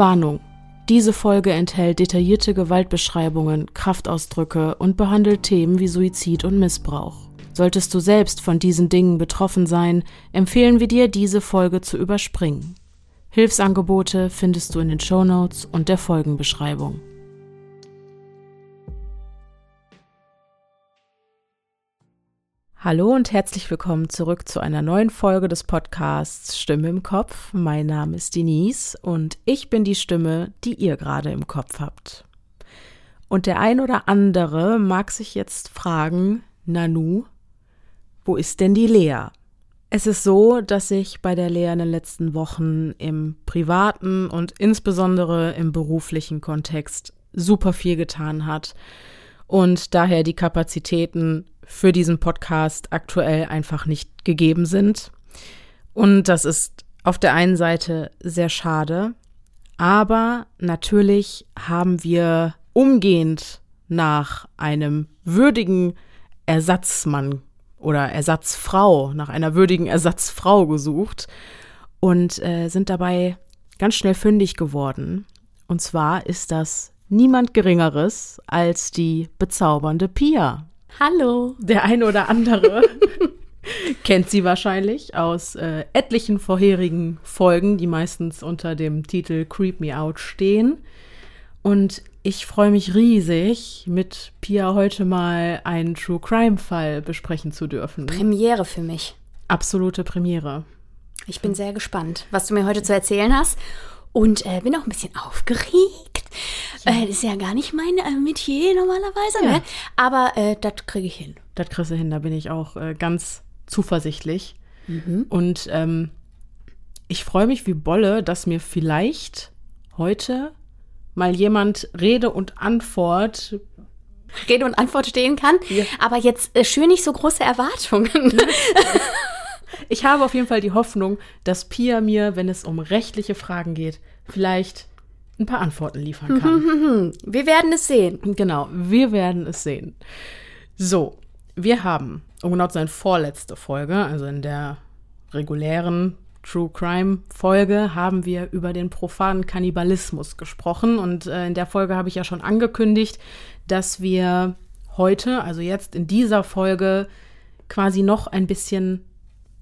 Warnung. Diese Folge enthält detaillierte Gewaltbeschreibungen, Kraftausdrücke und behandelt Themen wie Suizid und Missbrauch. Solltest du selbst von diesen Dingen betroffen sein, empfehlen wir dir, diese Folge zu überspringen. Hilfsangebote findest du in den Shownotes und der Folgenbeschreibung. Hallo und herzlich willkommen zurück zu einer neuen Folge des Podcasts Stimme im Kopf. Mein Name ist Denise und ich bin die Stimme, die ihr gerade im Kopf habt. Und der ein oder andere mag sich jetzt fragen, Nanu, wo ist denn die Lea? Es ist so, dass sich bei der Lea in den letzten Wochen im privaten und insbesondere im beruflichen Kontext super viel getan hat und daher die Kapazitäten für diesen Podcast aktuell einfach nicht gegeben sind. Und das ist auf der einen Seite sehr schade, aber natürlich haben wir umgehend nach einem würdigen Ersatzmann oder Ersatzfrau, nach einer würdigen Ersatzfrau gesucht und äh, sind dabei ganz schnell fündig geworden. Und zwar ist das niemand Geringeres als die bezaubernde Pia. Hallo. Der eine oder andere kennt sie wahrscheinlich aus äh, etlichen vorherigen Folgen, die meistens unter dem Titel Creep Me Out stehen. Und ich freue mich riesig, mit Pia heute mal einen True Crime Fall besprechen zu dürfen. Premiere für mich. Absolute Premiere. Ich bin sehr gespannt, was du mir heute zu erzählen hast. Und äh, bin auch ein bisschen aufgeregt. Ja. Äh, das ist ja gar nicht mein äh, Metier normalerweise, ja. ne? Aber äh, das kriege ich hin. Das kriegst du hin, da bin ich auch äh, ganz zuversichtlich. Mhm. Und ähm, ich freue mich wie Bolle, dass mir vielleicht heute mal jemand Rede und Antwort Rede und Antwort stehen kann. Ja. Aber jetzt äh, schön nicht so große Erwartungen. ich habe auf jeden Fall die Hoffnung, dass Pia mir, wenn es um rechtliche Fragen geht, vielleicht ein paar Antworten liefern kann. Wir werden es sehen. Genau, wir werden es sehen. So, wir haben, um genau zu sein, vorletzte Folge, also in der regulären True Crime Folge haben wir über den profanen Kannibalismus gesprochen und äh, in der Folge habe ich ja schon angekündigt, dass wir heute, also jetzt in dieser Folge, quasi noch ein bisschen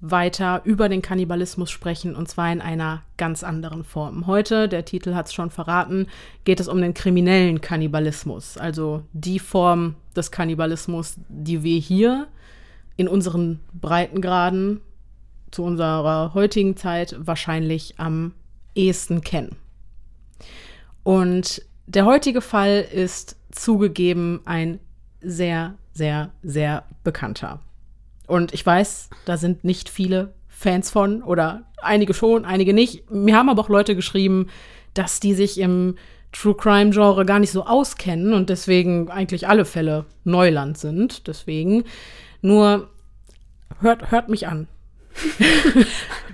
weiter über den Kannibalismus sprechen und zwar in einer ganz anderen Form. Heute, der Titel hat es schon verraten, geht es um den kriminellen Kannibalismus, also die Form des Kannibalismus, die wir hier in unseren Breitengraden zu unserer heutigen Zeit wahrscheinlich am ehesten kennen. Und der heutige Fall ist zugegeben ein sehr, sehr, sehr bekannter. Und ich weiß, da sind nicht viele Fans von oder einige schon, einige nicht. Mir haben aber auch Leute geschrieben, dass die sich im True Crime Genre gar nicht so auskennen und deswegen eigentlich alle Fälle Neuland sind. Deswegen nur hört, hört mich an.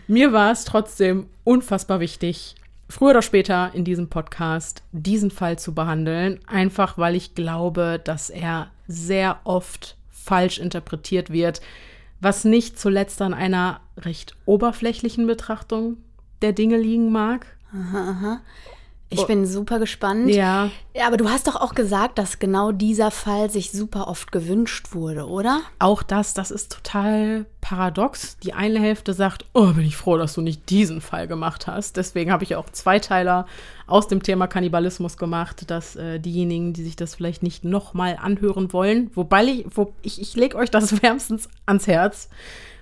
Mir war es trotzdem unfassbar wichtig, früher oder später in diesem Podcast diesen Fall zu behandeln, einfach weil ich glaube, dass er sehr oft falsch interpretiert wird, was nicht zuletzt an einer recht oberflächlichen Betrachtung der Dinge liegen mag. Aha, aha. Ich bin super gespannt. Ja. ja. Aber du hast doch auch gesagt, dass genau dieser Fall sich super oft gewünscht wurde, oder? Auch das, das ist total paradox. Die eine Hälfte sagt, oh, bin ich froh, dass du nicht diesen Fall gemacht hast. Deswegen habe ich auch Zweiteiler aus dem Thema Kannibalismus gemacht, dass äh, diejenigen, die sich das vielleicht nicht nochmal anhören wollen, wobei ich, wo, ich, ich lege euch das wärmstens ans Herz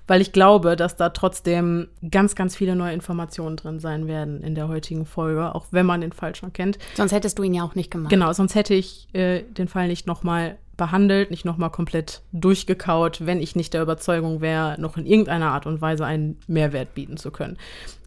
weil ich glaube, dass da trotzdem ganz, ganz viele neue Informationen drin sein werden in der heutigen Folge, auch wenn man den Fall schon kennt. Sonst hättest du ihn ja auch nicht gemacht. Genau, sonst hätte ich äh, den Fall nicht nochmal behandelt, nicht nochmal komplett durchgekaut, wenn ich nicht der Überzeugung wäre, noch in irgendeiner Art und Weise einen Mehrwert bieten zu können.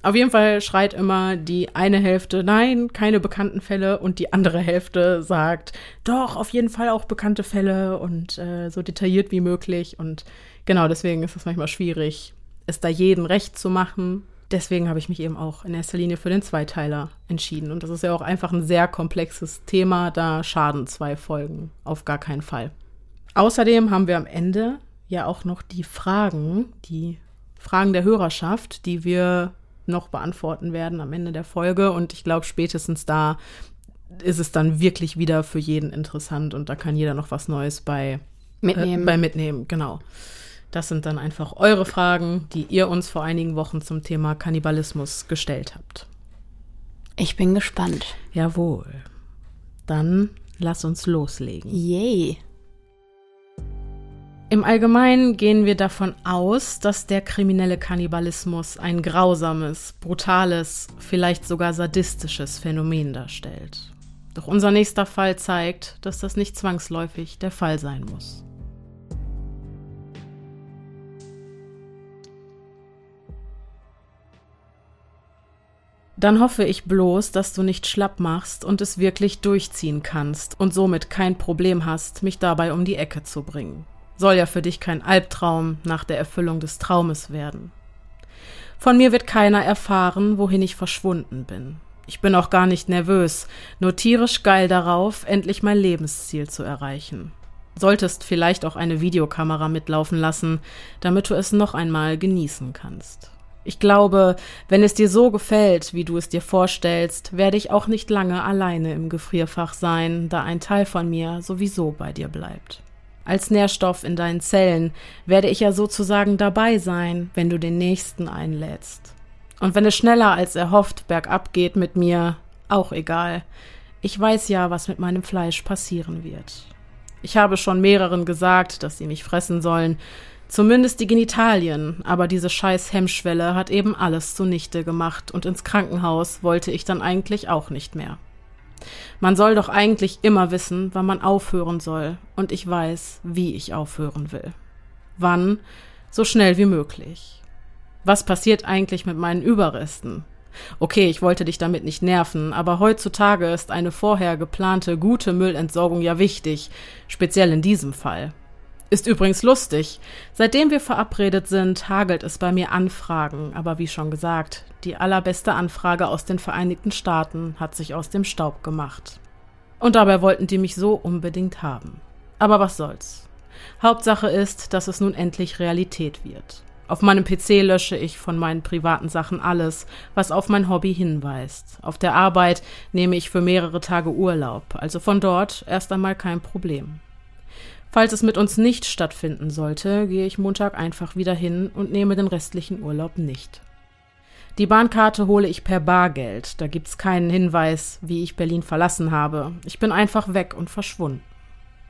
Auf jeden Fall schreit immer die eine Hälfte, nein, keine bekannten Fälle und die andere Hälfte sagt, doch, auf jeden Fall auch bekannte Fälle und äh, so detailliert wie möglich. Und genau deswegen ist es manchmal schwierig, es da jeden recht zu machen deswegen habe ich mich eben auch in erster Linie für den Zweiteiler entschieden. Und das ist ja auch einfach ein sehr komplexes Thema, da schaden zwei Folgen auf gar keinen Fall. Außerdem haben wir am Ende ja auch noch die Fragen, die Fragen der Hörerschaft, die wir noch beantworten werden am Ende der Folge. Und ich glaube, spätestens da ist es dann wirklich wieder für jeden interessant und da kann jeder noch was Neues bei mitnehmen. Äh, bei mitnehmen, genau. Das sind dann einfach eure Fragen, die ihr uns vor einigen Wochen zum Thema Kannibalismus gestellt habt. Ich bin gespannt. Jawohl. Dann lass uns loslegen. Yay. Im Allgemeinen gehen wir davon aus, dass der kriminelle Kannibalismus ein grausames, brutales, vielleicht sogar sadistisches Phänomen darstellt. Doch unser nächster Fall zeigt, dass das nicht zwangsläufig der Fall sein muss. Dann hoffe ich bloß, dass du nicht schlapp machst und es wirklich durchziehen kannst und somit kein Problem hast, mich dabei um die Ecke zu bringen. Soll ja für dich kein Albtraum nach der Erfüllung des Traumes werden. Von mir wird keiner erfahren, wohin ich verschwunden bin. Ich bin auch gar nicht nervös, nur tierisch geil darauf, endlich mein Lebensziel zu erreichen. Solltest vielleicht auch eine Videokamera mitlaufen lassen, damit du es noch einmal genießen kannst. Ich glaube, wenn es dir so gefällt, wie du es dir vorstellst, werde ich auch nicht lange alleine im Gefrierfach sein, da ein Teil von mir sowieso bei dir bleibt als Nährstoff in deinen Zellen, werde ich ja sozusagen dabei sein, wenn du den nächsten einlädst. Und wenn es schneller als erhofft bergab geht mit mir, auch egal. Ich weiß ja, was mit meinem Fleisch passieren wird. Ich habe schon mehreren gesagt, dass sie mich fressen sollen, zumindest die Genitalien, aber diese scheiß Hemmschwelle hat eben alles zunichte gemacht und ins Krankenhaus wollte ich dann eigentlich auch nicht mehr. Man soll doch eigentlich immer wissen, wann man aufhören soll, und ich weiß, wie ich aufhören will. Wann? So schnell wie möglich. Was passiert eigentlich mit meinen Überresten? Okay, ich wollte dich damit nicht nerven, aber heutzutage ist eine vorher geplante gute Müllentsorgung ja wichtig, speziell in diesem Fall. Ist übrigens lustig. Seitdem wir verabredet sind, hagelt es bei mir Anfragen, aber wie schon gesagt, die allerbeste Anfrage aus den Vereinigten Staaten hat sich aus dem Staub gemacht. Und dabei wollten die mich so unbedingt haben. Aber was soll's. Hauptsache ist, dass es nun endlich Realität wird. Auf meinem PC lösche ich von meinen privaten Sachen alles, was auf mein Hobby hinweist. Auf der Arbeit nehme ich für mehrere Tage Urlaub, also von dort erst einmal kein Problem. Falls es mit uns nicht stattfinden sollte, gehe ich Montag einfach wieder hin und nehme den restlichen Urlaub nicht. Die Bahnkarte hole ich per Bargeld. Da gibt's keinen Hinweis, wie ich Berlin verlassen habe. Ich bin einfach weg und verschwunden.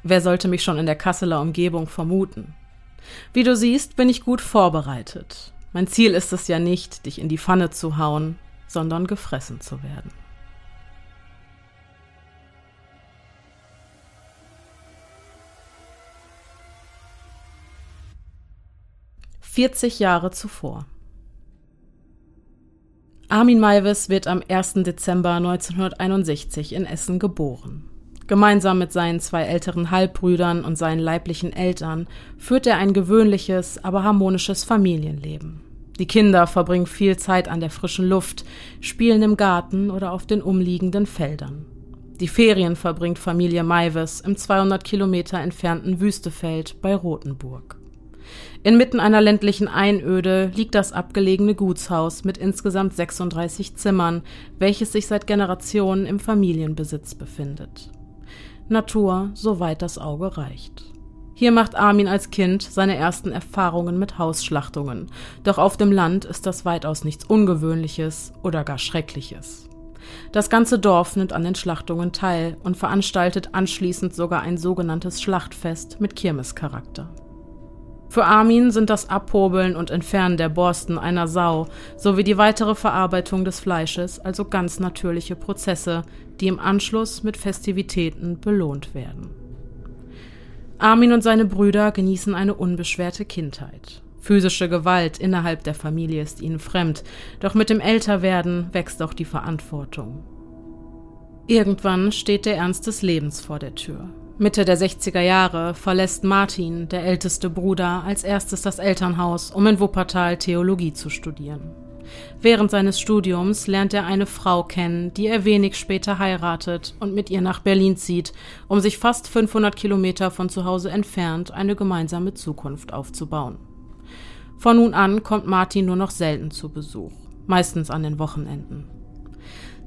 Wer sollte mich schon in der Kasseler Umgebung vermuten? Wie du siehst, bin ich gut vorbereitet. Mein Ziel ist es ja nicht, dich in die Pfanne zu hauen, sondern gefressen zu werden. Vierzig Jahre zuvor. Armin Maivis wird am 1. Dezember 1961 in Essen geboren. Gemeinsam mit seinen zwei älteren Halbbrüdern und seinen leiblichen Eltern führt er ein gewöhnliches, aber harmonisches Familienleben. Die Kinder verbringen viel Zeit an der frischen Luft, spielen im Garten oder auf den umliegenden Feldern. Die Ferien verbringt Familie Maivis im 200 Kilometer entfernten Wüstefeld bei Rothenburg. Inmitten einer ländlichen Einöde liegt das abgelegene Gutshaus mit insgesamt 36 Zimmern, welches sich seit Generationen im Familienbesitz befindet. Natur, soweit das Auge reicht. Hier macht Armin als Kind seine ersten Erfahrungen mit Hausschlachtungen, doch auf dem Land ist das weitaus nichts Ungewöhnliches oder gar Schreckliches. Das ganze Dorf nimmt an den Schlachtungen teil und veranstaltet anschließend sogar ein sogenanntes Schlachtfest mit Kirmescharakter. Für Armin sind das Abhobeln und Entfernen der Borsten einer Sau sowie die weitere Verarbeitung des Fleisches also ganz natürliche Prozesse, die im Anschluss mit Festivitäten belohnt werden. Armin und seine Brüder genießen eine unbeschwerte Kindheit. Physische Gewalt innerhalb der Familie ist ihnen fremd, doch mit dem Älterwerden wächst auch die Verantwortung. Irgendwann steht der Ernst des Lebens vor der Tür. Mitte der 60er Jahre verlässt Martin, der älteste Bruder, als erstes das Elternhaus, um in Wuppertal Theologie zu studieren. Während seines Studiums lernt er eine Frau kennen, die er wenig später heiratet und mit ihr nach Berlin zieht, um sich fast 500 Kilometer von zu Hause entfernt eine gemeinsame Zukunft aufzubauen. Von nun an kommt Martin nur noch selten zu Besuch. meistens an den Wochenenden.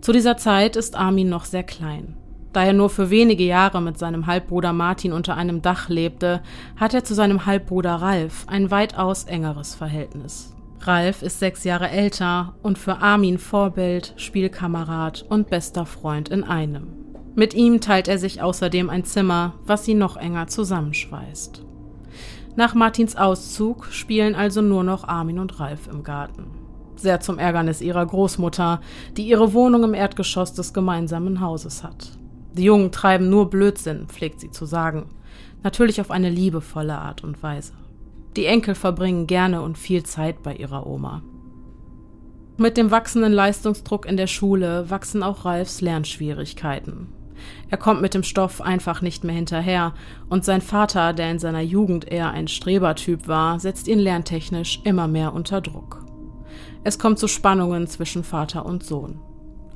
Zu dieser Zeit ist Armin noch sehr klein. Da er nur für wenige Jahre mit seinem Halbbruder Martin unter einem Dach lebte, hat er zu seinem Halbbruder Ralf ein weitaus engeres Verhältnis. Ralf ist sechs Jahre älter und für Armin Vorbild, Spielkamerad und bester Freund in einem. Mit ihm teilt er sich außerdem ein Zimmer, was sie noch enger zusammenschweißt. Nach Martins Auszug spielen also nur noch Armin und Ralf im Garten. Sehr zum Ärgernis ihrer Großmutter, die ihre Wohnung im Erdgeschoss des gemeinsamen Hauses hat. Die Jungen treiben nur Blödsinn, pflegt sie zu sagen. Natürlich auf eine liebevolle Art und Weise. Die Enkel verbringen gerne und viel Zeit bei ihrer Oma. Mit dem wachsenden Leistungsdruck in der Schule wachsen auch Ralfs Lernschwierigkeiten. Er kommt mit dem Stoff einfach nicht mehr hinterher und sein Vater, der in seiner Jugend eher ein Strebertyp war, setzt ihn lerntechnisch immer mehr unter Druck. Es kommt zu Spannungen zwischen Vater und Sohn.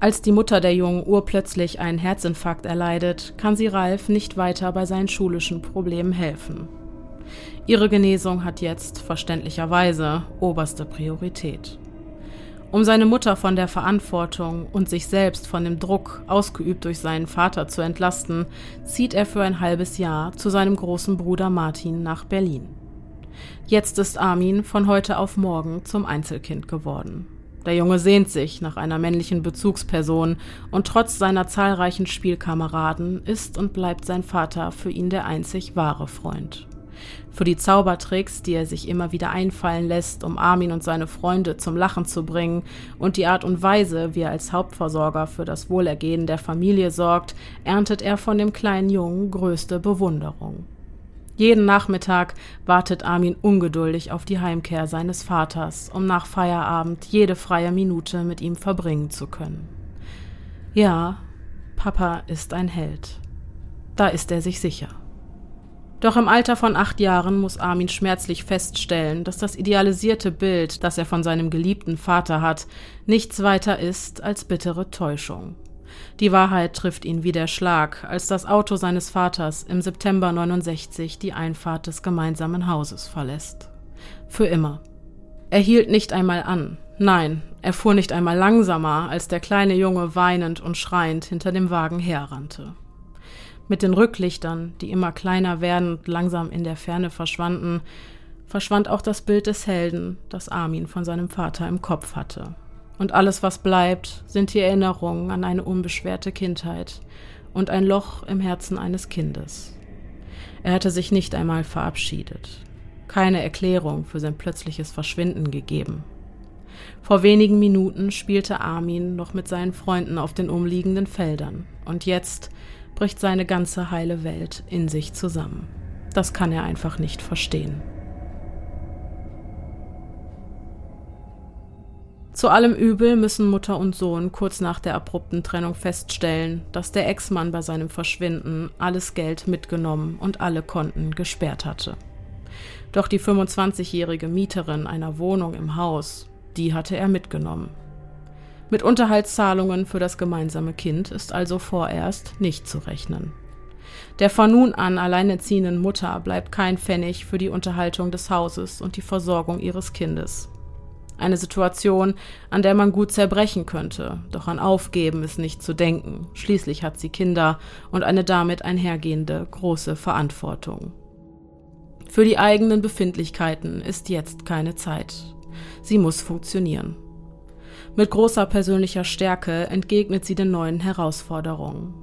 Als die Mutter der Jungen urplötzlich einen Herzinfarkt erleidet, kann sie Ralf nicht weiter bei seinen schulischen Problemen helfen. Ihre Genesung hat jetzt verständlicherweise oberste Priorität. Um seine Mutter von der Verantwortung und sich selbst von dem Druck, ausgeübt durch seinen Vater, zu entlasten, zieht er für ein halbes Jahr zu seinem großen Bruder Martin nach Berlin. Jetzt ist Armin von heute auf morgen zum Einzelkind geworden. Der Junge sehnt sich nach einer männlichen Bezugsperson und trotz seiner zahlreichen Spielkameraden ist und bleibt sein Vater für ihn der einzig wahre Freund. Für die Zaubertricks, die er sich immer wieder einfallen lässt, um Armin und seine Freunde zum Lachen zu bringen, und die Art und Weise, wie er als Hauptversorger für das Wohlergehen der Familie sorgt, erntet er von dem kleinen Jungen größte Bewunderung. Jeden Nachmittag wartet Armin ungeduldig auf die Heimkehr seines Vaters, um nach Feierabend jede freie Minute mit ihm verbringen zu können. Ja, Papa ist ein Held. Da ist er sich sicher. Doch im Alter von acht Jahren muss Armin schmerzlich feststellen, dass das idealisierte Bild, das er von seinem geliebten Vater hat, nichts weiter ist als bittere Täuschung. Die Wahrheit trifft ihn wie der Schlag, als das Auto seines Vaters im September 69 die Einfahrt des gemeinsamen Hauses verlässt. Für immer. Er hielt nicht einmal an. Nein, er fuhr nicht einmal langsamer, als der kleine Junge weinend und schreiend hinter dem Wagen herrannte. Mit den Rücklichtern, die immer kleiner werdend langsam in der Ferne verschwanden, verschwand auch das Bild des Helden, das Armin von seinem Vater im Kopf hatte. Und alles, was bleibt, sind die Erinnerungen an eine unbeschwerte Kindheit und ein Loch im Herzen eines Kindes. Er hatte sich nicht einmal verabschiedet, keine Erklärung für sein plötzliches Verschwinden gegeben. Vor wenigen Minuten spielte Armin noch mit seinen Freunden auf den umliegenden Feldern, und jetzt bricht seine ganze heile Welt in sich zusammen. Das kann er einfach nicht verstehen. Zu allem Übel müssen Mutter und Sohn kurz nach der abrupten Trennung feststellen, dass der Ex-Mann bei seinem Verschwinden alles Geld mitgenommen und alle Konten gesperrt hatte. Doch die 25-jährige Mieterin einer Wohnung im Haus, die hatte er mitgenommen. Mit Unterhaltszahlungen für das gemeinsame Kind ist also vorerst nicht zu rechnen. Der von nun an alleinerziehenden Mutter bleibt kein Pfennig für die Unterhaltung des Hauses und die Versorgung ihres Kindes. Eine Situation, an der man gut zerbrechen könnte, doch an Aufgeben ist nicht zu denken. Schließlich hat sie Kinder und eine damit einhergehende große Verantwortung. Für die eigenen Befindlichkeiten ist jetzt keine Zeit. Sie muss funktionieren. Mit großer persönlicher Stärke entgegnet sie den neuen Herausforderungen.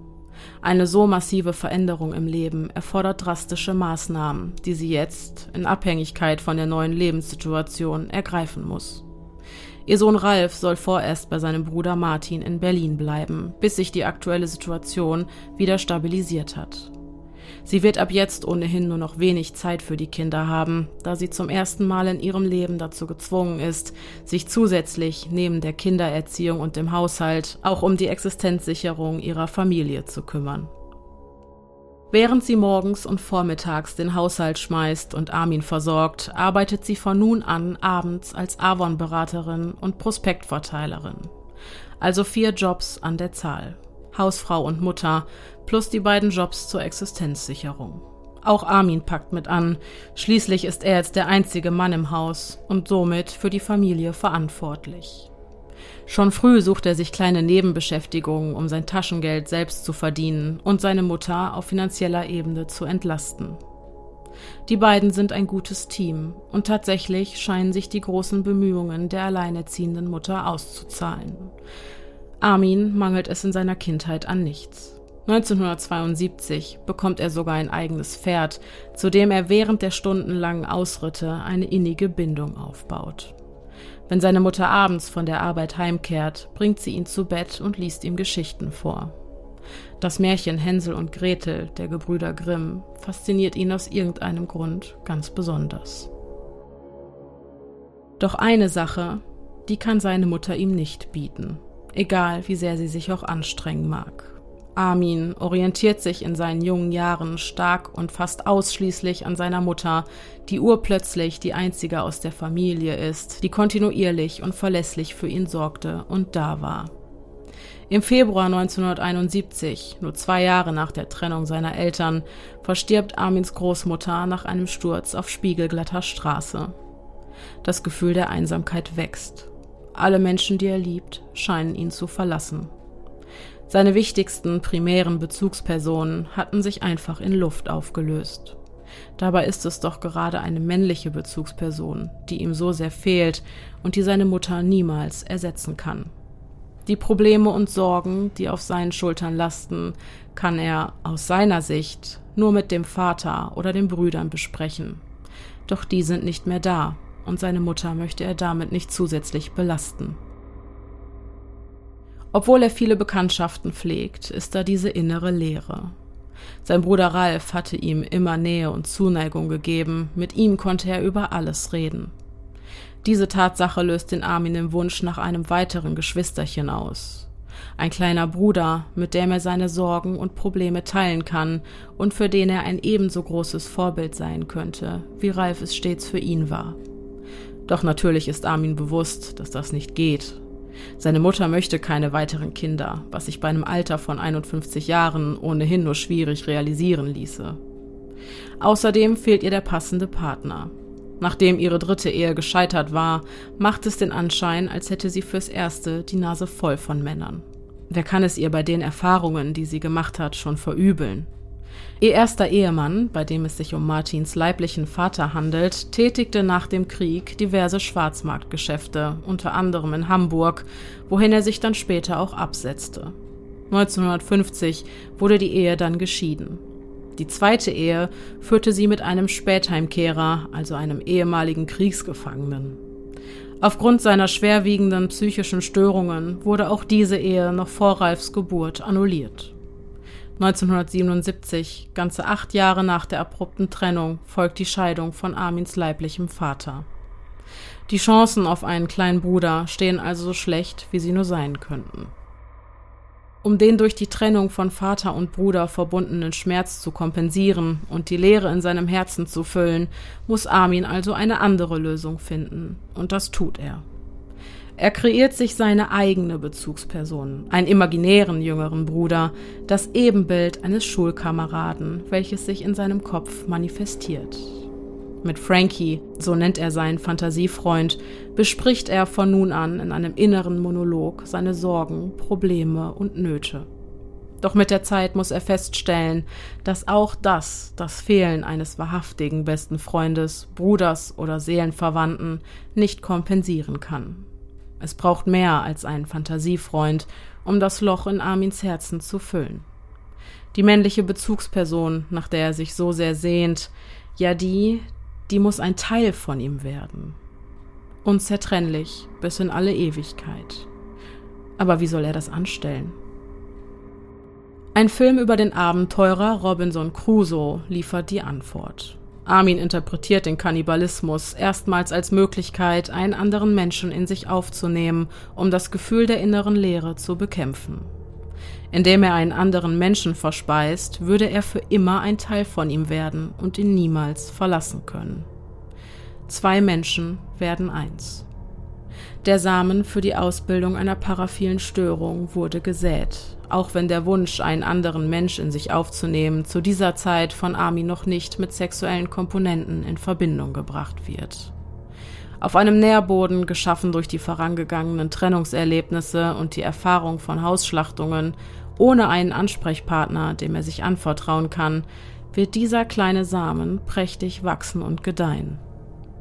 Eine so massive Veränderung im Leben erfordert drastische Maßnahmen, die sie jetzt, in Abhängigkeit von der neuen Lebenssituation, ergreifen muss. Ihr Sohn Ralf soll vorerst bei seinem Bruder Martin in Berlin bleiben, bis sich die aktuelle Situation wieder stabilisiert hat. Sie wird ab jetzt ohnehin nur noch wenig Zeit für die Kinder haben, da sie zum ersten Mal in ihrem Leben dazu gezwungen ist, sich zusätzlich neben der Kindererziehung und dem Haushalt auch um die Existenzsicherung ihrer Familie zu kümmern. Während sie morgens und vormittags den Haushalt schmeißt und Armin versorgt, arbeitet sie von nun an abends als Avon-Beraterin und Prospektverteilerin. Also vier Jobs an der Zahl. Hausfrau und Mutter, plus die beiden Jobs zur Existenzsicherung. Auch Armin packt mit an, schließlich ist er jetzt der einzige Mann im Haus und somit für die Familie verantwortlich. Schon früh sucht er sich kleine Nebenbeschäftigungen, um sein Taschengeld selbst zu verdienen und seine Mutter auf finanzieller Ebene zu entlasten. Die beiden sind ein gutes Team und tatsächlich scheinen sich die großen Bemühungen der alleinerziehenden Mutter auszuzahlen. Armin mangelt es in seiner Kindheit an nichts. 1972 bekommt er sogar ein eigenes Pferd, zu dem er während der stundenlangen Ausritte eine innige Bindung aufbaut. Wenn seine Mutter abends von der Arbeit heimkehrt, bringt sie ihn zu Bett und liest ihm Geschichten vor. Das Märchen Hänsel und Gretel der Gebrüder Grimm fasziniert ihn aus irgendeinem Grund ganz besonders. Doch eine Sache, die kann seine Mutter ihm nicht bieten, egal wie sehr sie sich auch anstrengen mag. Armin orientiert sich in seinen jungen Jahren stark und fast ausschließlich an seiner Mutter, die urplötzlich die einzige aus der Familie ist, die kontinuierlich und verlässlich für ihn sorgte und da war. Im Februar 1971, nur zwei Jahre nach der Trennung seiner Eltern, verstirbt Armins Großmutter nach einem Sturz auf spiegelglatter Straße. Das Gefühl der Einsamkeit wächst. Alle Menschen, die er liebt, scheinen ihn zu verlassen. Seine wichtigsten primären Bezugspersonen hatten sich einfach in Luft aufgelöst. Dabei ist es doch gerade eine männliche Bezugsperson, die ihm so sehr fehlt und die seine Mutter niemals ersetzen kann. Die Probleme und Sorgen, die auf seinen Schultern lasten, kann er aus seiner Sicht nur mit dem Vater oder den Brüdern besprechen. Doch die sind nicht mehr da, und seine Mutter möchte er damit nicht zusätzlich belasten. Obwohl er viele Bekanntschaften pflegt, ist da diese innere Leere. Sein Bruder Ralf hatte ihm immer Nähe und Zuneigung gegeben, mit ihm konnte er über alles reden. Diese Tatsache löst in Armin den Wunsch nach einem weiteren Geschwisterchen aus. Ein kleiner Bruder, mit dem er seine Sorgen und Probleme teilen kann und für den er ein ebenso großes Vorbild sein könnte, wie Ralf es stets für ihn war. Doch natürlich ist Armin bewusst, dass das nicht geht. Seine Mutter möchte keine weiteren Kinder, was sich bei einem Alter von 51 Jahren ohnehin nur schwierig realisieren ließe. Außerdem fehlt ihr der passende Partner. Nachdem ihre dritte Ehe gescheitert war, macht es den Anschein, als hätte sie fürs Erste die Nase voll von Männern. Wer kann es ihr bei den Erfahrungen, die sie gemacht hat, schon verübeln? Ihr erster Ehemann, bei dem es sich um Martins leiblichen Vater handelt, tätigte nach dem Krieg diverse Schwarzmarktgeschäfte, unter anderem in Hamburg, wohin er sich dann später auch absetzte. 1950 wurde die Ehe dann geschieden. Die zweite Ehe führte sie mit einem Spätheimkehrer, also einem ehemaligen Kriegsgefangenen. Aufgrund seiner schwerwiegenden psychischen Störungen wurde auch diese Ehe noch vor Ralfs Geburt annulliert. 1977, ganze acht Jahre nach der abrupten Trennung, folgt die Scheidung von Armins leiblichem Vater. Die Chancen auf einen kleinen Bruder stehen also so schlecht, wie sie nur sein könnten. Um den durch die Trennung von Vater und Bruder verbundenen Schmerz zu kompensieren und die Leere in seinem Herzen zu füllen, muss Armin also eine andere Lösung finden. Und das tut er. Er kreiert sich seine eigene Bezugsperson, einen imaginären jüngeren Bruder, das Ebenbild eines Schulkameraden, welches sich in seinem Kopf manifestiert. Mit Frankie, so nennt er seinen Fantasiefreund, bespricht er von nun an in einem inneren Monolog seine Sorgen, Probleme und Nöte. Doch mit der Zeit muss er feststellen, dass auch das das Fehlen eines wahrhaftigen besten Freundes, Bruders oder Seelenverwandten nicht kompensieren kann. Es braucht mehr als einen Fantasiefreund, um das Loch in Armins Herzen zu füllen. Die männliche Bezugsperson, nach der er sich so sehr sehnt, ja die, die muss ein Teil von ihm werden. Unzertrennlich bis in alle Ewigkeit. Aber wie soll er das anstellen? Ein Film über den Abenteurer Robinson Crusoe liefert die Antwort. Armin interpretiert den Kannibalismus erstmals als Möglichkeit, einen anderen Menschen in sich aufzunehmen, um das Gefühl der inneren Leere zu bekämpfen. Indem er einen anderen Menschen verspeist, würde er für immer ein Teil von ihm werden und ihn niemals verlassen können. Zwei Menschen werden eins. Der Samen für die Ausbildung einer paraphilen Störung wurde gesät, auch wenn der Wunsch, einen anderen Mensch in sich aufzunehmen, zu dieser Zeit von Ami noch nicht mit sexuellen Komponenten in Verbindung gebracht wird. Auf einem Nährboden, geschaffen durch die vorangegangenen Trennungserlebnisse und die Erfahrung von Hausschlachtungen, ohne einen Ansprechpartner, dem er sich anvertrauen kann, wird dieser kleine Samen prächtig wachsen und gedeihen.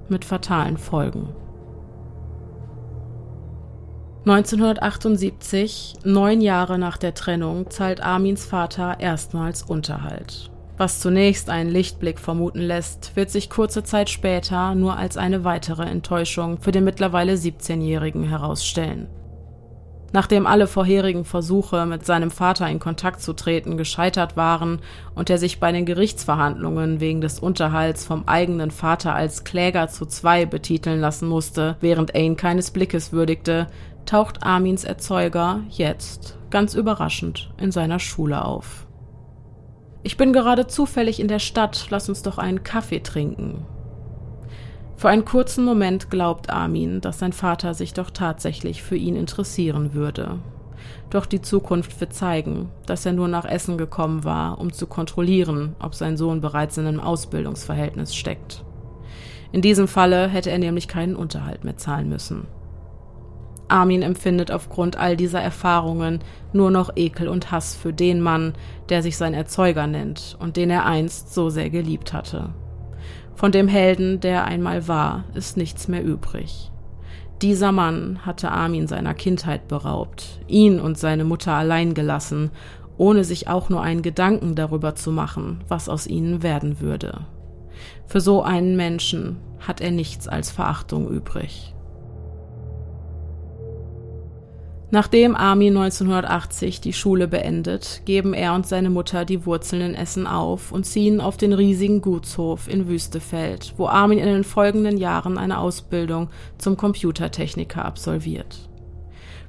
Mit fatalen Folgen. 1978, neun Jahre nach der Trennung, zahlt Armins Vater erstmals Unterhalt. Was zunächst einen Lichtblick vermuten lässt, wird sich kurze Zeit später nur als eine weitere Enttäuschung für den mittlerweile 17-Jährigen herausstellen. Nachdem alle vorherigen Versuche, mit seinem Vater in Kontakt zu treten, gescheitert waren und er sich bei den Gerichtsverhandlungen wegen des Unterhalts vom eigenen Vater als Kläger zu zwei betiteln lassen musste, während ihn keines Blickes würdigte, taucht Armins Erzeuger jetzt, ganz überraschend, in seiner Schule auf. Ich bin gerade zufällig in der Stadt, lass uns doch einen Kaffee trinken. Für einen kurzen Moment glaubt Armin, dass sein Vater sich doch tatsächlich für ihn interessieren würde. Doch die Zukunft wird zeigen, dass er nur nach Essen gekommen war, um zu kontrollieren, ob sein Sohn bereits in einem Ausbildungsverhältnis steckt. In diesem Falle hätte er nämlich keinen Unterhalt mehr zahlen müssen. Armin empfindet aufgrund all dieser Erfahrungen nur noch Ekel und Hass für den Mann, der sich sein Erzeuger nennt und den er einst so sehr geliebt hatte. Von dem Helden, der einmal war, ist nichts mehr übrig. Dieser Mann hatte Armin seiner Kindheit beraubt, ihn und seine Mutter allein gelassen, ohne sich auch nur einen Gedanken darüber zu machen, was aus ihnen werden würde. Für so einen Menschen hat er nichts als Verachtung übrig. Nachdem Armin 1980 die Schule beendet, geben er und seine Mutter die Wurzeln in Essen auf und ziehen auf den riesigen Gutshof in Wüstefeld, wo Armin in den folgenden Jahren eine Ausbildung zum Computertechniker absolviert.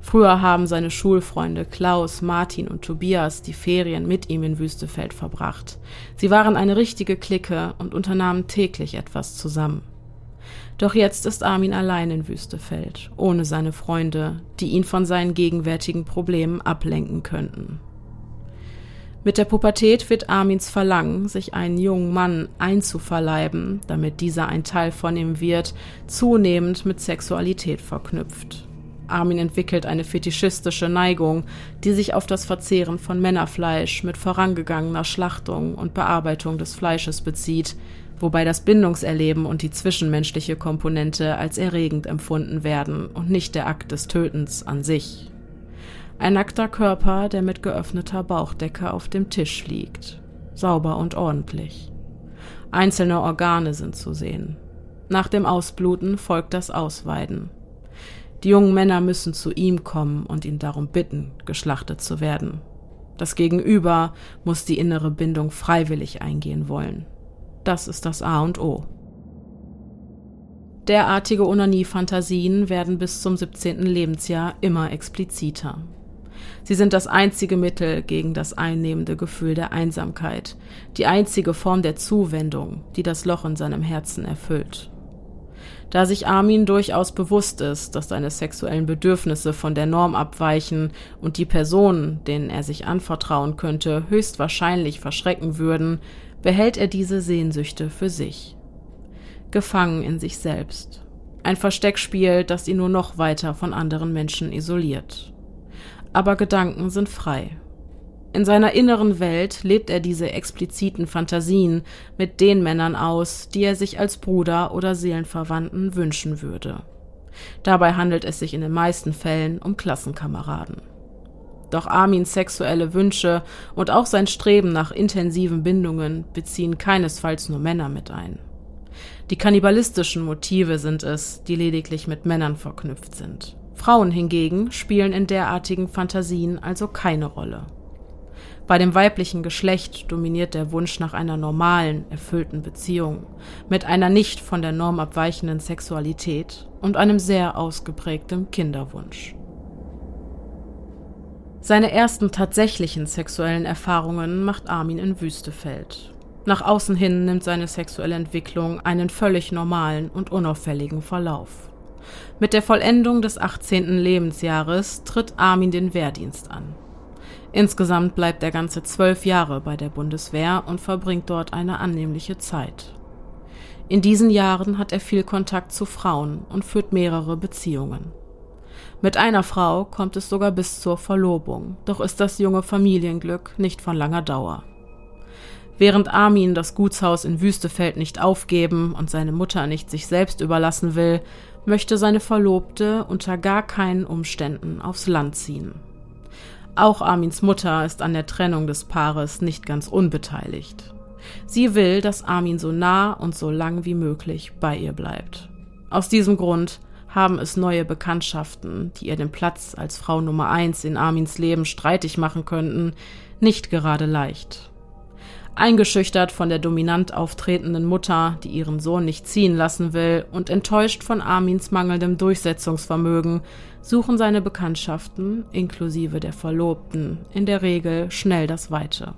Früher haben seine Schulfreunde Klaus, Martin und Tobias die Ferien mit ihm in Wüstefeld verbracht. Sie waren eine richtige Clique und unternahmen täglich etwas zusammen. Doch jetzt ist Armin allein in Wüstefeld, ohne seine Freunde, die ihn von seinen gegenwärtigen Problemen ablenken könnten. Mit der Pubertät wird Armins Verlangen, sich einen jungen Mann einzuverleiben, damit dieser ein Teil von ihm wird, zunehmend mit Sexualität verknüpft. Armin entwickelt eine fetischistische Neigung, die sich auf das Verzehren von Männerfleisch mit vorangegangener Schlachtung und Bearbeitung des Fleisches bezieht, wobei das Bindungserleben und die zwischenmenschliche Komponente als erregend empfunden werden und nicht der Akt des Tötens an sich. Ein nackter Körper, der mit geöffneter Bauchdecke auf dem Tisch liegt, sauber und ordentlich. Einzelne Organe sind zu sehen. Nach dem Ausbluten folgt das Ausweiden. Die jungen Männer müssen zu ihm kommen und ihn darum bitten, geschlachtet zu werden. Das Gegenüber muss die innere Bindung freiwillig eingehen wollen. Das ist das A und O. Derartige Onanie-Fantasien werden bis zum 17. Lebensjahr immer expliziter. Sie sind das einzige Mittel gegen das einnehmende Gefühl der Einsamkeit, die einzige Form der Zuwendung, die das Loch in seinem Herzen erfüllt. Da sich Armin durchaus bewusst ist, dass seine sexuellen Bedürfnisse von der Norm abweichen und die Personen, denen er sich anvertrauen könnte, höchstwahrscheinlich verschrecken würden, behält er diese Sehnsüchte für sich. Gefangen in sich selbst. Ein Versteckspiel, das ihn nur noch weiter von anderen Menschen isoliert. Aber Gedanken sind frei. In seiner inneren Welt lebt er diese expliziten Fantasien mit den Männern aus, die er sich als Bruder oder Seelenverwandten wünschen würde. Dabei handelt es sich in den meisten Fällen um Klassenkameraden. Doch Armins sexuelle Wünsche und auch sein Streben nach intensiven Bindungen beziehen keinesfalls nur Männer mit ein. Die kannibalistischen Motive sind es, die lediglich mit Männern verknüpft sind. Frauen hingegen spielen in derartigen Fantasien also keine Rolle. Bei dem weiblichen Geschlecht dominiert der Wunsch nach einer normalen, erfüllten Beziehung, mit einer nicht von der Norm abweichenden Sexualität und einem sehr ausgeprägten Kinderwunsch. Seine ersten tatsächlichen sexuellen Erfahrungen macht Armin in Wüstefeld. Nach außen hin nimmt seine sexuelle Entwicklung einen völlig normalen und unauffälligen Verlauf. Mit der Vollendung des 18. Lebensjahres tritt Armin den Wehrdienst an. Insgesamt bleibt er ganze zwölf Jahre bei der Bundeswehr und verbringt dort eine annehmliche Zeit. In diesen Jahren hat er viel Kontakt zu Frauen und führt mehrere Beziehungen. Mit einer Frau kommt es sogar bis zur Verlobung, doch ist das junge Familienglück nicht von langer Dauer. Während Armin das Gutshaus in Wüstefeld nicht aufgeben und seine Mutter nicht sich selbst überlassen will, möchte seine Verlobte unter gar keinen Umständen aufs Land ziehen. Auch Armins Mutter ist an der Trennung des Paares nicht ganz unbeteiligt. Sie will, dass Armin so nah und so lang wie möglich bei ihr bleibt. Aus diesem Grund haben es neue Bekanntschaften, die ihr den Platz als Frau Nummer eins in Armins Leben streitig machen könnten, nicht gerade leicht. Eingeschüchtert von der dominant auftretenden Mutter, die ihren Sohn nicht ziehen lassen will, und enttäuscht von Armins mangelndem Durchsetzungsvermögen, suchen seine Bekanntschaften, inklusive der Verlobten, in der Regel schnell das Weite.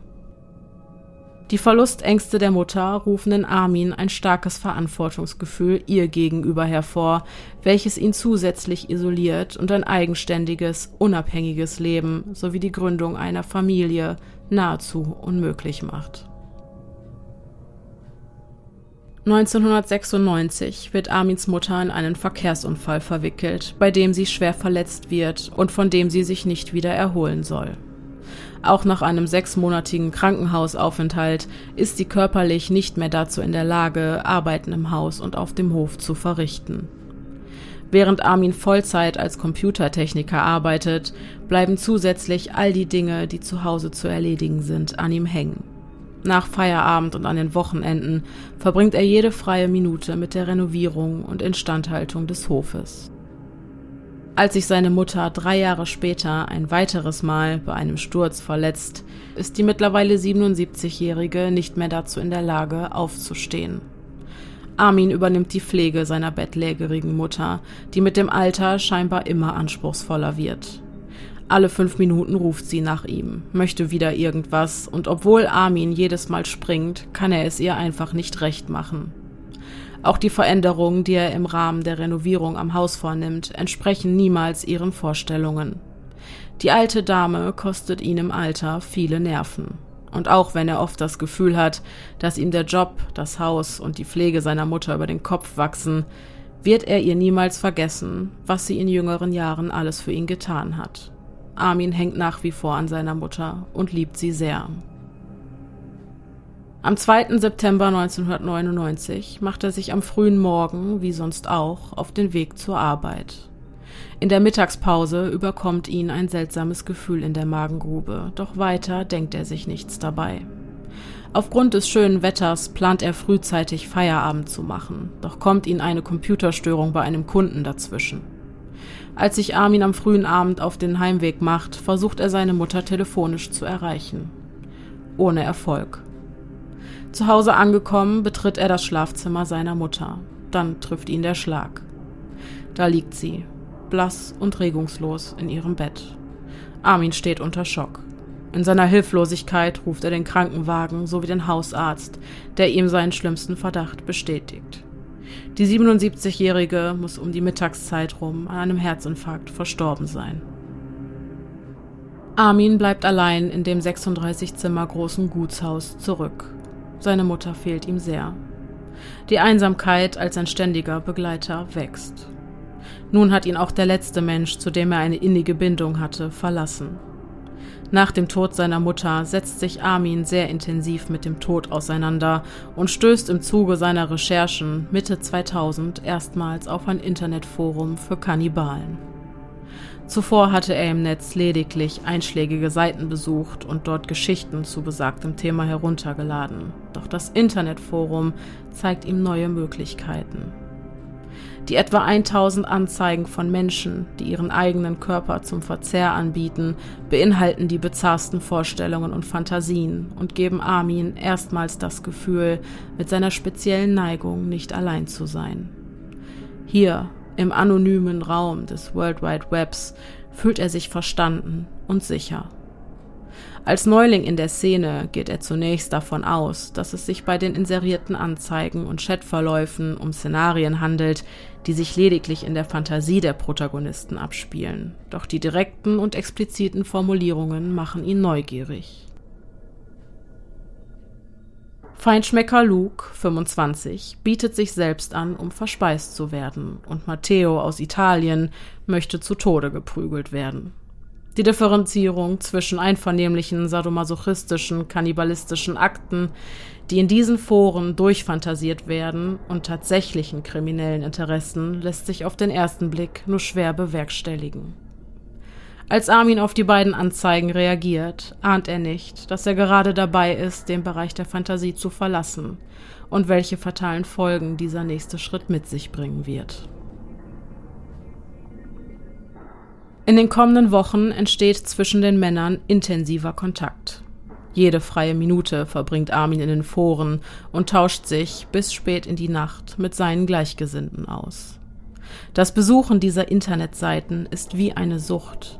Die Verlustängste der Mutter rufen in Armin ein starkes Verantwortungsgefühl ihr gegenüber hervor, welches ihn zusätzlich isoliert und ein eigenständiges, unabhängiges Leben sowie die Gründung einer Familie nahezu unmöglich macht. 1996 wird Armins Mutter in einen Verkehrsunfall verwickelt, bei dem sie schwer verletzt wird und von dem sie sich nicht wieder erholen soll. Auch nach einem sechsmonatigen Krankenhausaufenthalt ist sie körperlich nicht mehr dazu in der Lage, Arbeiten im Haus und auf dem Hof zu verrichten. Während Armin Vollzeit als Computertechniker arbeitet, bleiben zusätzlich all die Dinge, die zu Hause zu erledigen sind, an ihm hängen. Nach Feierabend und an den Wochenenden verbringt er jede freie Minute mit der Renovierung und Instandhaltung des Hofes. Als sich seine Mutter drei Jahre später ein weiteres Mal bei einem Sturz verletzt, ist die mittlerweile 77-Jährige nicht mehr dazu in der Lage, aufzustehen. Armin übernimmt die Pflege seiner bettlägerigen Mutter, die mit dem Alter scheinbar immer anspruchsvoller wird. Alle fünf Minuten ruft sie nach ihm, möchte wieder irgendwas, und obwohl Armin jedes Mal springt, kann er es ihr einfach nicht recht machen. Auch die Veränderungen, die er im Rahmen der Renovierung am Haus vornimmt, entsprechen niemals ihren Vorstellungen. Die alte Dame kostet ihn im Alter viele Nerven. Und auch wenn er oft das Gefühl hat, dass ihm der Job, das Haus und die Pflege seiner Mutter über den Kopf wachsen, wird er ihr niemals vergessen, was sie in jüngeren Jahren alles für ihn getan hat. Armin hängt nach wie vor an seiner Mutter und liebt sie sehr. Am 2. September 1999 macht er sich am frühen Morgen, wie sonst auch, auf den Weg zur Arbeit. In der Mittagspause überkommt ihn ein seltsames Gefühl in der Magengrube, doch weiter denkt er sich nichts dabei. Aufgrund des schönen Wetters plant er frühzeitig Feierabend zu machen, doch kommt ihn eine Computerstörung bei einem Kunden dazwischen. Als sich Armin am frühen Abend auf den Heimweg macht, versucht er seine Mutter telefonisch zu erreichen. Ohne Erfolg. Zu Hause angekommen, betritt er das Schlafzimmer seiner Mutter. Dann trifft ihn der Schlag. Da liegt sie, blass und regungslos in ihrem Bett. Armin steht unter Schock. In seiner Hilflosigkeit ruft er den Krankenwagen sowie den Hausarzt, der ihm seinen schlimmsten Verdacht bestätigt. Die 77-Jährige muss um die Mittagszeit rum an einem Herzinfarkt verstorben sein. Armin bleibt allein in dem 36 Zimmer großen Gutshaus zurück. Seine Mutter fehlt ihm sehr. Die Einsamkeit als ein ständiger Begleiter wächst. Nun hat ihn auch der letzte Mensch, zu dem er eine innige Bindung hatte, verlassen. Nach dem Tod seiner Mutter setzt sich Armin sehr intensiv mit dem Tod auseinander und stößt im Zuge seiner Recherchen Mitte 2000 erstmals auf ein Internetforum für Kannibalen. Zuvor hatte er im Netz lediglich einschlägige Seiten besucht und dort Geschichten zu besagtem Thema heruntergeladen. Doch das Internetforum zeigt ihm neue Möglichkeiten. Die etwa 1000 Anzeigen von Menschen, die ihren eigenen Körper zum Verzehr anbieten, beinhalten die bizarrsten Vorstellungen und Fantasien und geben Armin erstmals das Gefühl, mit seiner speziellen Neigung nicht allein zu sein. Hier im anonymen Raum des World Wide Webs fühlt er sich verstanden und sicher. Als Neuling in der Szene geht er zunächst davon aus, dass es sich bei den inserierten Anzeigen und Chatverläufen um Szenarien handelt, die sich lediglich in der Fantasie der Protagonisten abspielen. Doch die direkten und expliziten Formulierungen machen ihn neugierig. Feinschmecker Luke, 25, bietet sich selbst an, um verspeist zu werden, und Matteo aus Italien möchte zu Tode geprügelt werden. Die Differenzierung zwischen einvernehmlichen sadomasochistischen, kannibalistischen Akten, die in diesen Foren durchfantasiert werden, und tatsächlichen kriminellen Interessen lässt sich auf den ersten Blick nur schwer bewerkstelligen. Als Armin auf die beiden Anzeigen reagiert, ahnt er nicht, dass er gerade dabei ist, den Bereich der Fantasie zu verlassen und welche fatalen Folgen dieser nächste Schritt mit sich bringen wird. In den kommenden Wochen entsteht zwischen den Männern intensiver Kontakt. Jede freie Minute verbringt Armin in den Foren und tauscht sich bis spät in die Nacht mit seinen Gleichgesinnten aus. Das Besuchen dieser Internetseiten ist wie eine Sucht.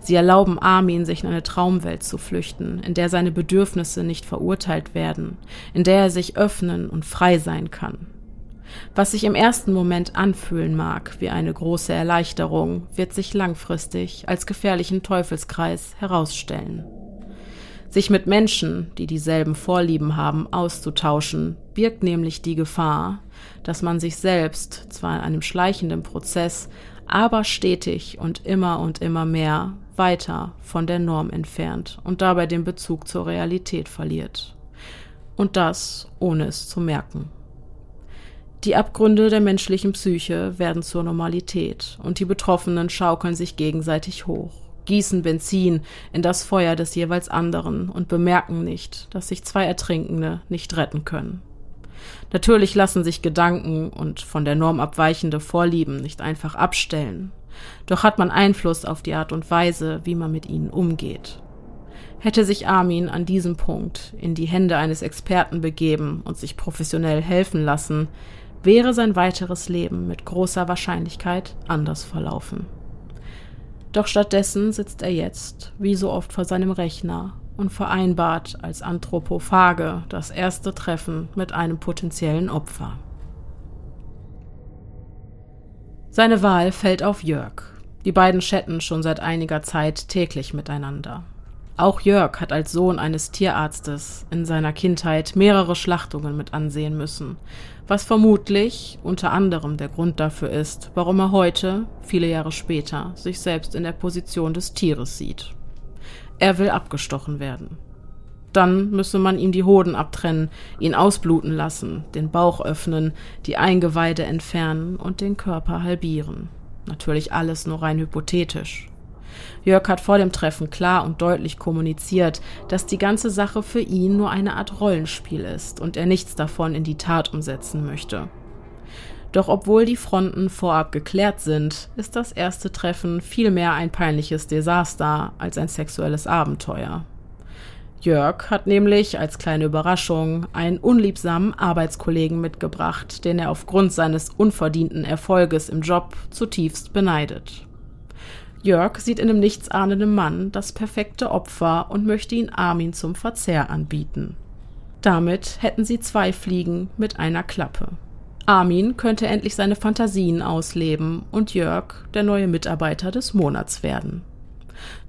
Sie erlauben Armin, sich in eine Traumwelt zu flüchten, in der seine Bedürfnisse nicht verurteilt werden, in der er sich öffnen und frei sein kann. Was sich im ersten Moment anfühlen mag wie eine große Erleichterung, wird sich langfristig als gefährlichen Teufelskreis herausstellen. Sich mit Menschen, die dieselben Vorlieben haben, auszutauschen, birgt nämlich die Gefahr, dass man sich selbst zwar in einem schleichenden Prozess, aber stetig und immer und immer mehr weiter von der Norm entfernt und dabei den Bezug zur Realität verliert. Und das ohne es zu merken. Die Abgründe der menschlichen Psyche werden zur Normalität und die Betroffenen schaukeln sich gegenseitig hoch, gießen Benzin in das Feuer des jeweils anderen und bemerken nicht, dass sich zwei Ertrinkende nicht retten können. Natürlich lassen sich Gedanken und von der Norm abweichende Vorlieben nicht einfach abstellen, doch hat man Einfluss auf die Art und Weise, wie man mit ihnen umgeht. Hätte sich Armin an diesem Punkt in die Hände eines Experten begeben und sich professionell helfen lassen, wäre sein weiteres Leben mit großer Wahrscheinlichkeit anders verlaufen. Doch stattdessen sitzt er jetzt, wie so oft vor seinem Rechner, und vereinbart als Anthropophage das erste Treffen mit einem potenziellen Opfer. Seine Wahl fällt auf Jörg. Die beiden chatten schon seit einiger Zeit täglich miteinander. Auch Jörg hat als Sohn eines Tierarztes in seiner Kindheit mehrere Schlachtungen mit ansehen müssen, was vermutlich unter anderem der Grund dafür ist, warum er heute, viele Jahre später, sich selbst in der Position des Tieres sieht. Er will abgestochen werden. Dann müsse man ihm die Hoden abtrennen, ihn ausbluten lassen, den Bauch öffnen, die Eingeweide entfernen und den Körper halbieren. Natürlich alles nur rein hypothetisch. Jörg hat vor dem Treffen klar und deutlich kommuniziert, dass die ganze Sache für ihn nur eine Art Rollenspiel ist und er nichts davon in die Tat umsetzen möchte. Doch obwohl die Fronten vorab geklärt sind, ist das erste Treffen vielmehr ein peinliches Desaster als ein sexuelles Abenteuer. Jörg hat nämlich als kleine Überraschung einen unliebsamen Arbeitskollegen mitgebracht, den er aufgrund seines unverdienten Erfolges im Job zutiefst beneidet. Jörg sieht in dem nichtsahnenden Mann das perfekte Opfer und möchte ihn Armin zum Verzehr anbieten. Damit hätten sie zwei Fliegen mit einer Klappe. Armin könnte endlich seine Fantasien ausleben und Jörg der neue Mitarbeiter des Monats werden.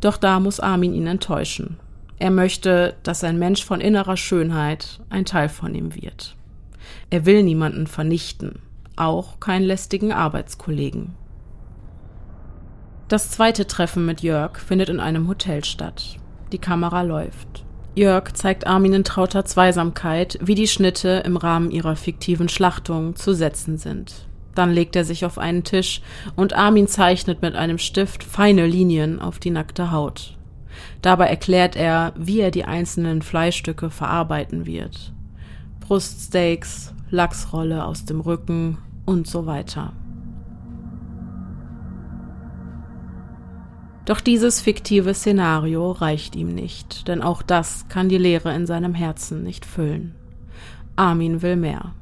Doch da muss Armin ihn enttäuschen. Er möchte, dass ein Mensch von innerer Schönheit ein Teil von ihm wird. Er will niemanden vernichten, auch keinen lästigen Arbeitskollegen. Das zweite Treffen mit Jörg findet in einem Hotel statt. Die Kamera läuft. Jörg zeigt Armin in trauter Zweisamkeit, wie die Schnitte im Rahmen ihrer fiktiven Schlachtung zu setzen sind. Dann legt er sich auf einen Tisch und Armin zeichnet mit einem Stift feine Linien auf die nackte Haut. Dabei erklärt er, wie er die einzelnen Fleischstücke verarbeiten wird. Bruststeaks, Lachsrolle aus dem Rücken und so weiter. Doch dieses fiktive Szenario reicht ihm nicht, denn auch das kann die Leere in seinem Herzen nicht füllen. Armin will mehr.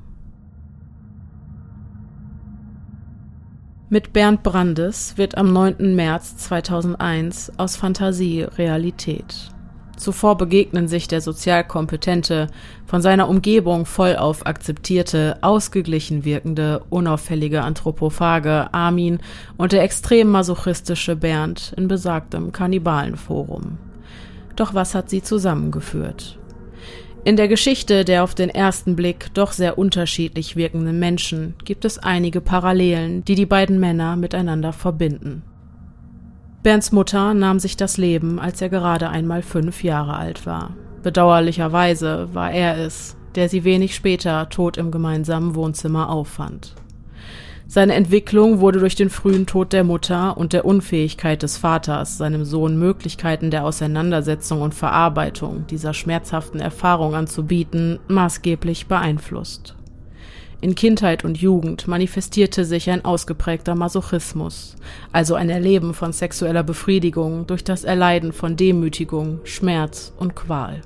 Mit Bernd Brandes wird am 9. März 2001 aus Fantasie Realität. Zuvor begegnen sich der sozial kompetente, von seiner Umgebung vollauf akzeptierte, ausgeglichen wirkende, unauffällige Anthropophage Armin und der extrem masochistische Bernd in besagtem Kannibalenforum. Doch was hat sie zusammengeführt? In der Geschichte der auf den ersten Blick doch sehr unterschiedlich wirkenden Menschen gibt es einige Parallelen, die die beiden Männer miteinander verbinden. Bernds Mutter nahm sich das Leben, als er gerade einmal fünf Jahre alt war. Bedauerlicherweise war er es, der sie wenig später tot im gemeinsamen Wohnzimmer auffand. Seine Entwicklung wurde durch den frühen Tod der Mutter und der Unfähigkeit des Vaters, seinem Sohn Möglichkeiten der Auseinandersetzung und Verarbeitung dieser schmerzhaften Erfahrung anzubieten, maßgeblich beeinflusst. In Kindheit und Jugend manifestierte sich ein ausgeprägter Masochismus, also ein Erleben von sexueller Befriedigung durch das Erleiden von Demütigung, Schmerz und Qual.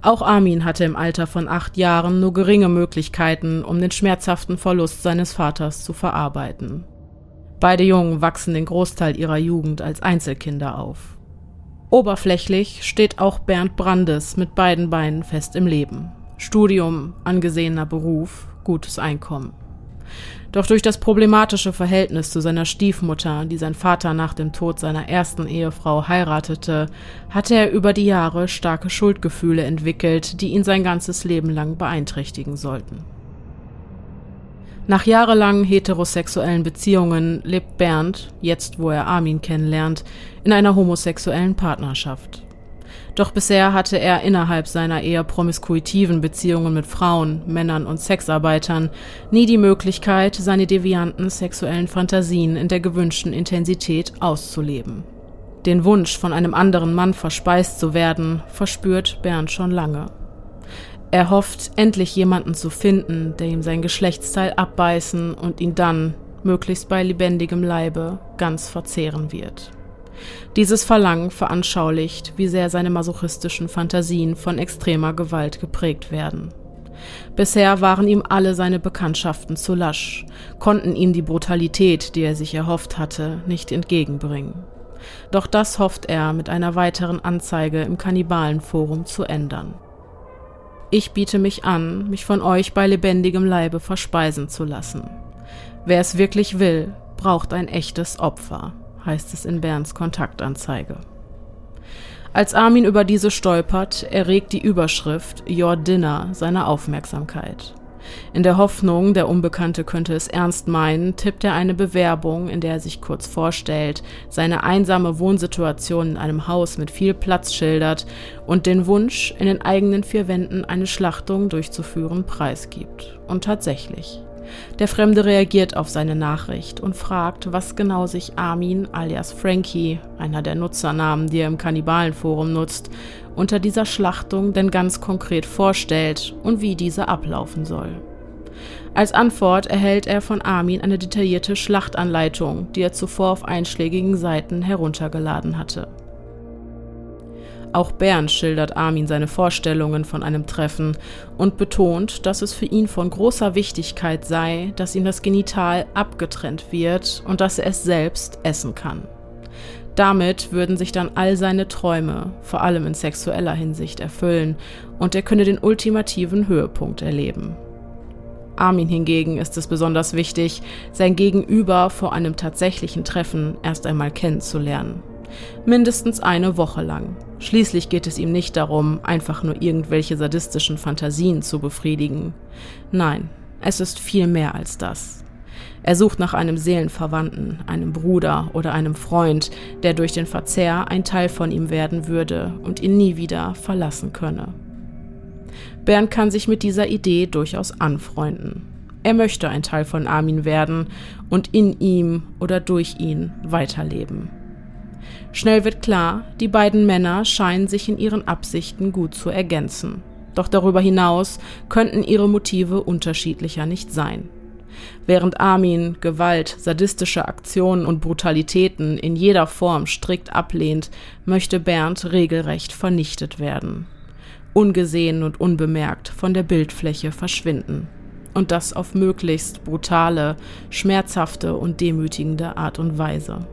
Auch Armin hatte im Alter von acht Jahren nur geringe Möglichkeiten, um den schmerzhaften Verlust seines Vaters zu verarbeiten. Beide Jungen wachsen den Großteil ihrer Jugend als Einzelkinder auf. Oberflächlich steht auch Bernd Brandes mit beiden Beinen fest im Leben. Studium, angesehener Beruf, gutes Einkommen. Doch durch das problematische Verhältnis zu seiner Stiefmutter, die sein Vater nach dem Tod seiner ersten Ehefrau heiratete, hatte er über die Jahre starke Schuldgefühle entwickelt, die ihn sein ganzes Leben lang beeinträchtigen sollten. Nach jahrelangen heterosexuellen Beziehungen lebt Bernd, jetzt wo er Armin kennenlernt, in einer homosexuellen Partnerschaft. Doch bisher hatte er innerhalb seiner eher promiskuitiven Beziehungen mit Frauen, Männern und Sexarbeitern nie die Möglichkeit, seine devianten sexuellen Fantasien in der gewünschten Intensität auszuleben. Den Wunsch, von einem anderen Mann verspeist zu werden, verspürt Bernd schon lange. Er hofft, endlich jemanden zu finden, der ihm sein Geschlechtsteil abbeißen und ihn dann, möglichst bei lebendigem Leibe, ganz verzehren wird. Dieses Verlangen veranschaulicht, wie sehr seine masochistischen Fantasien von extremer Gewalt geprägt werden. Bisher waren ihm alle seine Bekanntschaften zu lasch, konnten ihm die Brutalität, die er sich erhofft hatte, nicht entgegenbringen. Doch das hofft er mit einer weiteren Anzeige im Kannibalenforum zu ändern. Ich biete mich an, mich von euch bei lebendigem Leibe verspeisen zu lassen. Wer es wirklich will, braucht ein echtes Opfer heißt es in Bernds Kontaktanzeige. Als Armin über diese stolpert, erregt die Überschrift Your Dinner seine Aufmerksamkeit. In der Hoffnung, der Unbekannte könnte es ernst meinen, tippt er eine Bewerbung, in der er sich kurz vorstellt, seine einsame Wohnsituation in einem Haus mit viel Platz schildert und den Wunsch, in den eigenen vier Wänden eine Schlachtung durchzuführen, preisgibt. Und tatsächlich. Der Fremde reagiert auf seine Nachricht und fragt, was genau sich Armin alias Frankie, einer der Nutzernamen, die er im Kannibalenforum nutzt, unter dieser Schlachtung denn ganz konkret vorstellt und wie diese ablaufen soll. Als Antwort erhält er von Armin eine detaillierte Schlachtanleitung, die er zuvor auf einschlägigen Seiten heruntergeladen hatte. Auch Bernd schildert Armin seine Vorstellungen von einem Treffen und betont, dass es für ihn von großer Wichtigkeit sei, dass ihm das Genital abgetrennt wird und dass er es selbst essen kann. Damit würden sich dann all seine Träume, vor allem in sexueller Hinsicht, erfüllen und er könne den ultimativen Höhepunkt erleben. Armin hingegen ist es besonders wichtig, sein Gegenüber vor einem tatsächlichen Treffen erst einmal kennenzulernen. Mindestens eine Woche lang. Schließlich geht es ihm nicht darum, einfach nur irgendwelche sadistischen Fantasien zu befriedigen. Nein, es ist viel mehr als das. Er sucht nach einem Seelenverwandten, einem Bruder oder einem Freund, der durch den Verzehr ein Teil von ihm werden würde und ihn nie wieder verlassen könne. Bernd kann sich mit dieser Idee durchaus anfreunden. Er möchte ein Teil von Armin werden und in ihm oder durch ihn weiterleben. Schnell wird klar, die beiden Männer scheinen sich in ihren Absichten gut zu ergänzen. Doch darüber hinaus könnten ihre Motive unterschiedlicher nicht sein. Während Armin Gewalt, sadistische Aktionen und Brutalitäten in jeder Form strikt ablehnt, möchte Bernd regelrecht vernichtet werden. Ungesehen und unbemerkt von der Bildfläche verschwinden. Und das auf möglichst brutale, schmerzhafte und demütigende Art und Weise.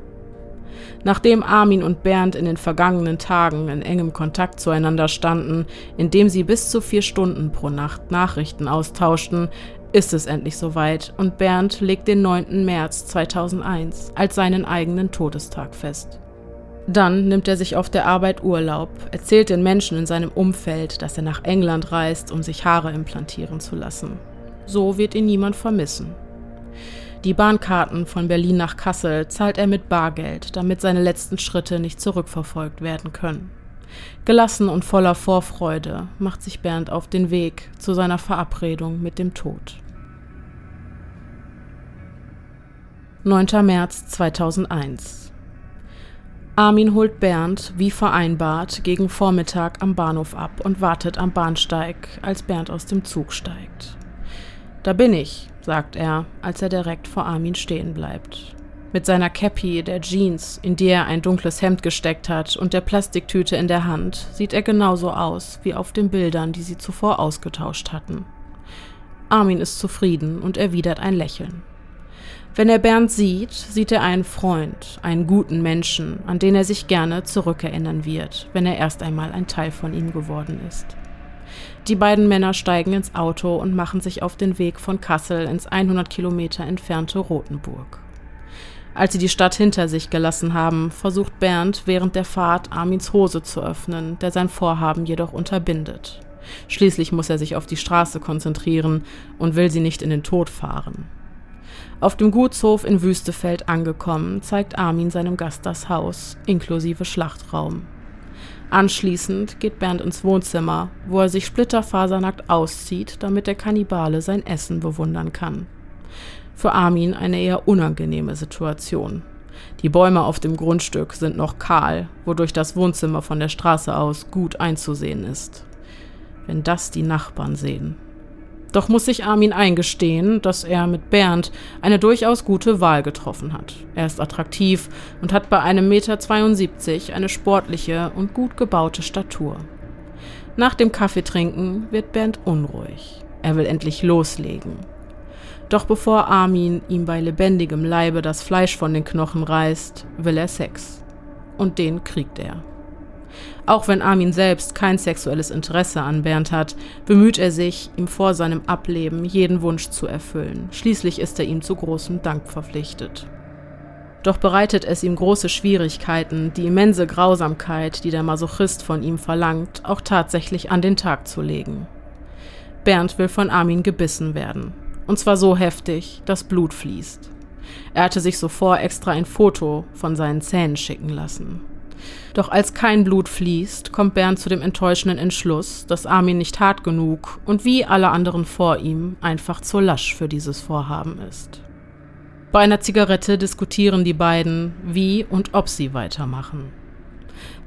Nachdem Armin und Bernd in den vergangenen Tagen in engem Kontakt zueinander standen, indem sie bis zu vier Stunden pro Nacht Nachrichten austauschten, ist es endlich soweit und Bernd legt den 9. März 2001 als seinen eigenen Todestag fest. Dann nimmt er sich auf der Arbeit Urlaub, erzählt den Menschen in seinem Umfeld, dass er nach England reist, um sich Haare implantieren zu lassen. So wird ihn niemand vermissen. Die Bahnkarten von Berlin nach Kassel zahlt er mit Bargeld, damit seine letzten Schritte nicht zurückverfolgt werden können. Gelassen und voller Vorfreude macht sich Bernd auf den Weg zu seiner Verabredung mit dem Tod. 9. März 2001 Armin holt Bernd, wie vereinbart, gegen Vormittag am Bahnhof ab und wartet am Bahnsteig, als Bernd aus dem Zug steigt. Da bin ich, sagt er, als er direkt vor Armin stehen bleibt. Mit seiner Cappy, der Jeans, in die er ein dunkles Hemd gesteckt hat, und der Plastiktüte in der Hand, sieht er genauso aus wie auf den Bildern, die sie zuvor ausgetauscht hatten. Armin ist zufrieden und erwidert ein Lächeln. Wenn er Bernd sieht, sieht er einen Freund, einen guten Menschen, an den er sich gerne zurückerinnern wird, wenn er erst einmal ein Teil von ihm geworden ist. Die beiden Männer steigen ins Auto und machen sich auf den Weg von Kassel ins 100 Kilometer entfernte Rothenburg. Als sie die Stadt hinter sich gelassen haben, versucht Bernd während der Fahrt Armins Hose zu öffnen, der sein Vorhaben jedoch unterbindet. Schließlich muss er sich auf die Straße konzentrieren und will sie nicht in den Tod fahren. Auf dem Gutshof in Wüstefeld angekommen, zeigt Armin seinem Gast das Haus, inklusive Schlachtraum. Anschließend geht Bernd ins Wohnzimmer, wo er sich splitterfasernackt auszieht, damit der Kannibale sein Essen bewundern kann. Für Armin eine eher unangenehme Situation. Die Bäume auf dem Grundstück sind noch kahl, wodurch das Wohnzimmer von der Straße aus gut einzusehen ist. Wenn das die Nachbarn sehen. Doch muss sich Armin eingestehen, dass er mit Bernd eine durchaus gute Wahl getroffen hat. Er ist attraktiv und hat bei einem Meter 72 eine sportliche und gut gebaute Statur. Nach dem Kaffeetrinken wird Bernd unruhig. Er will endlich loslegen. Doch bevor Armin ihm bei lebendigem Leibe das Fleisch von den Knochen reißt, will er Sex. Und den kriegt er. Auch wenn Armin selbst kein sexuelles Interesse an Bernd hat, bemüht er sich, ihm vor seinem Ableben jeden Wunsch zu erfüllen. Schließlich ist er ihm zu großem Dank verpflichtet. Doch bereitet es ihm große Schwierigkeiten, die immense Grausamkeit, die der Masochist von ihm verlangt, auch tatsächlich an den Tag zu legen. Bernd will von Armin gebissen werden. Und zwar so heftig, dass Blut fließt. Er hatte sich zuvor extra ein Foto von seinen Zähnen schicken lassen. Doch als kein Blut fließt, kommt Bernd zu dem enttäuschenden Entschluss, dass Armin nicht hart genug und wie alle anderen vor ihm einfach zu lasch für dieses Vorhaben ist. Bei einer Zigarette diskutieren die beiden, wie und ob sie weitermachen.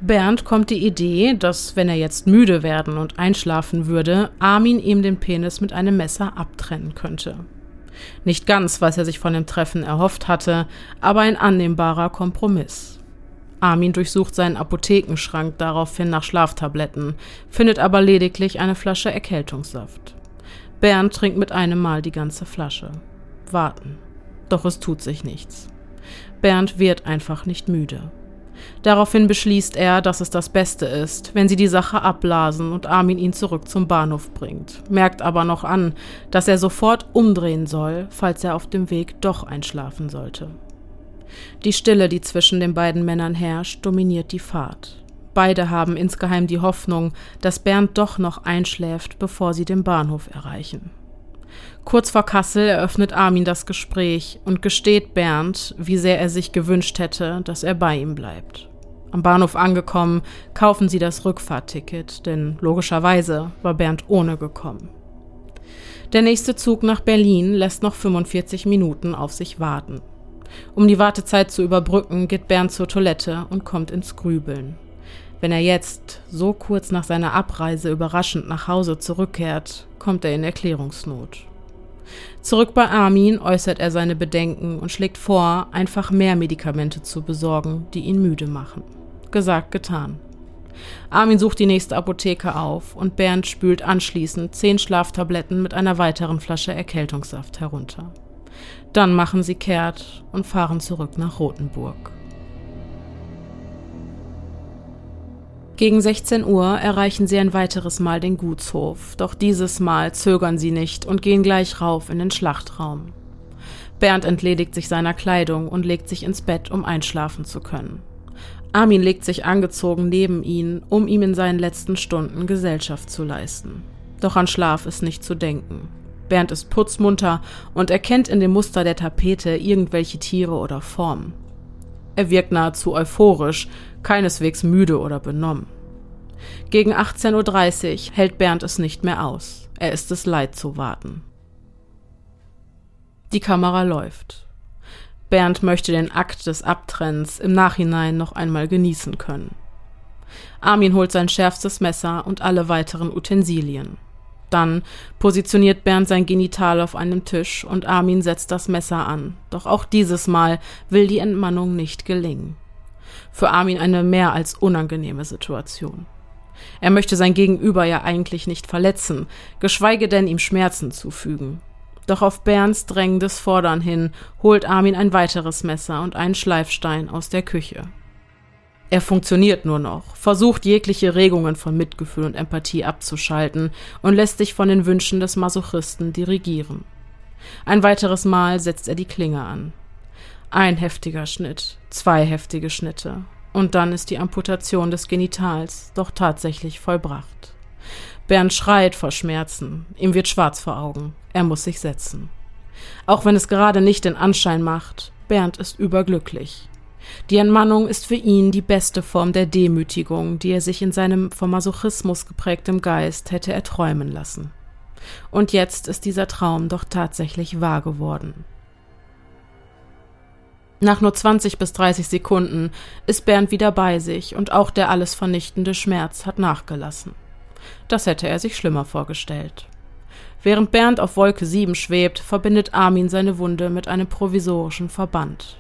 Bernd kommt die Idee, dass, wenn er jetzt müde werden und einschlafen würde, Armin ihm den Penis mit einem Messer abtrennen könnte. Nicht ganz, was er sich von dem Treffen erhofft hatte, aber ein annehmbarer Kompromiss. Armin durchsucht seinen Apothekenschrank daraufhin nach Schlaftabletten, findet aber lediglich eine Flasche Erkältungssaft. Bernd trinkt mit einem Mal die ganze Flasche. Warten. Doch es tut sich nichts. Bernd wird einfach nicht müde. Daraufhin beschließt er, dass es das Beste ist, wenn sie die Sache abblasen und Armin ihn zurück zum Bahnhof bringt, merkt aber noch an, dass er sofort umdrehen soll, falls er auf dem Weg doch einschlafen sollte. Die Stille, die zwischen den beiden Männern herrscht, dominiert die Fahrt. Beide haben insgeheim die Hoffnung, dass Bernd doch noch einschläft, bevor sie den Bahnhof erreichen. Kurz vor Kassel eröffnet Armin das Gespräch und gesteht Bernd, wie sehr er sich gewünscht hätte, dass er bei ihm bleibt. Am Bahnhof angekommen, kaufen sie das Rückfahrtticket, denn logischerweise war Bernd ohne gekommen. Der nächste Zug nach Berlin lässt noch 45 Minuten auf sich warten. Um die Wartezeit zu überbrücken, geht Bernd zur Toilette und kommt ins Grübeln. Wenn er jetzt, so kurz nach seiner Abreise, überraschend nach Hause zurückkehrt, kommt er in Erklärungsnot. Zurück bei Armin äußert er seine Bedenken und schlägt vor, einfach mehr Medikamente zu besorgen, die ihn müde machen. Gesagt, getan. Armin sucht die nächste Apotheke auf und Bernd spült anschließend zehn Schlaftabletten mit einer weiteren Flasche Erkältungssaft herunter. Dann machen sie kehrt und fahren zurück nach Rothenburg. Gegen 16 Uhr erreichen sie ein weiteres Mal den Gutshof, doch dieses Mal zögern sie nicht und gehen gleich rauf in den Schlachtraum. Bernd entledigt sich seiner Kleidung und legt sich ins Bett, um einschlafen zu können. Armin legt sich angezogen neben ihn, um ihm in seinen letzten Stunden Gesellschaft zu leisten. Doch an Schlaf ist nicht zu denken. Bernd ist putzmunter und erkennt in dem Muster der Tapete irgendwelche Tiere oder Formen. Er wirkt nahezu euphorisch, keineswegs müde oder benommen. Gegen 18.30 Uhr hält Bernd es nicht mehr aus. Er ist es leid zu warten. Die Kamera läuft. Bernd möchte den Akt des Abtrennens im Nachhinein noch einmal genießen können. Armin holt sein schärfstes Messer und alle weiteren Utensilien. Dann positioniert Bernd sein Genital auf einem Tisch und Armin setzt das Messer an. Doch auch dieses Mal will die Entmannung nicht gelingen. Für Armin eine mehr als unangenehme Situation. Er möchte sein Gegenüber ja eigentlich nicht verletzen, geschweige denn ihm Schmerzen zufügen. Doch auf Bernds drängendes Fordern hin holt Armin ein weiteres Messer und einen Schleifstein aus der Küche. Er funktioniert nur noch, versucht jegliche Regungen von Mitgefühl und Empathie abzuschalten und lässt sich von den Wünschen des Masochisten dirigieren. Ein weiteres Mal setzt er die Klinge an. Ein heftiger Schnitt, zwei heftige Schnitte, und dann ist die Amputation des Genitals doch tatsächlich vollbracht. Bernd schreit vor Schmerzen, ihm wird schwarz vor Augen, er muss sich setzen. Auch wenn es gerade nicht den Anschein macht, Bernd ist überglücklich. Die Entmannung ist für ihn die beste Form der Demütigung, die er sich in seinem vom Masochismus geprägtem Geist hätte erträumen lassen. Und jetzt ist dieser Traum doch tatsächlich wahr geworden. Nach nur 20 bis 30 Sekunden ist Bernd wieder bei sich und auch der alles vernichtende Schmerz hat nachgelassen. Das hätte er sich schlimmer vorgestellt. Während Bernd auf Wolke 7 schwebt, verbindet Armin seine Wunde mit einem provisorischen Verband.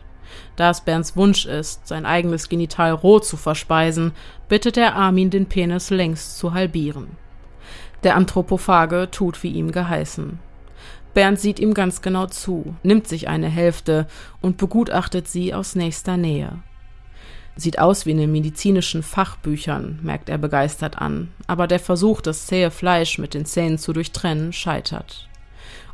Da es Bernds Wunsch ist, sein eigenes Genital roh zu verspeisen, bittet er Armin, den Penis längst zu halbieren. Der Anthropophage tut wie ihm geheißen. Bernd sieht ihm ganz genau zu, nimmt sich eine Hälfte und begutachtet sie aus nächster Nähe. Sieht aus wie in den medizinischen Fachbüchern, merkt er begeistert an, aber der Versuch, das zähe Fleisch mit den Zähnen zu durchtrennen, scheitert.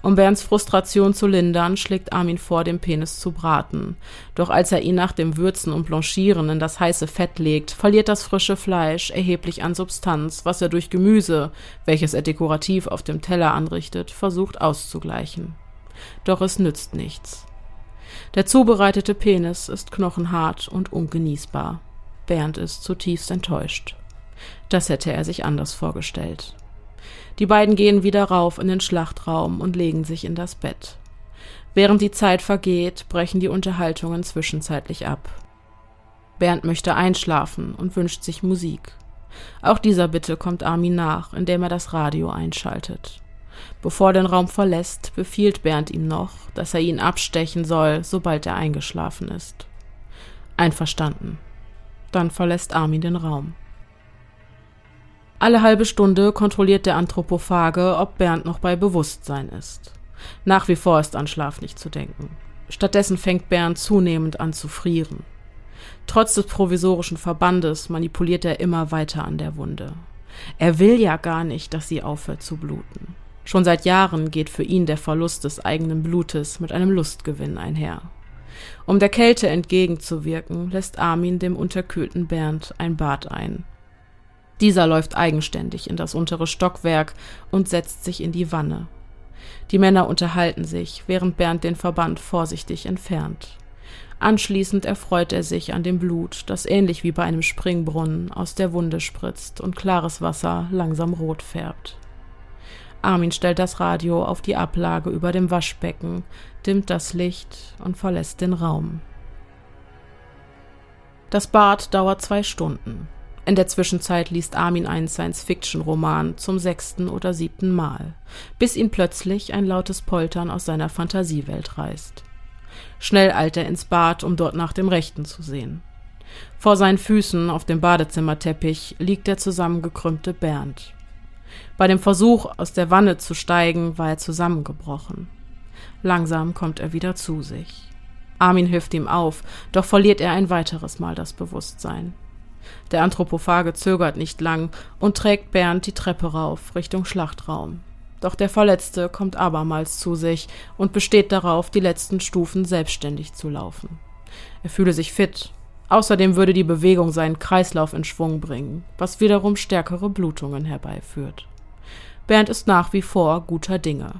Um Bernds Frustration zu lindern, schlägt Armin vor, den Penis zu braten. Doch als er ihn nach dem Würzen und Blanchieren in das heiße Fett legt, verliert das frische Fleisch erheblich an Substanz, was er durch Gemüse, welches er dekorativ auf dem Teller anrichtet, versucht auszugleichen. Doch es nützt nichts. Der zubereitete Penis ist knochenhart und ungenießbar. Bernd ist zutiefst enttäuscht. Das hätte er sich anders vorgestellt. Die beiden gehen wieder rauf in den Schlachtraum und legen sich in das Bett. Während die Zeit vergeht, brechen die Unterhaltungen zwischenzeitlich ab. Bernd möchte einschlafen und wünscht sich Musik. Auch dieser Bitte kommt Armin nach, indem er das Radio einschaltet. Bevor er den Raum verlässt, befiehlt Bernd ihm noch, dass er ihn abstechen soll, sobald er eingeschlafen ist. Einverstanden. Dann verlässt Armin den Raum. Alle halbe Stunde kontrolliert der Anthropophage, ob Bernd noch bei Bewusstsein ist. Nach wie vor ist an Schlaf nicht zu denken. Stattdessen fängt Bernd zunehmend an zu frieren. Trotz des provisorischen Verbandes manipuliert er immer weiter an der Wunde. Er will ja gar nicht, dass sie aufhört zu bluten. Schon seit Jahren geht für ihn der Verlust des eigenen Blutes mit einem Lustgewinn einher. Um der Kälte entgegenzuwirken, lässt Armin dem unterkühlten Bernd ein Bad ein. Dieser läuft eigenständig in das untere Stockwerk und setzt sich in die Wanne. Die Männer unterhalten sich, während Bernd den Verband vorsichtig entfernt. Anschließend erfreut er sich an dem Blut, das ähnlich wie bei einem Springbrunnen aus der Wunde spritzt und klares Wasser langsam rot färbt. Armin stellt das Radio auf die Ablage über dem Waschbecken, dimmt das Licht und verlässt den Raum. Das Bad dauert zwei Stunden. In der Zwischenzeit liest Armin einen Science-Fiction-Roman zum sechsten oder siebten Mal, bis ihn plötzlich ein lautes Poltern aus seiner Fantasiewelt reißt. Schnell eilt er ins Bad, um dort nach dem Rechten zu sehen. Vor seinen Füßen auf dem Badezimmerteppich liegt der zusammengekrümmte Bernd. Bei dem Versuch, aus der Wanne zu steigen, war er zusammengebrochen. Langsam kommt er wieder zu sich. Armin hilft ihm auf, doch verliert er ein weiteres Mal das Bewusstsein. Der Anthropophage zögert nicht lang und trägt Bernd die Treppe rauf Richtung Schlachtraum. Doch der Verletzte kommt abermals zu sich und besteht darauf, die letzten Stufen selbstständig zu laufen. Er fühle sich fit, Außerdem würde die Bewegung seinen Kreislauf in Schwung bringen, was wiederum stärkere Blutungen herbeiführt. Bernd ist nach wie vor guter Dinge.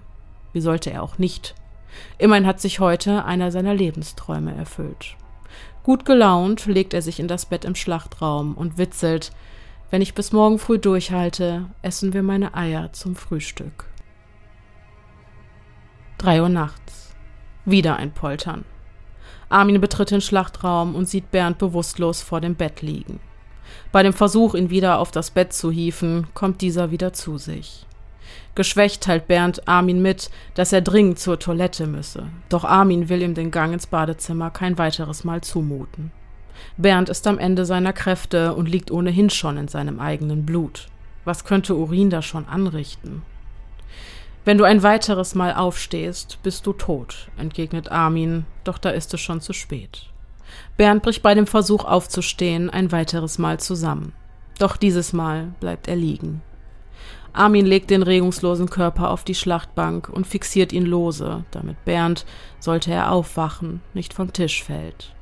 Wie sollte er auch nicht? Immerhin hat sich heute einer seiner Lebensträume erfüllt. Gut gelaunt legt er sich in das Bett im Schlachtraum und witzelt, wenn ich bis morgen früh durchhalte, essen wir meine Eier zum Frühstück. Drei Uhr nachts. Wieder ein Poltern. Armin betritt den Schlachtraum und sieht Bernd bewusstlos vor dem Bett liegen. Bei dem Versuch, ihn wieder auf das Bett zu hieven, kommt dieser wieder zu sich. Geschwächt teilt Bernd Armin mit, dass er dringend zur Toilette müsse. Doch Armin will ihm den Gang ins Badezimmer kein weiteres Mal zumuten. Bernd ist am Ende seiner Kräfte und liegt ohnehin schon in seinem eigenen Blut. Was könnte Urin da schon anrichten? Wenn du ein weiteres Mal aufstehst, bist du tot, entgegnet Armin, doch da ist es schon zu spät. Bernd bricht bei dem Versuch aufzustehen ein weiteres Mal zusammen. Doch dieses Mal bleibt er liegen. Armin legt den regungslosen Körper auf die Schlachtbank und fixiert ihn lose, damit Bernd, sollte er aufwachen, nicht vom Tisch fällt.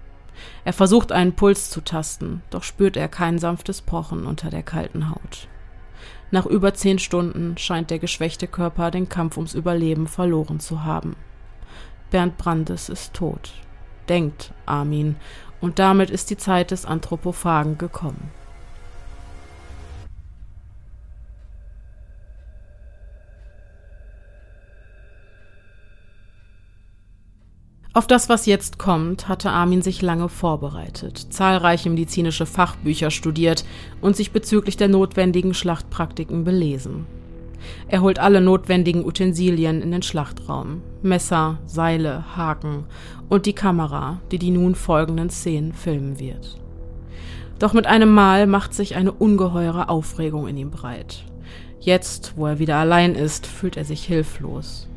Er versucht einen Puls zu tasten, doch spürt er kein sanftes Pochen unter der kalten Haut. Nach über zehn Stunden scheint der geschwächte Körper den Kampf ums Überleben verloren zu haben. Bernd Brandes ist tot, denkt Armin, und damit ist die Zeit des Anthropophagen gekommen. Auf das, was jetzt kommt, hatte Armin sich lange vorbereitet, zahlreiche medizinische Fachbücher studiert und sich bezüglich der notwendigen Schlachtpraktiken belesen. Er holt alle notwendigen Utensilien in den Schlachtraum: Messer, Seile, Haken und die Kamera, die die nun folgenden Szenen filmen wird. Doch mit einem Mal macht sich eine ungeheure Aufregung in ihm breit. Jetzt, wo er wieder allein ist, fühlt er sich hilflos.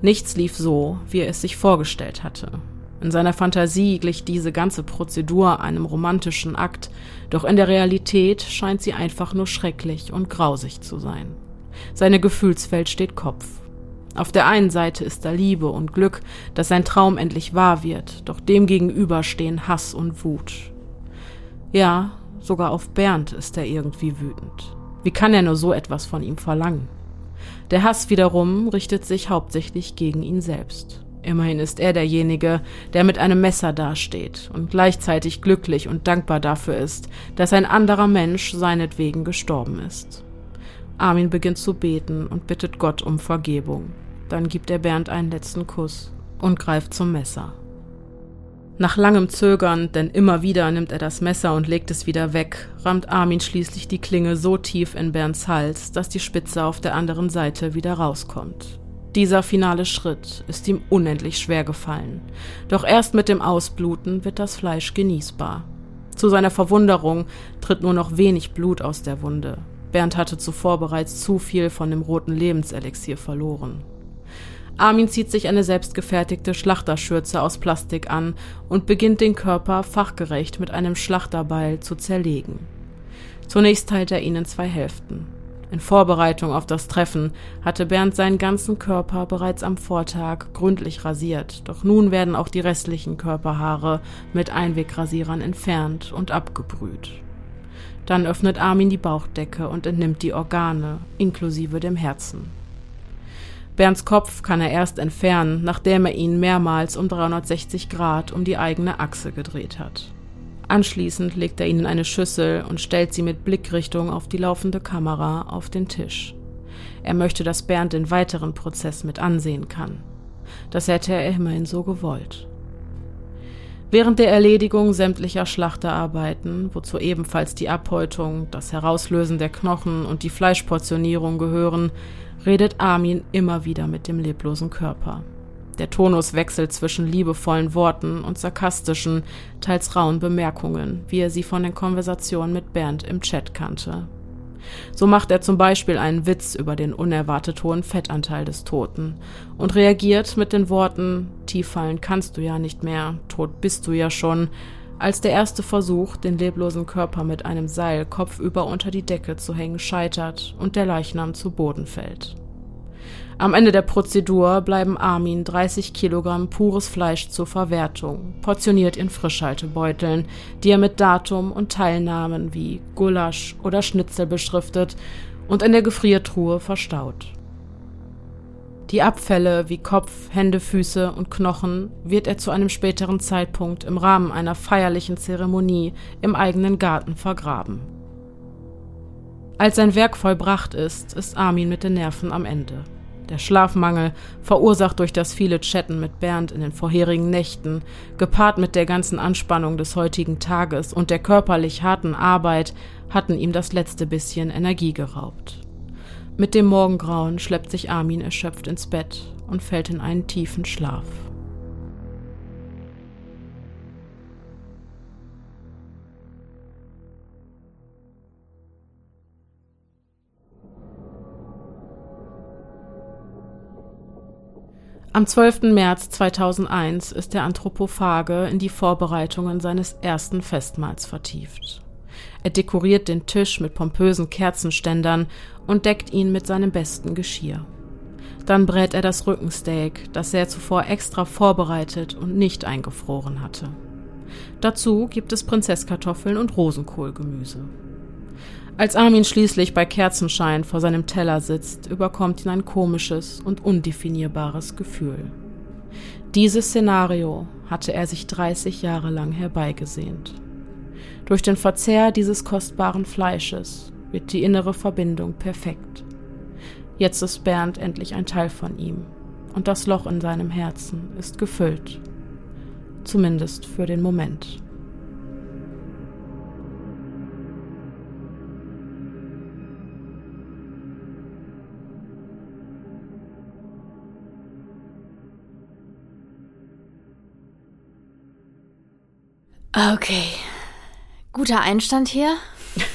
Nichts lief so, wie er es sich vorgestellt hatte. In seiner Fantasie glich diese ganze Prozedur einem romantischen Akt, doch in der Realität scheint sie einfach nur schrecklich und grausig zu sein. Seine Gefühlswelt steht Kopf. Auf der einen Seite ist da Liebe und Glück, dass sein Traum endlich wahr wird, doch dem gegenüber stehen Hass und Wut. Ja, sogar auf Bernd ist er irgendwie wütend. Wie kann er nur so etwas von ihm verlangen? Der Hass wiederum richtet sich hauptsächlich gegen ihn selbst. Immerhin ist er derjenige, der mit einem Messer dasteht und gleichzeitig glücklich und dankbar dafür ist, dass ein anderer Mensch seinetwegen gestorben ist. Armin beginnt zu beten und bittet Gott um Vergebung. Dann gibt er Bernd einen letzten Kuss und greift zum Messer. Nach langem Zögern, denn immer wieder nimmt er das Messer und legt es wieder weg, rammt Armin schließlich die Klinge so tief in Bernds Hals, dass die Spitze auf der anderen Seite wieder rauskommt. Dieser finale Schritt ist ihm unendlich schwer gefallen. Doch erst mit dem Ausbluten wird das Fleisch genießbar. Zu seiner Verwunderung tritt nur noch wenig Blut aus der Wunde. Bernd hatte zuvor bereits zu viel von dem roten Lebenselixier verloren. Armin zieht sich eine selbstgefertigte Schlachterschürze aus Plastik an und beginnt den Körper fachgerecht mit einem Schlachterbeil zu zerlegen. Zunächst teilt er ihn in zwei Hälften. In Vorbereitung auf das Treffen hatte Bernd seinen ganzen Körper bereits am Vortag gründlich rasiert, doch nun werden auch die restlichen Körperhaare mit Einwegrasierern entfernt und abgebrüht. Dann öffnet Armin die Bauchdecke und entnimmt die Organe, inklusive dem Herzen. Bernds Kopf kann er erst entfernen, nachdem er ihn mehrmals um 360 Grad um die eigene Achse gedreht hat. Anschließend legt er ihn in eine Schüssel und stellt sie mit Blickrichtung auf die laufende Kamera auf den Tisch. Er möchte, dass Bernd den weiteren Prozess mit ansehen kann. Das hätte er immerhin so gewollt. Während der Erledigung sämtlicher Schlachterarbeiten, wozu ebenfalls die Abhäutung, das Herauslösen der Knochen und die Fleischportionierung gehören, redet Armin immer wieder mit dem leblosen Körper. Der Tonus wechselt zwischen liebevollen Worten und sarkastischen, teils rauen Bemerkungen, wie er sie von den Konversationen mit Bernd im Chat kannte. So macht er zum Beispiel einen Witz über den unerwartet hohen Fettanteil des Toten und reagiert mit den Worten Tief fallen kannst du ja nicht mehr, tot bist du ja schon, als der erste Versuch, den leblosen Körper mit einem Seil kopfüber unter die Decke zu hängen, scheitert und der Leichnam zu Boden fällt. Am Ende der Prozedur bleiben Armin 30 Kilogramm pures Fleisch zur Verwertung, portioniert in Frischhaltebeuteln, die er mit Datum und Teilnamen wie Gulasch oder Schnitzel beschriftet und in der Gefriertruhe verstaut. Die Abfälle wie Kopf, Hände, Füße und Knochen wird er zu einem späteren Zeitpunkt im Rahmen einer feierlichen Zeremonie im eigenen Garten vergraben. Als sein Werk vollbracht ist, ist Armin mit den Nerven am Ende. Der Schlafmangel, verursacht durch das viele Chatten mit Bernd in den vorherigen Nächten, gepaart mit der ganzen Anspannung des heutigen Tages und der körperlich harten Arbeit, hatten ihm das letzte bisschen Energie geraubt. Mit dem Morgengrauen schleppt sich Armin erschöpft ins Bett und fällt in einen tiefen Schlaf. Am 12. März 2001 ist der Anthropophage in die Vorbereitungen seines ersten Festmahls vertieft. Er dekoriert den Tisch mit pompösen Kerzenständern und deckt ihn mit seinem besten Geschirr. Dann brät er das Rückensteak, das er zuvor extra vorbereitet und nicht eingefroren hatte. Dazu gibt es Prinzesskartoffeln und Rosenkohlgemüse. Als Armin schließlich bei Kerzenschein vor seinem Teller sitzt, überkommt ihn ein komisches und undefinierbares Gefühl. Dieses Szenario hatte er sich 30 Jahre lang herbeigesehnt. Durch den Verzehr dieses kostbaren Fleisches wird die innere Verbindung perfekt. Jetzt ist Bernd endlich ein Teil von ihm und das Loch in seinem Herzen ist gefüllt. Zumindest für den Moment. Okay. Guter Einstand hier.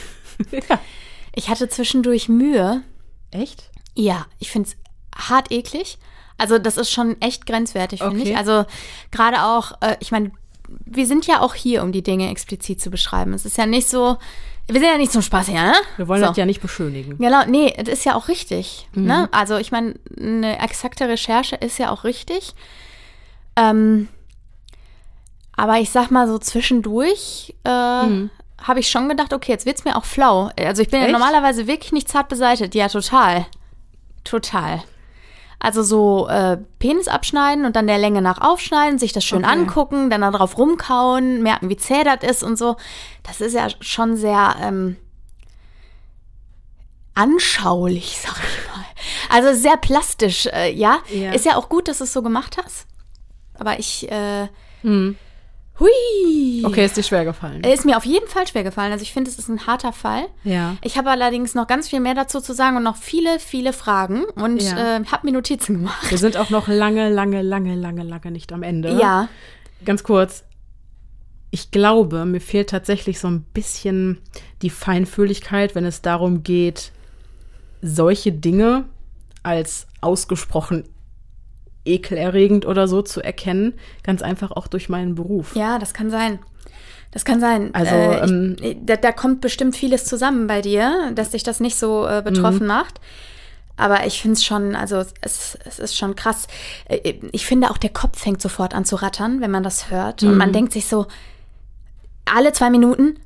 ja. Ich hatte zwischendurch Mühe. Echt? Ja, ich finde es hart eklig. Also, das ist schon echt grenzwertig, finde Okay. ich. Also, gerade auch, äh, ich meine, wir sind ja auch hier, um die Dinge explizit zu beschreiben. Es ist ja nicht so, wir sind ja nicht zum Spaß hier, ne? Wir wollen so. das ja nicht beschönigen. Genau, nee, das ist ja auch richtig. Mhm. Ne? Also ich meine, eine exakte Recherche ist ja auch richtig. Ähm, aber ich sag mal so zwischendurch äh, Mhm. habe ich schon gedacht, okay, jetzt wird's mir auch flau. Also ich bin ja Echt? normalerweise wirklich nicht zart beseitigt. Ja, total. Total. Also so äh, Penis abschneiden und dann der Länge nach aufschneiden, sich das schön Okay. angucken, dann da drauf rumkauen, merken, wie zäh das ist und so. Das ist ja schon sehr ähm, anschaulich, sag ich mal. Also sehr plastisch, äh, ja? Ja. Ist ja auch gut, dass du es so gemacht hast. Aber ich, äh, Mhm. Hui. Okay, ist dir schwer gefallen. Ist mir auf jeden Fall schwer gefallen. Also ich finde, es ist ein harter Fall. Ja. Ich habe allerdings noch ganz viel mehr dazu zu sagen und noch viele, viele Fragen und Ja. äh, habe mir Notizen gemacht. Wir sind auch noch lange, lange, lange, lange, lange nicht am Ende. Ja, Ganz kurz. Ich glaube, mir fehlt tatsächlich so ein bisschen die Feinfühligkeit, wenn es darum geht, solche Dinge als ausgesprochen ekelerregend oder so zu erkennen. Ganz einfach auch durch meinen Beruf. ja, das kann sein. Das kann sein. Also, äh, ähm, ich, da, da kommt bestimmt vieles zusammen bei dir, dass dich das nicht so äh, Mhm. betroffen macht. Aber ich finde es schon, also es, es ist schon krass. Äh, Ich finde auch, der Kopf fängt sofort an zu rattern, wenn man das hört. Und Mhm. man denkt sich so, alle zwei Minuten,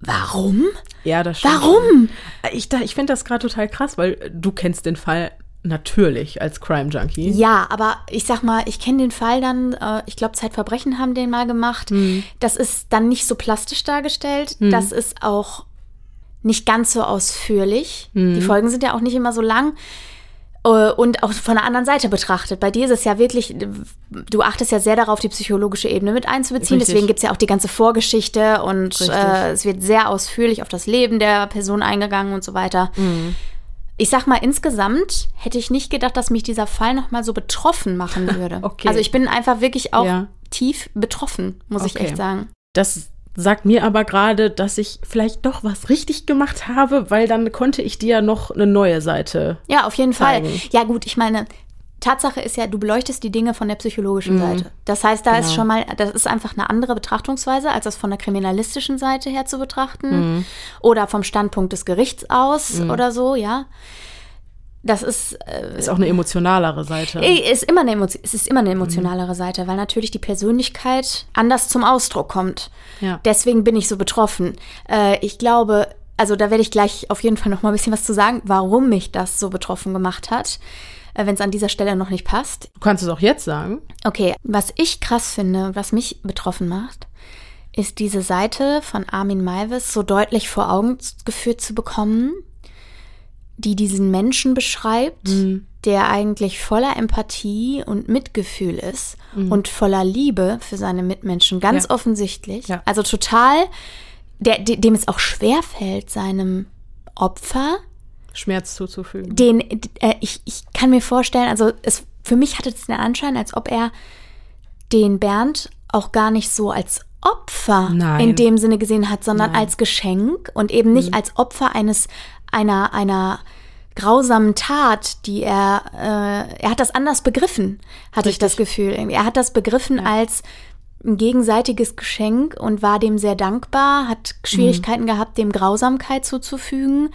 warum? Ja, das stimmt. Warum? Ich, da- ich finde das gerade total krass, weil du kennst den Fall natürlich als Crime Junkie. Ja, aber ich sag mal, ich kenne den Fall dann, äh, ich glaube, Zeitverbrechen haben den mal gemacht. Mhm. Das ist dann nicht so plastisch dargestellt. Das ist auch nicht ganz so ausführlich. Mhm. Die Folgen sind ja auch nicht immer so lang. Äh, Und auch von der anderen Seite betrachtet. Bei dir ist es ja wirklich, du achtest ja sehr darauf, die psychologische Ebene mit einzubeziehen. Richtig. Deswegen gibt es ja auch die ganze Vorgeschichte und äh, es wird sehr ausführlich auf das Leben der Person eingegangen und so weiter. Mhm. Ich sag mal, insgesamt hätte ich nicht gedacht, dass mich dieser Fall nochmal so betroffen machen würde. Okay. Also ich bin einfach wirklich auch Ja. tief betroffen, muss ich Okay. echt sagen. Das sagt mir aber gerade, dass ich vielleicht doch was richtig gemacht habe, weil dann konnte ich dir noch eine neue Seite. Ja, auf jeden Fall. Zeigen. Ja, gut, ich meine, Tatsache ist ja, du beleuchtest die Dinge von der psychologischen Seite. Das heißt, da ist Genau. schon mal, das ist einfach eine andere Betrachtungsweise, als das von der kriminalistischen Seite her zu betrachten. Oder vom Standpunkt des Gerichts aus oder so, ja. das ist. Äh, ist auch eine emotionalere Seite. Ist immer eine Emotion, es ist immer eine emotionalere mhm. Seite, weil natürlich die Persönlichkeit anders zum Ausdruck kommt. Ja. Deswegen bin ich so betroffen. Äh, ich glaube, also da werde ich gleich auf jeden Fall noch mal ein bisschen was zu sagen, warum mich das so betroffen gemacht hat, äh, wenn es an dieser Stelle noch nicht passt. Du kannst es auch jetzt sagen. Okay, was ich krass finde, was mich betroffen macht, ist diese Seite von Armin Maivis so deutlich vor Augen geführt zu bekommen, die diesen Menschen beschreibt, mhm. der eigentlich voller Empathie und Mitgefühl ist mhm. und voller Liebe für seine Mitmenschen, ganz ja. offensichtlich. Ja. Also total, der, dem es auch schwer fällt, seinem Opfer Schmerz zuzufügen. Den, äh, ich, ich kann mir vorstellen, also es, für mich hatte es den Anschein, als ob er den Bernd auch gar nicht so als Opfer Nein. in dem Sinne gesehen hat, sondern Nein. als Geschenk und eben nicht mhm. als Opfer eines einer einer grausamen Tat, die er äh, er hat das anders begriffen, hatte Richtig. ich das Gefühl. Er hat das begriffen ja. als ein gegenseitiges Geschenk und war dem sehr dankbar, hat Schwierigkeiten mhm. gehabt, dem Grausamkeit zuzufügen.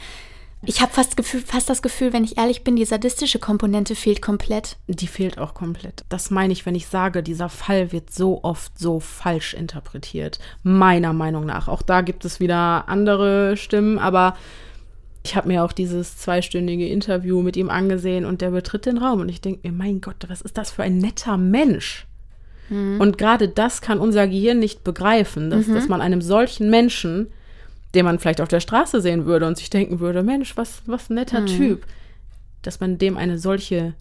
Ich habe fast, fast das Gefühl, wenn ich ehrlich bin, die sadistische Komponente fehlt komplett. Die fehlt auch komplett. Das meine ich, wenn ich sage, dieser Fall wird so oft so falsch interpretiert. Meiner Meinung nach. Auch da gibt es wieder andere Stimmen, aber ich habe mir auch dieses zweistündige Interview mit ihm angesehen und der betritt den Raum und ich denke mir, mein Gott, was ist das für ein netter Mensch? Mhm. Und gerade das kann unser Gehirn nicht begreifen, dass, mhm. dass man einem solchen Menschen den man vielleicht auf der Straße sehen würde und sich denken würde, Mensch, was, was ein netter mhm. Typ, dass man dem eine solche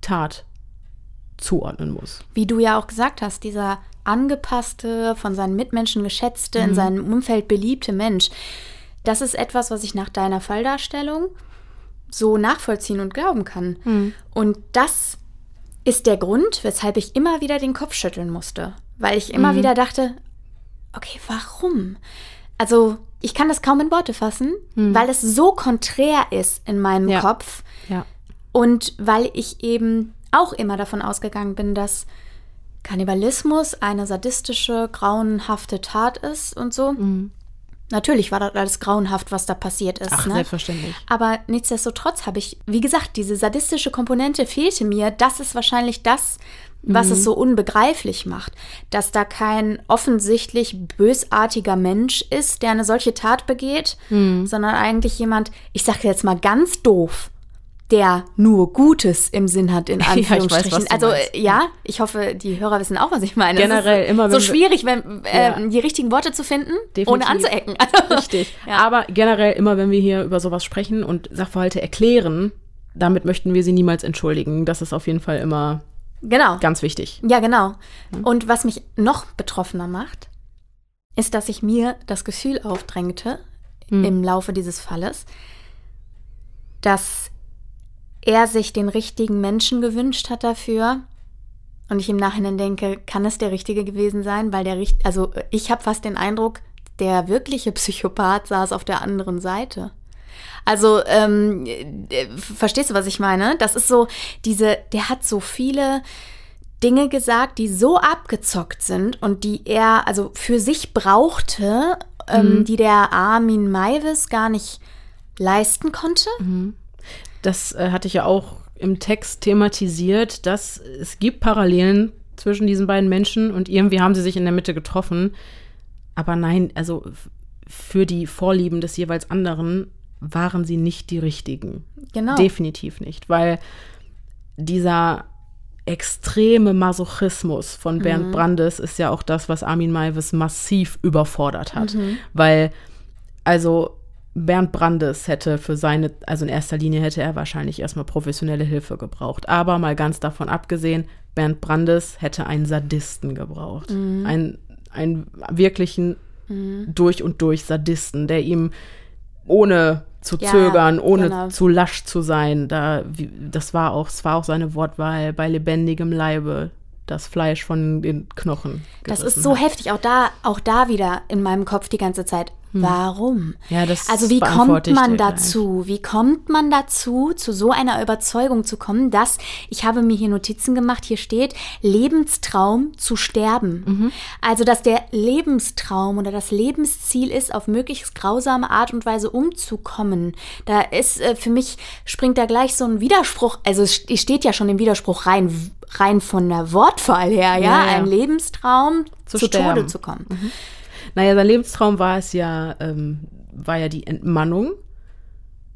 Tat zuordnen muss. Wie du ja auch gesagt hast, dieser angepasste, von seinen Mitmenschen geschätzte, mhm. in seinem Umfeld beliebte Mensch, das ist etwas, was ich nach deiner Falldarstellung so nachvollziehen und glauben kann. Mhm. Und das ist der Grund, weshalb ich immer wieder den Kopf schütteln musste, weil ich immer mhm. wieder dachte, okay, warum? Also ich kann das kaum in Worte fassen, hm. weil es so konträr ist in meinem ja. Kopf. Ja. Und weil ich eben auch immer davon ausgegangen bin, dass Kannibalismus eine sadistische, grauenhafte Tat ist und so. Mhm. Natürlich war das alles grauenhaft, was da passiert ist. Ach, ne? selbstverständlich. Aber nichtsdestotrotz habe ich, wie gesagt, diese sadistische Komponente fehlte mir. Das ist wahrscheinlich das, was mhm. es so unbegreiflich macht, dass da kein offensichtlich bösartiger Mensch ist, der eine solche Tat begeht, mhm. sondern eigentlich jemand, ich sage jetzt mal ganz doof, der nur Gutes im Sinn hat, in Anführungsstrichen. Ja, weiß, also meinst. ja, ich hoffe, die Hörer wissen auch, was ich meine. Generell immer so schwierig, wenn äh, ja. die richtigen Worte zu finden, Definitiv. ohne anzuecken. Richtig. Ja. Aber generell immer, wenn wir hier über sowas sprechen und Sachverhalte erklären, damit möchten wir sie niemals entschuldigen. Das ist auf jeden Fall immer Genau. Ganz wichtig. Ja, genau. Und was mich noch betroffener macht, ist, dass sich mir das Gefühl aufdrängte hm. im Laufe dieses Falles, dass er sich den richtigen Menschen gewünscht hat dafür. Und ich im Nachhinein denke, kann es der Richtige gewesen sein? Weil der Richt also ich habe fast den Eindruck, der wirkliche Psychopath saß auf der anderen Seite. Also, ähm, äh, verstehst du, was ich meine? Das ist so, diese, der hat so viele Dinge gesagt, die so abgezockt sind und die er also für sich brauchte, ähm, mhm. die der Armin Maivis gar nicht leisten konnte. Mhm. Das äh, hatte ich ja auch im Text thematisiert, dass es gibt Parallelen zwischen diesen beiden Menschen und irgendwie haben sie sich in der Mitte getroffen. Aber nein, also für die Vorlieben des jeweils anderen waren sie nicht die richtigen. Genau. Definitiv nicht, weil dieser extreme Masochismus von Bernd mhm. Brandes ist ja auch das, was Armin Maivis massiv überfordert hat. Mhm. Weil, also Bernd Brandes hätte für seine, also in erster Linie hätte er wahrscheinlich erstmal professionelle Hilfe gebraucht. Aber mal ganz davon abgesehen, Bernd Brandes hätte einen Sadisten gebraucht. Mhm. Einen, einen wirklichen mhm. durch und durch Sadisten, der ihm ohne zu ja, zögern, ohne genau. zu lasch zu sein. Da, wie, das war auch, es war auch seine Wortwahl bei lebendigem Leibe das Fleisch von den Knochen. Das ist so hat. heftig, auch da, auch da wieder in meinem Kopf die ganze Zeit. Warum? Ja, das also wie kommt man gleich. dazu? Wie kommt man dazu, zu so einer Überzeugung zu kommen, dass, ich habe mir hier Notizen gemacht, hier steht, Lebenstraum zu sterben. Mhm. Also, dass der Lebenstraum oder das Lebensziel ist, auf möglichst grausame Art und Weise umzukommen. Da ist äh, für mich, springt da gleich so ein Widerspruch, also es steht ja schon im Widerspruch rein, rein von der Wortwahl her, ja, Ja, ja. ein Lebenstraum Zu zu, Tode sterben. zu kommen. Naja, sein Lebenstraum war es ja, ähm, war ja die Entmannung.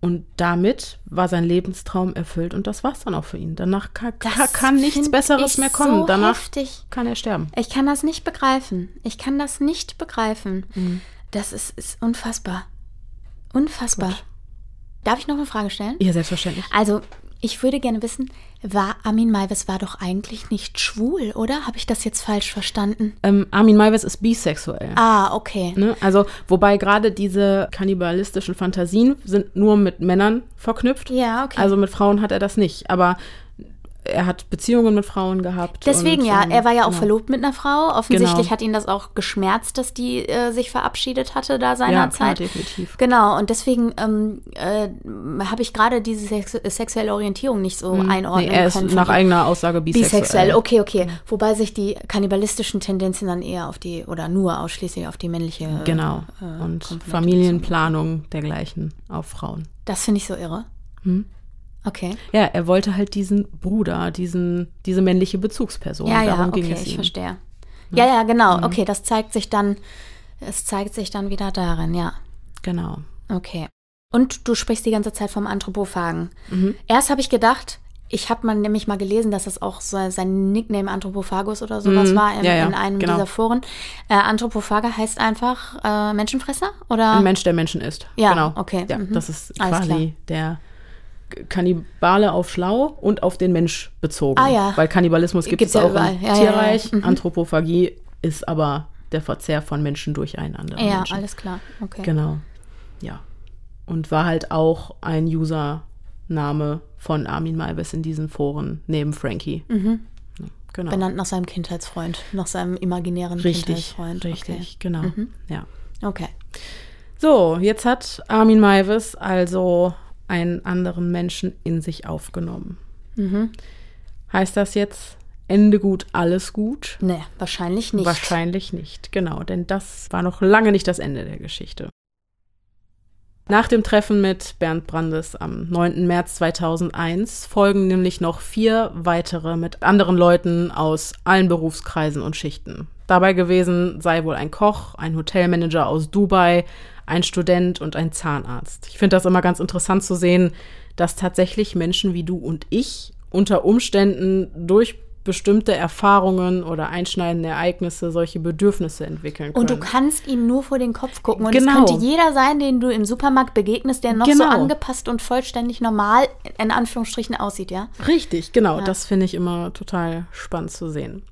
Und damit war sein Lebenstraum erfüllt und das war's dann auch für ihn. Danach kann, kann nichts Besseres mehr kommen. so Danach heftig. kann er sterben. Ich kann das nicht begreifen. Ich kann das nicht begreifen. Mhm. Das ist, ist unfassbar. Unfassbar. Darf ich noch eine Frage stellen? Ja, selbstverständlich. Also, ich würde gerne wissen, war Armin Maivis war doch eigentlich nicht schwul, oder? Habe ich das jetzt falsch verstanden? Ähm, Armin Maivis ist bisexuell. Ah, okay. Ne? Also, wobei gerade diese kannibalistischen Fantasien sind nur mit Männern verknüpft. Ja, okay. Also mit Frauen hat er das nicht. Aber er hat Beziehungen mit Frauen gehabt. Deswegen und, ja, ähm, er war ja auch genau. verlobt mit einer Frau. Offensichtlich Genau. hat ihn das auch geschmerzt, dass die äh, sich verabschiedet hatte da Ja, seinerzeit. klar, definitiv. Genau, und deswegen ähm, äh, habe ich gerade diese sex sexuelle Orientierung nicht so einordnen Nee, er ist können. von nach eigener Aussage bisexuell. Bisexuell, okay, okay. Wobei sich die kannibalistischen Tendenzen dann eher auf die, oder nur ausschließlich auf die männliche. Genau. äh, und Familienplanung dergleichen auf Frauen. Das finde ich so irre. Hm? Okay. Ja, er wollte halt diesen Bruder, diesen, diese männliche Bezugsperson. Ja, ja, Darum okay, ging es ich ihm. verstehe. Ja, ja, Mhm. genau. Okay, das zeigt sich dann, es zeigt sich dann wieder darin, ja. Genau. Okay. Und du sprichst die ganze Zeit vom Anthropophagen. Mhm. Erst habe ich gedacht, ich habe mal nämlich mal gelesen, dass das auch so sein Nickname Anthropophagus oder sowas Mhm. war in, Ja, ja, in einem genau. dieser Foren. Äh, Anthropophage heißt einfach äh, Menschenfresser oder? Ein Mensch, der Menschen ist. Ja, genau. okay, Ja, mhm. das ist quasi der Kannibale auf schlau und auf den Mensch bezogen. Ah, ja. Weil Kannibalismus gibt es ja auch überall. im Ja, ja, ja. Tierreich. Mhm. Anthropophagie ist aber der Verzehr von Menschen durch einen anderen ja, Menschen. alles klar. Okay. Genau. Ja. Und war halt auch ein Username von Armin Maivis in diesen Foren, neben Frankie. Ja, genau. Benannt nach seinem Kindheitsfreund, nach seinem imaginären Richtig, Kindheitsfreund. richtig, genau. Ja. Okay. okay. So, jetzt hat Armin Maivis also einen anderen Menschen in sich aufgenommen. Mhm. Heißt das jetzt Ende gut, alles gut? Nee, wahrscheinlich nicht. Wahrscheinlich nicht, genau, denn das war noch lange nicht das Ende der Geschichte. Nach dem Treffen mit Bernd Brandes am 9. März 2001 folgen nämlich noch vier weitere mit anderen Leuten aus allen Berufskreisen und Schichten. Dabei gewesen sei wohl ein Koch, ein Hotelmanager aus Dubai, ein Student und ein Zahnarzt. Ich finde das immer ganz interessant zu sehen, dass tatsächlich Menschen wie du und ich unter Umständen durch bestimmte Erfahrungen oder einschneidende Ereignisse solche Bedürfnisse entwickeln können. Und du kannst ihm nur vor den Kopf gucken. Und Genau. es könnte jeder sein, den du im Supermarkt begegnest, der noch so Genau. angepasst und vollständig normal in Anführungsstrichen aussieht, ja? Richtig, genau. Ja. Das finde ich immer total spannend zu sehen.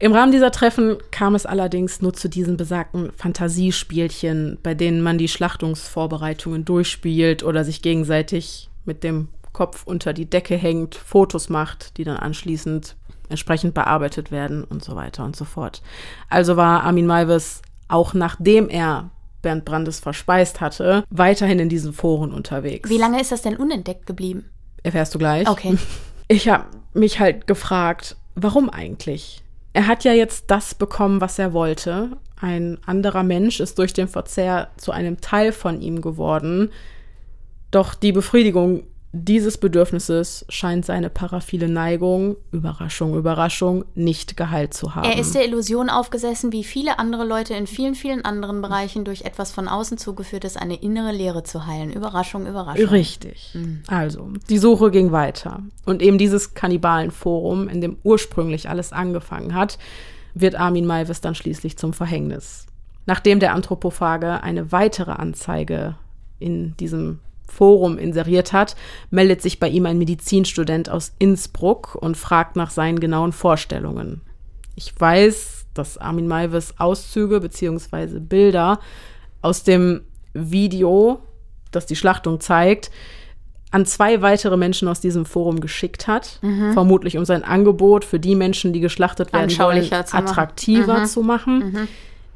Im Rahmen dieser Treffen kam es allerdings nur zu diesen besagten Fantasiespielchen, bei denen man die Schlachtungsvorbereitungen durchspielt oder sich gegenseitig mit dem Kopf unter die Decke hängt, Fotos macht, die dann anschließend entsprechend bearbeitet werden und so weiter und so fort. Also war Armin Maivis, auch nachdem er Bernd Brandes verspeist hatte, weiterhin in diesen Foren unterwegs. Wie lange ist das denn unentdeckt geblieben? Erfährst du gleich. Okay. Ich habe mich halt gefragt, warum eigentlich? Er hat ja jetzt das bekommen, was er wollte. Ein anderer Mensch ist durch den Verzehr zu einem Teil von ihm geworden. Doch die Befriedigung dieses Bedürfnisses scheint seine paraphile Neigung, Überraschung, Überraschung, nicht geheilt zu haben. Er ist der Illusion aufgesessen, wie viele andere Leute in vielen, vielen anderen Bereichen durch etwas von außen zugeführt ist, eine innere Leere zu heilen. Überraschung, Überraschung. Richtig. Also, die Suche ging weiter. Und eben dieses Kannibalenforum, in dem ursprünglich alles angefangen hat, wird Armin Maivis dann schließlich zum Verhängnis. Nachdem der Anthropophage eine weitere Anzeige in diesem Forum inseriert hat, meldet sich bei ihm ein Medizinstudent aus Innsbruck und fragt nach seinen genauen Vorstellungen. Ich weiß, dass Armin Maivis Auszüge bzw. Bilder aus dem Video, das die Schlachtung zeigt, an zwei weitere Menschen aus diesem Forum geschickt hat, vermutlich um sein Angebot für die Menschen, die geschlachtet werden wollen, Anschaulicher zu machen. attraktiver zu machen.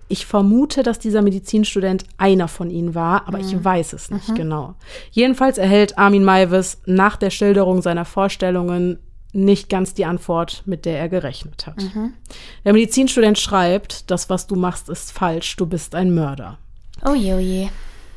Ich vermute, dass dieser Medizinstudent einer von ihnen war, aber mhm. ich weiß es nicht mhm. genau. Jedenfalls erhält Armin Maivis nach der Schilderung seiner Vorstellungen nicht ganz die Antwort, mit der er gerechnet hat. Mhm. Der Medizinstudent schreibt, das, was du machst, ist falsch, du bist ein Mörder. Oh je, oh je.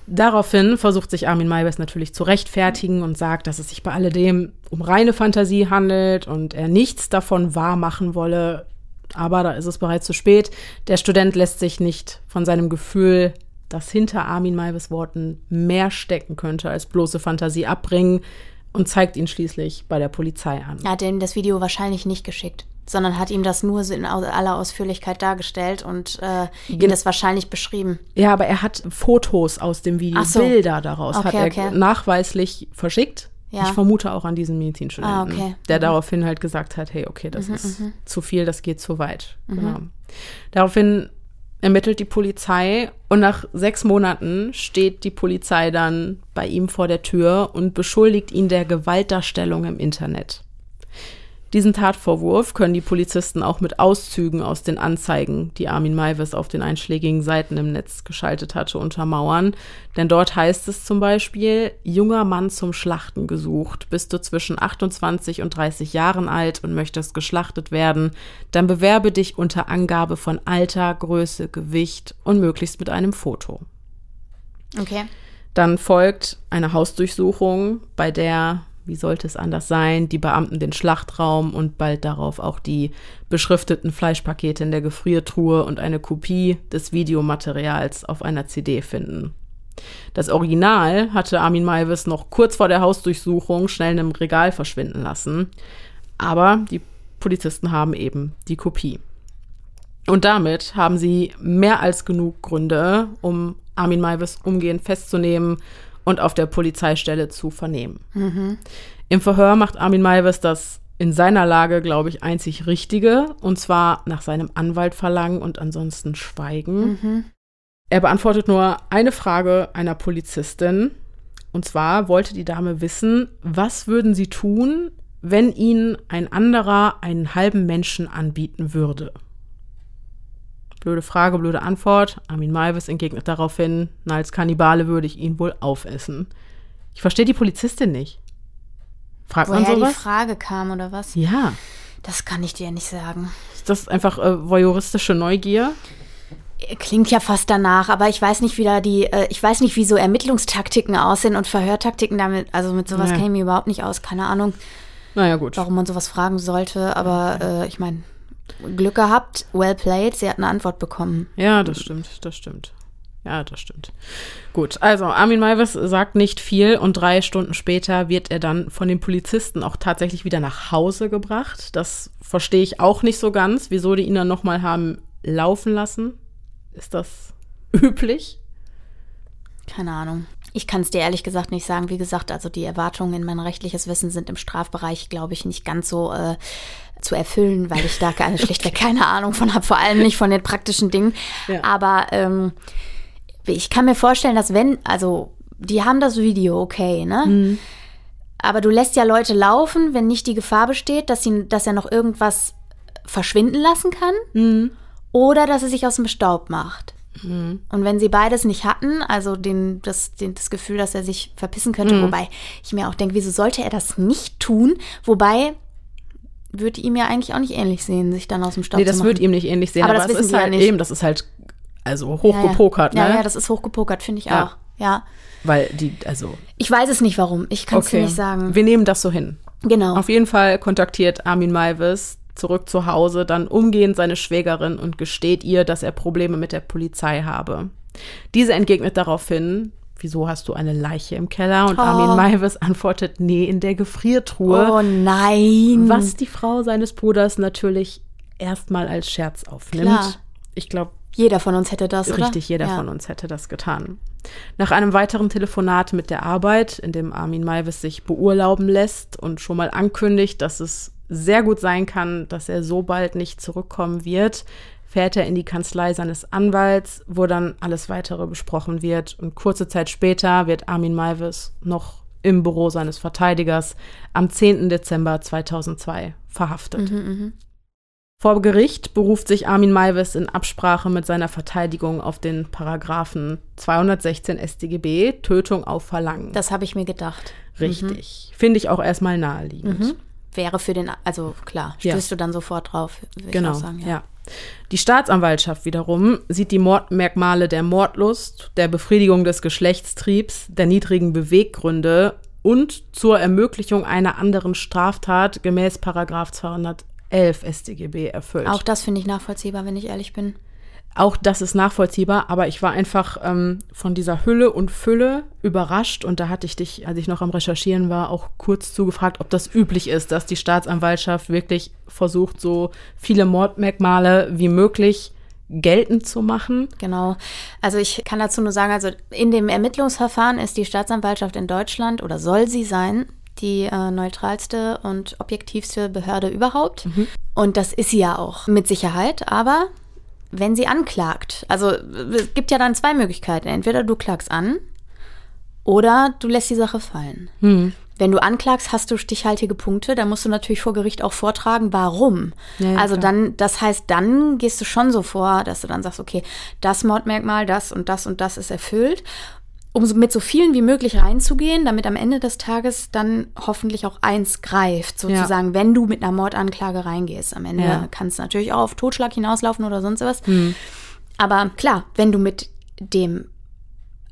Daraufhin versucht sich Armin Maibes natürlich zu rechtfertigen und sagt, dass es sich bei alledem um reine Fantasie handelt und er nichts davon wahr machen wolle. Aber da ist es bereits zu spät. Der Student lässt sich nicht von seinem Gefühl, dass hinter Armin Maibes Worten mehr stecken könnte als bloße Fantasie abbringen und zeigt ihn schließlich bei der Polizei an. Er hat ihm das Video wahrscheinlich nicht geschickt, sondern hat ihm das nur in aller Ausführlichkeit dargestellt und äh, ihm das wahrscheinlich beschrieben. Ja, aber er hat Fotos aus dem Video, so. Bilder daraus, okay, hat er okay. nachweislich verschickt. Ja. Ich vermute auch an diesen Medizinstudenten, ah, okay. der mhm. daraufhin halt gesagt hat, hey, okay, das mhm, ist mhm. zu viel, das geht zu weit. Mhm. Genau. Daraufhin ermittelt die Polizei und nach sechs Monaten steht die Polizei dann bei ihm vor der Tür und beschuldigt ihn der Gewaltdarstellung im Internet. Diesen Tatvorwurf können die Polizisten auch mit Auszügen aus den Anzeigen, die Armin Maivis auf den einschlägigen Seiten im Netz geschaltet hatte, untermauern. Denn dort heißt es zum Beispiel, junger Mann zum Schlachten gesucht. Bist du zwischen 28 und 30 Jahren alt und möchtest geschlachtet werden, dann bewerbe dich unter Angabe von Alter, Größe, Gewicht und möglichst mit einem Foto. Okay. Dann folgt eine Hausdurchsuchung, bei der wie sollte es anders sein, die Beamten den Schlachtraum und bald darauf auch die beschrifteten Fleischpakete in der Gefriertruhe und eine Kopie des Videomaterials auf einer CD finden. Das Original hatte Armin Maivis noch kurz vor der Hausdurchsuchung schnell in einem Regal verschwinden lassen, aber die Polizisten haben eben die Kopie. Und damit haben sie mehr als genug Gründe, um Armin Maivis umgehend festzunehmen und auf der Polizeistelle zu vernehmen. Mhm. Im Verhör macht Armin Maivis das in seiner Lage, glaube ich, einzig Richtige, und zwar nach seinem Anwalt verlangen und ansonsten schweigen. Mhm. Er beantwortet nur eine Frage einer Polizistin, und zwar wollte die Dame wissen, was würden sie tun, wenn ihnen ein anderer einen halben Menschen anbieten würde? Blöde Frage, blöde Antwort. Armin Malvis entgegnet daraufhin, na, als Kannibale würde ich ihn wohl aufessen. Ich verstehe die Polizistin nicht. Fragt Woher man sowas? die Frage kam oder was? Ja. Das kann ich dir nicht sagen. Ist das einfach äh, voyeuristische Neugier? Klingt ja fast danach, aber ich weiß nicht, wie da die, äh, ich weiß nicht, wie so Ermittlungstaktiken aussehen und Verhörtaktiken damit, also mit sowas ja. kenne ich mir überhaupt nicht aus, keine Ahnung. Naja, gut. Warum man sowas fragen sollte, aber äh, ich meine, Glück gehabt, well played, sie hat eine Antwort bekommen. Ja, das stimmt, das stimmt. Ja, das stimmt. Gut, also Armin Maivis sagt nicht viel und drei Stunden später wird er dann von den Polizisten auch tatsächlich wieder nach Hause gebracht. Das verstehe ich auch nicht so ganz, wieso die ihn dann nochmal haben laufen lassen. Ist das üblich? Keine Ahnung. Ich kann es dir ehrlich gesagt nicht sagen. Wie gesagt, also die Erwartungen in mein rechtliches Wissen sind im Strafbereich, glaube ich, nicht ganz so äh, zu erfüllen, weil ich da keine, schlichtweg keine Ahnung von habe, vor allem nicht von den praktischen Dingen. Ja. Aber ähm, ich kann mir vorstellen, dass wenn, also die haben das Video, okay, ne? Mhm. Aber du lässt ja Leute laufen, wenn nicht die Gefahr besteht, dass, sie, dass er noch irgendwas verschwinden lassen kann mhm. oder dass er sich aus dem Staub macht. Mhm. Und wenn sie beides nicht hatten, also den, das, den, das Gefühl, dass er sich verpissen könnte, mhm. wobei ich mir auch denke, wieso sollte er das nicht tun? Wobei würde ihm ja eigentlich auch nicht ähnlich sehen, sich dann aus dem Staub nee, zu machen. Nee, das wird ihm nicht ähnlich sehen, aber, aber das ist halt ja eben, das ist halt also hochgepokert, ja, ja. ne? Ja, ja, das ist hochgepokert, finde ich auch. Ja. Weil die, also. Ich weiß es nicht warum. Ich kann es okay. dir nicht sagen. Wir nehmen das so hin. Genau. Auf jeden Fall kontaktiert Armin Maivis zurück zu Hause dann umgehend seine Schwägerin und gesteht ihr, dass er Probleme mit der Polizei habe. Diese entgegnet daraufhin, wieso hast du eine Leiche im Keller? Und oh. Armin Maivis antwortet, nee, in der Gefriertruhe. Oh nein. Was die Frau seines Bruders natürlich erstmal als Scherz aufnimmt. Klar. Ich glaube, jeder von uns hätte das, Richtig, oder? jeder ja. von uns hätte das getan. Nach einem weiteren Telefonat mit der Arbeit, in dem Armin Maivis sich beurlauben lässt und schon mal ankündigt, dass es sehr gut sein kann, dass er so bald nicht zurückkommen wird, fährt er in die Kanzlei seines Anwalts, wo dann alles weitere besprochen wird. Und kurze Zeit später wird Armin Malvis noch im Büro seines Verteidigers am 10. Dezember 2002 verhaftet. Mhm, mh. Vor Gericht beruft sich Armin Maivis in Absprache mit seiner Verteidigung auf den Paragraphen 216 StGB, Tötung auf Verlangen. Das habe ich mir gedacht. Richtig. Mhm. Finde ich auch erstmal naheliegend. Mhm. Wäre für den, also klar, stößt ja. du dann sofort drauf, würde genau. ich auch sagen. Ja. ja. Die Staatsanwaltschaft wiederum sieht die Mordmerkmale der Mordlust, der Befriedigung des Geschlechtstriebs, der niedrigen Beweggründe und zur Ermöglichung einer anderen Straftat gemäß Paragraph 211 StGB erfüllt. Auch das finde ich nachvollziehbar, wenn ich ehrlich bin. Auch das ist nachvollziehbar, aber ich war einfach ähm, von dieser Hülle und Fülle überrascht und da hatte ich dich, als ich noch am Recherchieren war, auch kurz zugefragt, ob das üblich ist, dass die Staatsanwaltschaft wirklich versucht, so viele Mordmerkmale wie möglich geltend zu machen. Genau. Also ich kann dazu nur sagen, also in dem Ermittlungsverfahren ist die Staatsanwaltschaft in Deutschland oder soll sie sein, die äh, neutralste und objektivste Behörde überhaupt. Mhm. Und das ist sie ja auch mit Sicherheit, aber wenn sie anklagt, also es gibt ja dann zwei Möglichkeiten. Entweder du klagst an oder du lässt die Sache fallen. Hm. Wenn du anklagst, hast du stichhaltige Punkte, dann musst du natürlich vor Gericht auch vortragen, warum. Ja, ja, also klar. dann, das heißt, dann gehst du schon so vor, dass du dann sagst, okay, das Mordmerkmal, das und das und das ist erfüllt um mit so vielen wie möglich reinzugehen, damit am Ende des Tages dann hoffentlich auch eins greift, sozusagen, ja. wenn du mit einer Mordanklage reingehst. Am Ende ja. kann es natürlich auch auf Totschlag hinauslaufen oder sonst was. Mhm. Aber klar, wenn du mit dem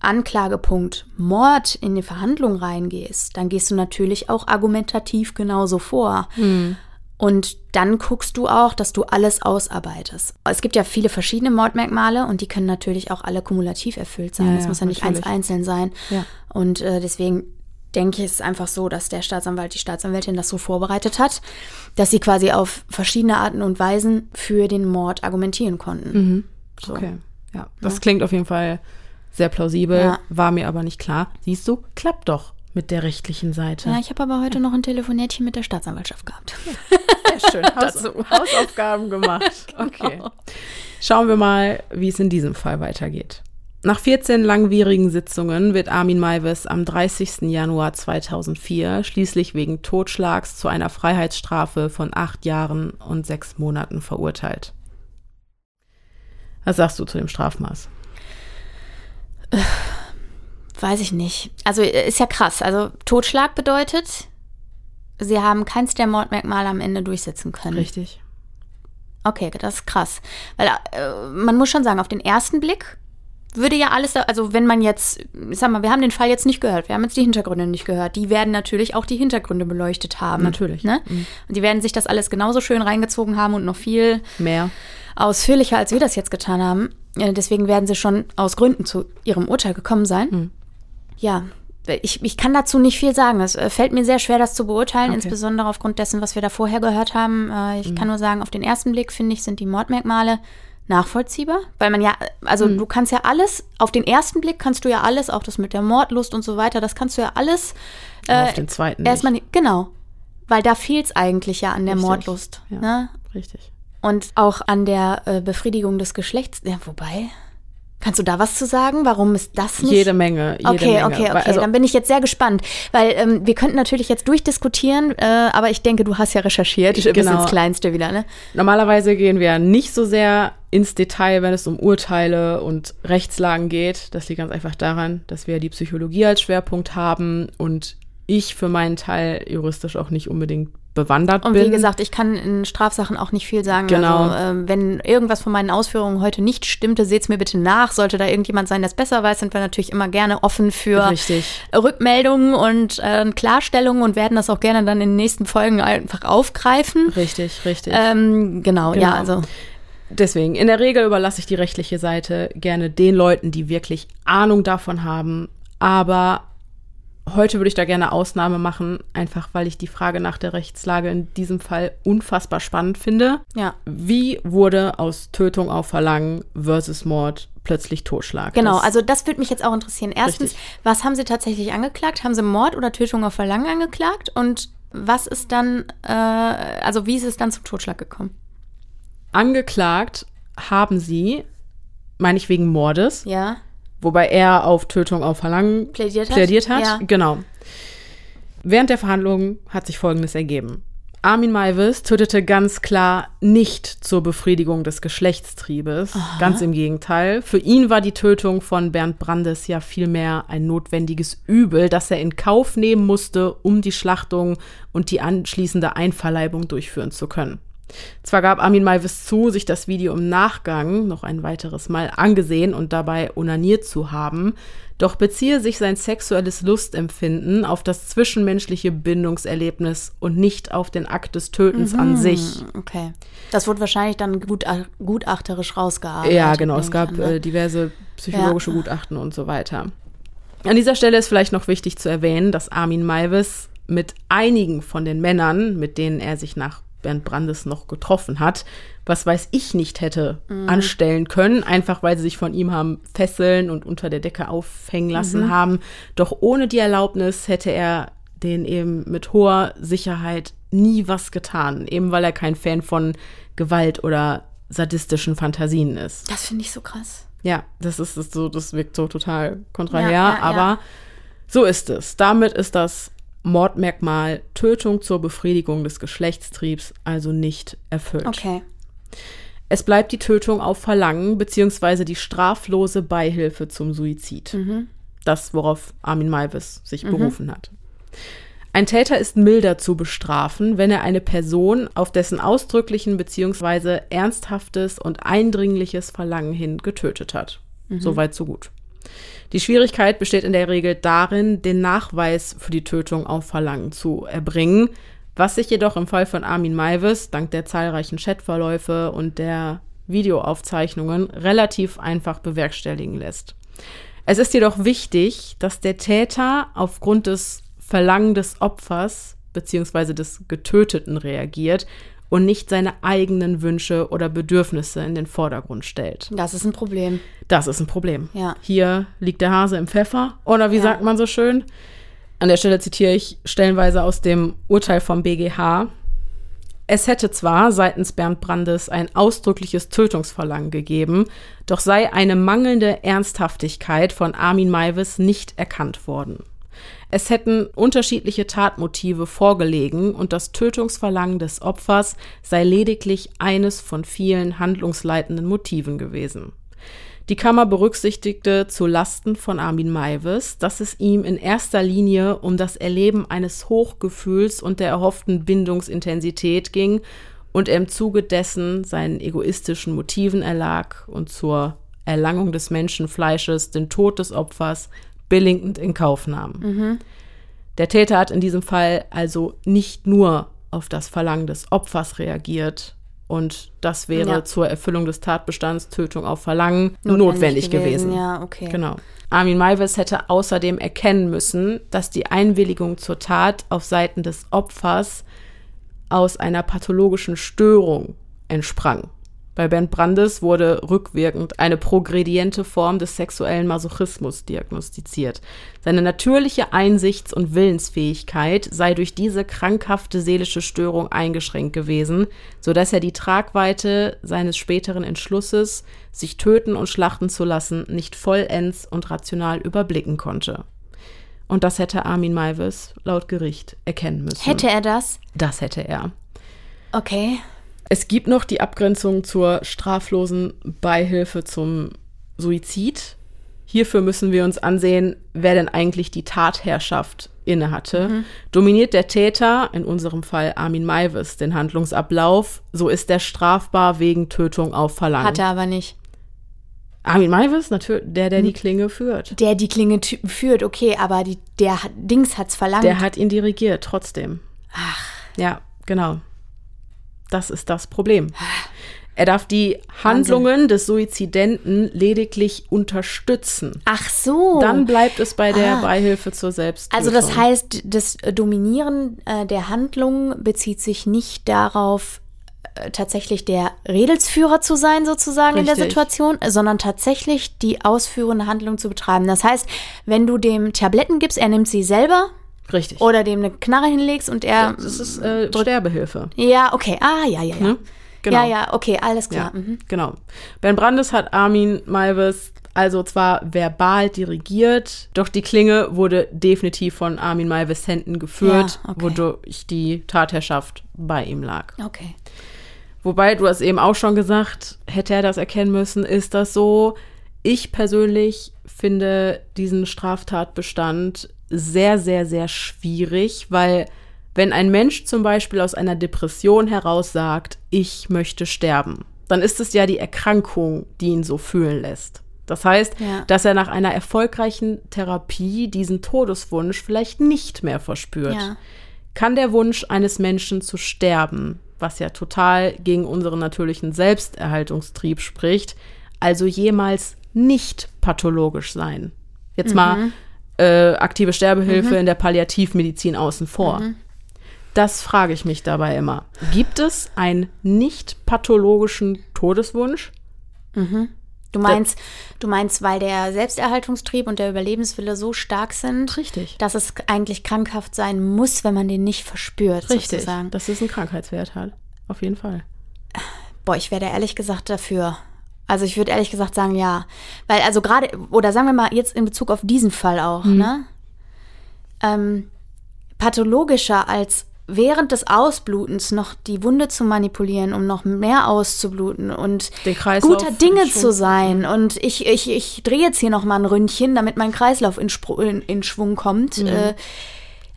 Anklagepunkt Mord in die Verhandlung reingehst, dann gehst du natürlich auch argumentativ genauso vor. Mhm. Und dann guckst du auch, dass du alles ausarbeitest. Es gibt ja viele verschiedene Mordmerkmale und die können natürlich auch alle kumulativ erfüllt sein. Es ja, muss ja nicht natürlich. eins einzeln sein. Ja. Und äh, deswegen denke ich, es ist einfach so, dass der Staatsanwalt, die Staatsanwältin das so vorbereitet hat, dass sie quasi auf verschiedene Arten und Weisen für den Mord argumentieren konnten. Mhm. So. Okay, ja. Das ja. klingt auf jeden Fall sehr plausibel, war mir aber nicht klar. Siehst du, klappt doch mit der rechtlichen Seite. Ja, ich habe aber heute noch ein Telefonätchen mit der Staatsanwaltschaft gehabt. Sehr schön. Haus Hausaufgaben gemacht. genau. Okay. Schauen wir mal, wie es in diesem Fall weitergeht. Nach 14 langwierigen Sitzungen wird Armin Maivis am 30. Januar 2004 schließlich wegen Totschlags zu einer Freiheitsstrafe von acht Jahren und sechs Monaten verurteilt. Was sagst du zu dem Strafmaß? Weiß ich nicht. Also ist ja krass. Also Totschlag bedeutet, sie haben keins der Mordmerkmale am Ende durchsetzen können. Richtig. Okay, das ist krass. Weil äh, man muss schon sagen, auf den ersten Blick würde ja alles, also wenn man jetzt, ich sag mal, wir haben den Fall jetzt nicht gehört, wir haben jetzt die Hintergründe nicht gehört, die werden natürlich auch die Hintergründe beleuchtet haben. Natürlich. Ne? Mhm. Und die werden sich das alles genauso schön reingezogen haben und noch viel mehr ausführlicher, als wir das jetzt getan haben. Äh, deswegen werden sie schon aus Gründen zu ihrem Urteil gekommen sein. Mhm ja, ich, ich kann dazu nicht viel sagen. Es äh, fällt mir sehr schwer, das zu beurteilen, okay. insbesondere aufgrund dessen, was wir da vorher gehört haben. Äh, ich mhm. kann nur sagen, auf den ersten Blick, finde ich, sind die Mordmerkmale nachvollziehbar, weil man ja, also mhm. du kannst ja alles, auf den ersten Blick kannst du ja alles, auch das mit der Mordlust und so weiter, das kannst du ja alles äh, auf den zweiten erstmal, nicht. genau, weil da fehlt es eigentlich ja an der Richtig. Mordlust. Ja, ne? Richtig. Und auch an der äh, Befriedigung des Geschlechts, ja, wobei, Kannst du da was zu sagen? Warum ist das nicht? Jede Menge. Jede okay, Menge. okay, okay. Also, dann bin ich jetzt sehr gespannt, weil ähm, wir könnten natürlich jetzt durchdiskutieren, äh, aber ich denke, du hast ja recherchiert genau. bis ins Kleinste wieder, ne? Normalerweise gehen wir nicht so sehr ins Detail, wenn es um Urteile und Rechtslagen geht. Das liegt ganz einfach daran, dass wir die Psychologie als Schwerpunkt haben und ich für meinen Teil juristisch auch nicht unbedingt bewandert und bin. Und wie gesagt, ich kann in Strafsachen auch nicht viel sagen. Genau. Also, äh, wenn irgendwas von meinen Ausführungen heute nicht stimmte, seht es mir bitte nach. Sollte da irgendjemand sein, der es besser weiß, sind wir natürlich immer gerne offen für Richtig. Rückmeldungen und äh, Klarstellungen und werden das auch gerne dann in den nächsten Folgen einfach aufgreifen. Richtig, richtig. Ähm, genau, genau, ja, also. Deswegen, in der Regel überlasse ich die rechtliche Seite gerne den Leuten, die wirklich Ahnung davon haben, aber Heute würde ich da gerne Ausnahme machen, einfach weil ich die Frage nach der Rechtslage in diesem Fall unfassbar spannend finde. Ja. Wie wurde aus Tötung auf Verlangen versus Mord plötzlich Totschlag? Genau, das also das würde mich jetzt auch interessieren. Erstens, richtig. was haben Sie tatsächlich angeklagt? Haben Sie Mord oder Tötung auf Verlangen angeklagt? Und was ist dann, äh, also wie ist es dann zum Totschlag gekommen? Angeklagt haben Sie, meine ich wegen Mordes. Ja wobei er auf Tötung auf Verlangen plädiert hat. Plädiert hat. Ja. Genau. Während der Verhandlungen hat sich Folgendes ergeben. Armin Maivis tötete ganz klar nicht zur Befriedigung des Geschlechtstriebes. Aha. Ganz im Gegenteil. Für ihn war die Tötung von Bernd Brandes ja vielmehr ein notwendiges Übel, das er in Kauf nehmen musste, um die Schlachtung und die anschließende Einverleibung durchführen zu können. Zwar gab Armin Maivis zu, sich das Video im Nachgang noch ein weiteres Mal angesehen und dabei onaniert zu haben, doch beziehe sich sein sexuelles Lustempfinden auf das zwischenmenschliche Bindungserlebnis und nicht auf den Akt des Tötens mhm, an sich. Okay. Das wurde wahrscheinlich dann gutach gutachterisch rausgearbeitet. Ja, genau. Es gab ne? äh, diverse psychologische ja. Gutachten und so weiter. An dieser Stelle ist vielleicht noch wichtig zu erwähnen, dass Armin Maivis mit einigen von den Männern, mit denen er sich nach Bernd Brandes noch getroffen hat, was weiß ich nicht hätte mhm. anstellen können, einfach weil sie sich von ihm haben fesseln und unter der Decke aufhängen lassen mhm. haben. Doch ohne die Erlaubnis hätte er den eben mit hoher Sicherheit nie was getan, eben weil er kein Fan von Gewalt oder sadistischen Fantasien ist. Das finde ich so krass. Ja, das ist, ist, so, das wirkt so total kontrahär, ja, ja, aber ja. so ist es. Damit ist das Mordmerkmal Tötung zur Befriedigung des Geschlechtstriebs also nicht erfüllt. Okay. Es bleibt die Tötung auf Verlangen bzw. die straflose Beihilfe zum Suizid. Mhm. Das, worauf Armin Maivis sich mhm. berufen hat. Ein Täter ist milder zu bestrafen, wenn er eine Person auf dessen ausdrücklichen bzw. ernsthaftes und eindringliches Verlangen hin getötet hat. Mhm. Soweit, so gut. Die Schwierigkeit besteht in der Regel darin, den Nachweis für die Tötung auf Verlangen zu erbringen, was sich jedoch im Fall von Armin Maivis dank der zahlreichen Chatverläufe und der Videoaufzeichnungen relativ einfach bewerkstelligen lässt. Es ist jedoch wichtig, dass der Täter aufgrund des Verlangen des Opfers bzw. des Getöteten reagiert und nicht seine eigenen Wünsche oder Bedürfnisse in den Vordergrund stellt. Das ist ein Problem. Das ist ein Problem. Ja. Hier liegt der Hase im Pfeffer oder wie ja. sagt man so schön? An der Stelle zitiere ich stellenweise aus dem Urteil vom BGH. Es hätte zwar seitens Bernd Brandes ein ausdrückliches Tötungsverlangen gegeben, doch sei eine mangelnde Ernsthaftigkeit von Armin Maivis nicht erkannt worden. Es hätten unterschiedliche Tatmotive vorgelegen und das Tötungsverlangen des Opfers sei lediglich eines von vielen handlungsleitenden Motiven gewesen. Die Kammer berücksichtigte zu Lasten von Armin Maivis, dass es ihm in erster Linie um das Erleben eines Hochgefühls und der erhofften Bindungsintensität ging und er im Zuge dessen seinen egoistischen Motiven erlag und zur Erlangung des Menschenfleisches den Tod des Opfers billigend in Kauf nahm. Mhm. Der Täter hat in diesem Fall also nicht nur auf das Verlangen des Opfers reagiert und das wäre ja. zur Erfüllung des Tatbestands Tötung auf Verlangen notwendig, notwendig gewesen. gewesen. Ja, okay. Genau. Armin Maivis hätte außerdem erkennen müssen, dass die Einwilligung zur Tat auf Seiten des Opfers aus einer pathologischen Störung entsprang. Bei Bernd Brandes wurde rückwirkend eine progrediente Form des sexuellen Masochismus diagnostiziert. Seine natürliche Einsichts- und Willensfähigkeit sei durch diese krankhafte seelische Störung eingeschränkt gewesen, so dass er die Tragweite seines späteren Entschlusses, sich töten und schlachten zu lassen, nicht vollends und rational überblicken konnte. Und das hätte Armin Maivis laut Gericht erkennen müssen. Hätte er das? Das hätte er. Okay. Es gibt noch die Abgrenzung zur straflosen Beihilfe zum Suizid. Hierfür müssen wir uns ansehen, wer denn eigentlich die Tatherrschaft innehatte. Mhm. Dominiert der Täter, in unserem Fall Armin Maivis, den Handlungsablauf, so ist er strafbar wegen Tötung auf Verlangen. Hat er aber nicht. Armin Maivis, natürlich, der, der die hm. Klinge führt. Der die Klinge führt, okay, aber die, der Dings hat's verlangt. Der hat ihn dirigiert, trotzdem. Ach. Ja, genau. Das ist das Problem. Er darf die Handlungen Wahnsinn. des Suizidenten lediglich unterstützen. Ach so. Dann bleibt es bei der ah. Beihilfe zur Selbsttötung. Also das heißt, das Dominieren äh, der Handlung bezieht sich nicht darauf, äh, tatsächlich der Redelsführer zu sein, sozusagen Richtig. in der Situation, sondern tatsächlich die ausführende Handlung zu betreiben. Das heißt, wenn du dem Tabletten gibst, er nimmt sie selber, Richtig. Oder dem eine Knarre hinlegst und er. das ist äh, Sterbehilfe. Ja, okay. Ah, ja, ja, ja. Ne? Genau. Ja, ja, okay, alles klar. Ja, mhm. Genau. Ben Brandes hat Armin Malves also zwar verbal dirigiert, doch die Klinge wurde definitiv von Armin Maivis Händen geführt, Ja, okay. wodurch die Tatherrschaft bei ihm lag. Okay. Wobei, du hast eben auch schon gesagt, hätte er das erkennen müssen, ist das so. Ich persönlich finde diesen Straftatbestand sehr, sehr, sehr schwierig, weil wenn ein Mensch zum Beispiel aus einer Depression heraus sagt, ich möchte sterben, dann ist es ja die Erkrankung, die ihn so fühlen lässt. Das heißt, Ja. dass er nach einer erfolgreichen Therapie diesen Todeswunsch vielleicht nicht mehr verspürt Ja. kann der Wunsch eines Menschen zu sterben, was ja total gegen unseren natürlichen Selbsterhaltungstrieb spricht, also jemals nicht pathologisch sein. Jetzt mal äh, aktive Sterbehilfe in der Palliativmedizin außen vor. Das frage ich mich dabei immer. Gibt es einen nicht pathologischen Todeswunsch? Du meinst, du meinst, weil der Selbsterhaltungstrieb und der Überlebenswille so stark sind, Richtig. dass es eigentlich krankhaft sein muss, wenn man den nicht verspürt, Richtig. sozusagen. Dass es einen Krankheitswert hat. Auf jeden Fall. Boah, ich wäre da ehrlich gesagt dafür. Also ich würde ehrlich gesagt sagen, ja. Weil also gerade, oder sagen wir mal jetzt in Bezug auf diesen Fall auch, Mhm. ne? Ähm, pathologischer als während des Ausblutens noch die Wunde zu manipulieren, um noch mehr auszubluten und guter Dinge zu sein. Und ich, ich, ich drehe jetzt hier noch mal ein Ründchen, damit mein Kreislauf in, Spru in, in Schwung kommt. Mhm. Äh,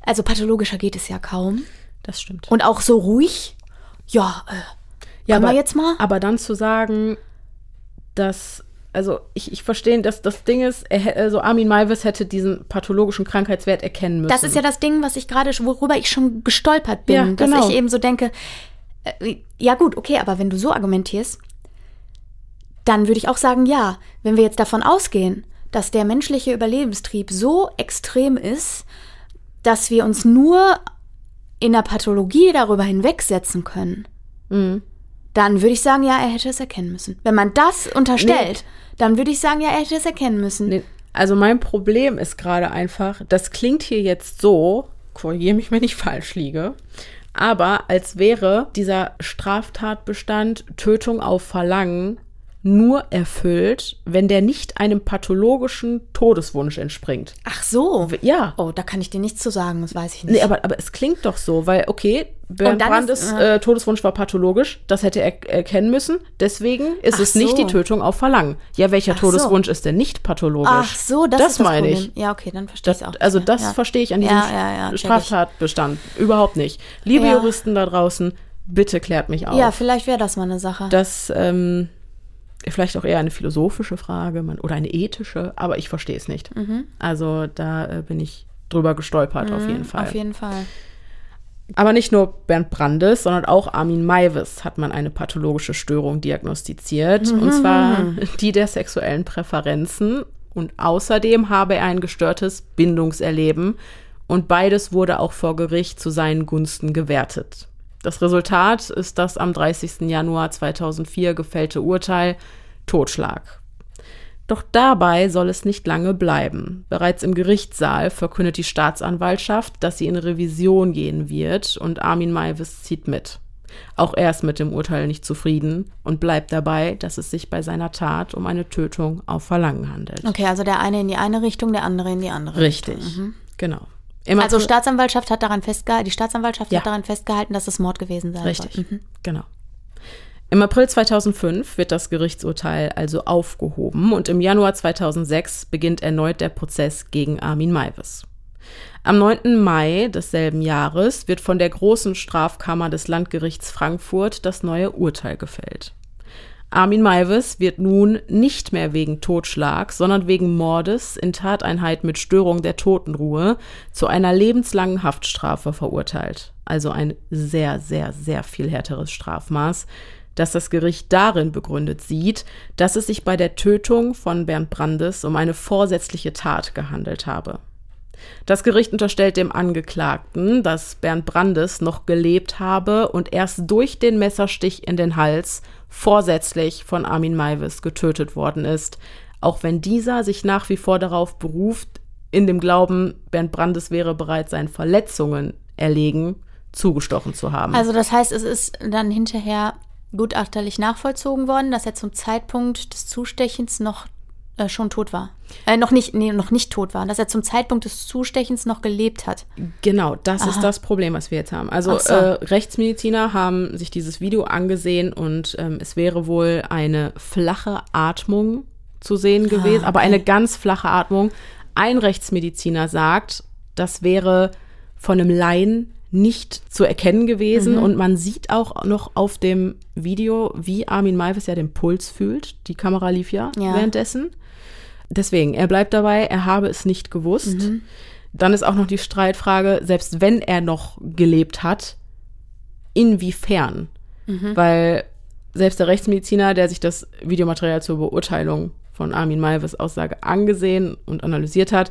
also pathologischer geht es ja kaum. Das stimmt. Und auch so ruhig. Ja, äh, Ja, aber, jetzt mal? Aber dann zu sagen, dass, also ich, ich verstehe, dass das Ding ist, er, also Armin Maivis hätte diesen pathologischen Krankheitswert erkennen müssen. Das ist ja das Ding, was ich gerade, worüber ich schon gestolpert bin, Ja, dass genau. ich eben so denke, äh, ja gut, okay, aber wenn du so argumentierst, dann würde ich auch sagen, ja, wenn wir jetzt davon ausgehen, dass der menschliche Überlebenstrieb so extrem ist, dass wir uns nur in der Pathologie darüber hinwegsetzen können, Mhm. Dann würde ich sagen, ja, er hätte es erkennen müssen. Wenn man das unterstellt, dann würde ich sagen, ja, er hätte es erkennen müssen. Nee, also mein Problem ist gerade einfach, das klingt hier jetzt so, korrigiere mich, wenn ich falsch liege, aber als wäre dieser Straftatbestand Tötung auf Verlangen nur erfüllt, wenn der nicht einem pathologischen Todeswunsch entspringt. Ach so. Ja. Oh, da kann ich dir nichts zu sagen, das weiß ich nicht. Nee, aber, aber es klingt doch so, weil, okay, Bernd Brandes ist- äh, Todeswunsch war pathologisch, das hätte er erkennen müssen, deswegen ist Ach es nicht so. die Tötung auf Verlangen. Ja, welcher Ach so. Todeswunsch ist denn nicht pathologisch? Ach so, das, das ist das meine Problem. ich. Ja, okay, dann verstehe ich auch. also nicht das ja. verstehe ich an diesem Ja, ja. Straftatbestand überhaupt nicht. Liebe. Juristen da draußen, bitte klärt mich auf. Ja, vielleicht wäre das mal eine Sache. das ähm, vielleicht auch eher eine philosophische Frage man, oder eine ethische, aber ich verstehe es nicht. Also da äh, bin ich drüber gestolpert auf jeden Fall. Mhm. Auf jeden Fall. Aber nicht nur Bernd Brandes, sondern auch Armin Maivis hat man eine pathologische Störung diagnostiziert, und zwar die der sexuellen Präferenzen. Und außerdem habe er ein gestörtes Bindungserleben und beides wurde auch vor Gericht zu seinen Gunsten gewertet. Das Resultat ist das am 30. Januar 2004 gefällte Urteil Totschlag. Doch dabei soll es nicht lange bleiben. Bereits im Gerichtssaal verkündet die Staatsanwaltschaft, dass sie in Revision gehen wird und Armin Maivis zieht mit. Auch er ist mit dem Urteil nicht zufrieden und bleibt dabei, dass es sich bei seiner Tat um eine Tötung auf Verlangen handelt. Okay, also der eine in die eine Richtung, der andere in die andere. Richtig, genau. Im Also Staatsanwaltschaft hat daran festgehalten, die Staatsanwaltschaft Ja. hat daran festgehalten, dass es Mord gewesen sein Richtig. Mhm. genau. Im April 2005 wird das Gerichtsurteil also aufgehoben und im Januar 2006 beginnt erneut der Prozess gegen Armin Maivis. Am 9. Mai desselben Jahres wird von der Großen Strafkammer des Landgerichts Frankfurt das neue Urteil gefällt. Armin Maivis wird nun nicht mehr wegen Totschlag, sondern wegen Mordes in Tateinheit mit Störung der Totenruhe zu einer lebenslangen Haftstrafe verurteilt. Also ein sehr, sehr, sehr viel härteres Strafmaß, das das Gericht darin begründet sieht, dass es sich bei der Tötung von Bernd Brandes um eine vorsätzliche Tat gehandelt habe. Das Gericht unterstellt dem Angeklagten, dass Bernd Brandes noch gelebt habe und erst durch den Messerstich in den Hals vorsätzlich von Armin Maivis getötet worden ist, auch wenn dieser sich nach wie vor darauf beruft, in dem Glauben, Bernd Brandes wäre bereits seinen Verletzungen erlegen, zugestochen zu haben. Also das heißt, es ist dann hinterher gutachterlich nachvollzogen worden, dass er zum Zeitpunkt des Zustechens noch äh, schon tot war. Äh, noch nicht, nee, noch nicht tot war, dass er zum Zeitpunkt des Zustechens noch gelebt hat. Genau, das Aha. ist das Problem, was wir jetzt haben. Also so. äh, Rechtsmediziner haben sich dieses Video angesehen und ähm, es wäre wohl eine flache Atmung zu sehen ah, gewesen, ah, okay. aber eine ganz flache Atmung. Ein Rechtsmediziner sagt, das wäre von einem Laien nicht zu erkennen gewesen. Mhm. Und man sieht auch noch auf dem Video, wie Armin Maivis ja den Puls fühlt. Die Kamera lief ja, ja. währenddessen. Deswegen, er bleibt dabei, er habe es nicht gewusst. Mhm. Dann ist auch noch die Streitfrage, selbst wenn er noch gelebt hat, inwiefern? Mhm. Weil selbst der Rechtsmediziner, der sich das Videomaterial zur Beurteilung von Armin Maivis Aussage angesehen und analysiert hat,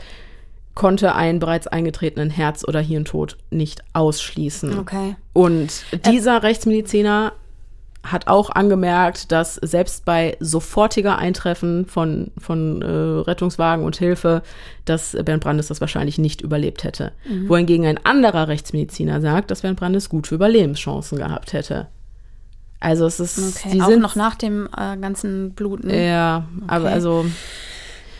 konnte einen bereits eingetretenen Herz- oder Hirntod nicht ausschließen. Okay. Und dieser Rechtsmediziner hat auch angemerkt, dass selbst bei sofortiger Eintreffen von, von äh, Rettungswagen und Hilfe, dass Bernd Brandes das wahrscheinlich nicht überlebt hätte. Mhm. Wohingegen ein anderer Rechtsmediziner sagt, dass Bernd Brandes gute Überlebenschancen gehabt hätte. Also es ist, okay. die auch sind noch nach dem äh, ganzen Bluten. Ja, okay. aber also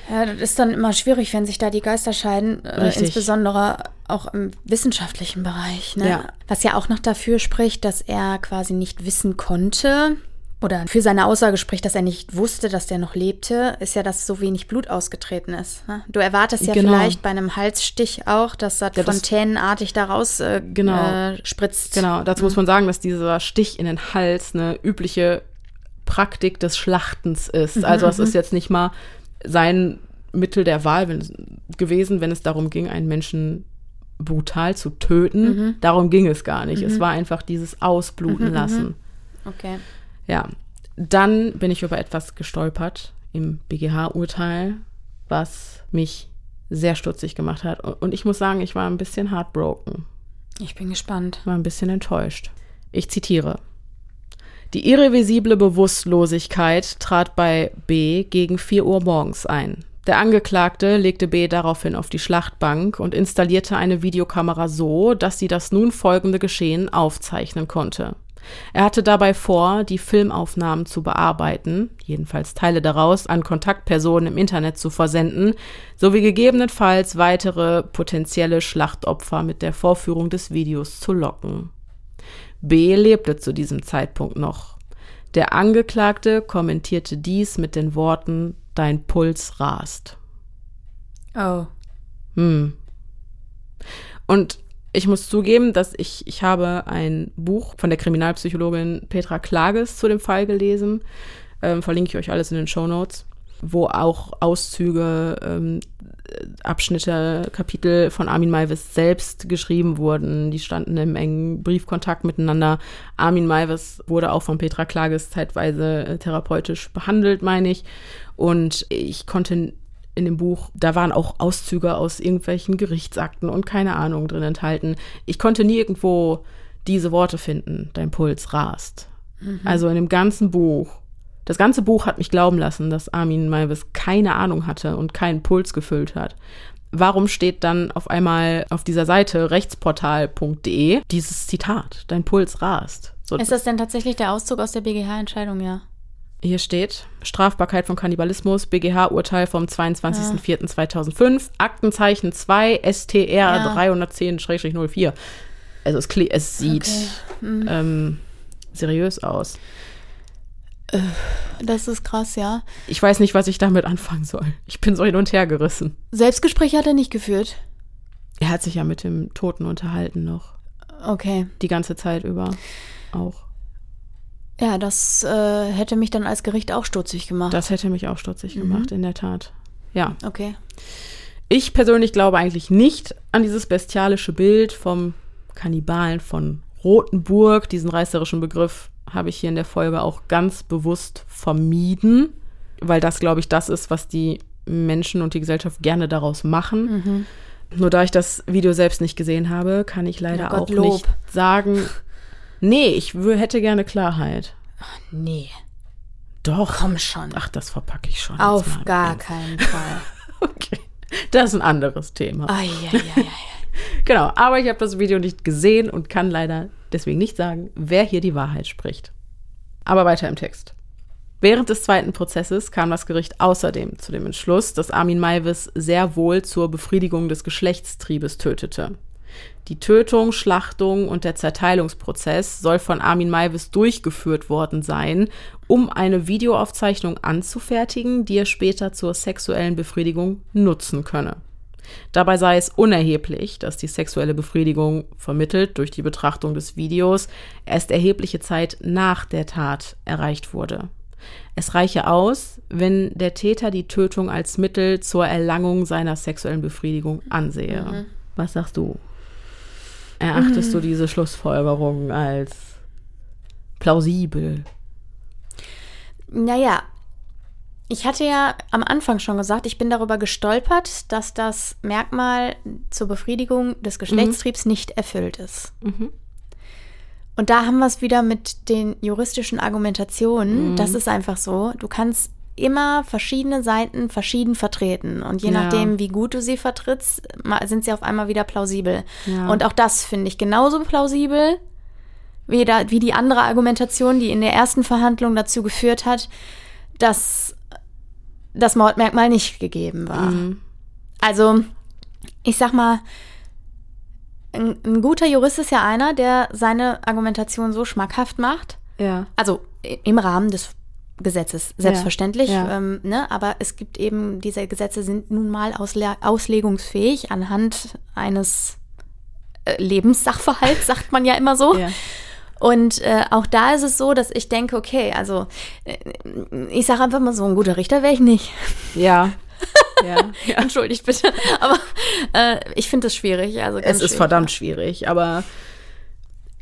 ja, das ist dann immer schwierig, wenn sich da die Geister scheiden, äh, insbesondere auch im wissenschaftlichen Bereich. Ne? Ja. Was ja auch noch dafür spricht, dass er quasi nicht wissen konnte oder für seine Aussage spricht, dass er nicht wusste, dass der noch lebte, ist ja, dass so wenig Blut ausgetreten ist. Ne? Du erwartest ja genau. vielleicht bei einem Halsstich auch, dass das ja, fontänenartig daraus äh, genau. äh, spritzt. Genau, dazu mhm. muss man sagen, dass dieser Stich in den Hals eine übliche Praktik des Schlachtens ist. Mhm, also es ist jetzt nicht mal sein Mittel der Wahl wenn, gewesen, wenn es darum ging, einen Menschen brutal zu töten. Mhm. Darum ging es gar nicht. Mhm. Es war einfach dieses Ausbluten mhm, mhm, lassen. Okay. Ja. Dann bin ich über etwas gestolpert im BGH-Urteil, was mich sehr stutzig gemacht hat. Und ich muss sagen, ich war ein bisschen heartbroken. Ich bin gespannt. War ein bisschen enttäuscht. Ich zitiere. Die irreversible Bewusstlosigkeit trat bei B gegen 4 Uhr morgens ein. Der Angeklagte legte B daraufhin auf die Schlachtbank und installierte eine Videokamera so, dass sie das nun folgende Geschehen aufzeichnen konnte. Er hatte dabei vor, die Filmaufnahmen zu bearbeiten, jedenfalls Teile daraus, an Kontaktpersonen im Internet zu versenden, sowie gegebenenfalls weitere potenzielle Schlachtopfer mit der Vorführung des Videos zu locken. B lebte zu diesem Zeitpunkt noch. Der Angeklagte kommentierte dies mit den Worten Dein Puls rast. Oh. Hm. Und ich muss zugeben, dass ich, ich habe ein Buch von der Kriminalpsychologin Petra Klages zu dem Fall gelesen. Ähm, verlinke ich euch alles in den Show Notes, wo auch Auszüge ähm, Abschnitte, Kapitel von Armin Maivis selbst geschrieben wurden. Die standen im engen Briefkontakt miteinander. Armin Maivis wurde auch von Petra Klages zeitweise äh, therapeutisch behandelt, meine ich. Und ich konnte in dem Buch, da waren auch Auszüge aus irgendwelchen Gerichtsakten und keine Ahnung drin enthalten. Ich konnte nie irgendwo diese Worte finden, dein Puls rast. Mhm. Also in dem ganzen Buch das ganze Buch hat mich glauben lassen, dass Armin Maivis keine Ahnung hatte und keinen Puls gefüllt hat. Warum steht dann auf einmal auf dieser Seite rechtsportal.de dieses Zitat, dein Puls rast? So, ist das denn tatsächlich der Auszug aus der BGH-Entscheidung, ja? Hier steht Strafbarkeit von Kannibalismus, BGH-Urteil vom 22.04.2005, Aktenzeichen 2, STR ja. 310-04. Also es, es sieht okay. mhm. ähm, seriös aus. Äh, das ist krass, ja. Ich weiß nicht, was ich damit anfangen soll. Ich bin so hin und her gerissen. Selbstgespräche hat er nicht geführt. Er hat sich ja mit dem Toten unterhalten noch. Okay. Die ganze Zeit über auch. Ja, das äh, hätte mich dann als Gericht auch stutzig gemacht. Das hätte mich auch stutzig mhm. gemacht, in der Tat. Ja. Okay. Ich persönlich glaube eigentlich nicht an dieses bestialische Bild vom Kannibalen von Rothenburg, diesen reißerischen Begriff habe ich hier in der Folge auch ganz bewusst vermieden, weil das, glaube ich, das ist, was die Menschen und die Gesellschaft gerne daraus machen. Mhm. Nur da ich das Video selbst nicht gesehen habe, kann ich leider ja, auch nicht sagen. Nee, ich hätte gerne Klarheit. Ach, nee. Doch. Komm schon. Ach, das verpacke ich schon. Auf gar keinen Fall. okay. Das ist ein anderes Thema. Ai, ai, ai, genau, aber ich habe das Video nicht gesehen und kann leider deswegen nicht sagen, wer hier die Wahrheit spricht. Aber weiter im Text. Während des zweiten Prozesses kam das Gericht außerdem zu dem Entschluss, dass Armin Maivis sehr wohl zur Befriedigung des Geschlechtstriebes tötete. Die Tötung, Schlachtung und der Zerteilungsprozess soll von Armin Maivis durchgeführt worden sein, um eine Videoaufzeichnung anzufertigen, die er später zur sexuellen Befriedigung nutzen könne. Dabei sei es unerheblich, dass die sexuelle Befriedigung, vermittelt durch die Betrachtung des Videos, erst erhebliche Zeit nach der Tat erreicht wurde. Es reiche aus, wenn der Täter die Tötung als Mittel zur Erlangung seiner sexuellen Befriedigung ansehe. Mhm. Was sagst du? Erachtest mhm. du diese Schlussfolgerung als plausibel? Naja, ich hatte ja am Anfang schon gesagt, ich bin darüber gestolpert, dass das Merkmal zur Befriedigung des Geschlechtstriebs mhm. nicht erfüllt ist. Mhm. Und da haben wir es wieder mit den juristischen Argumentationen. Mhm. Das ist einfach so. Du kannst immer verschiedene Seiten verschieden vertreten. Und je ja. nachdem, wie gut du sie vertrittst, sind sie auf einmal wieder plausibel. Ja. Und auch das finde ich genauso plausibel wie, da, wie die andere Argumentation, die in der ersten Verhandlung dazu geführt hat, dass das Mordmerkmal nicht gegeben war. Mhm. Also, ich sag mal, ein, ein, guter Jurist ist ja einer, der seine Argumentation so schmackhaft macht. Ja. Also im Rahmen des Gesetzes, selbstverständlich. Ja, ja. Ähm, ne? Aber es gibt eben, diese Gesetze sind nun mal ausle auslegungsfähig anhand eines äh, Lebenssachverhalts, sagt man ja immer so. Ja. Und äh, auch da ist es so, dass ich denke, okay, also äh, ich sage einfach mal so, ein guter Richter wäre ich nicht. Ja. ja, ja. Entschuldigt bitte. Aber äh, ich finde es schwierig. Also es ist schwierig, verdammt schwierig, aber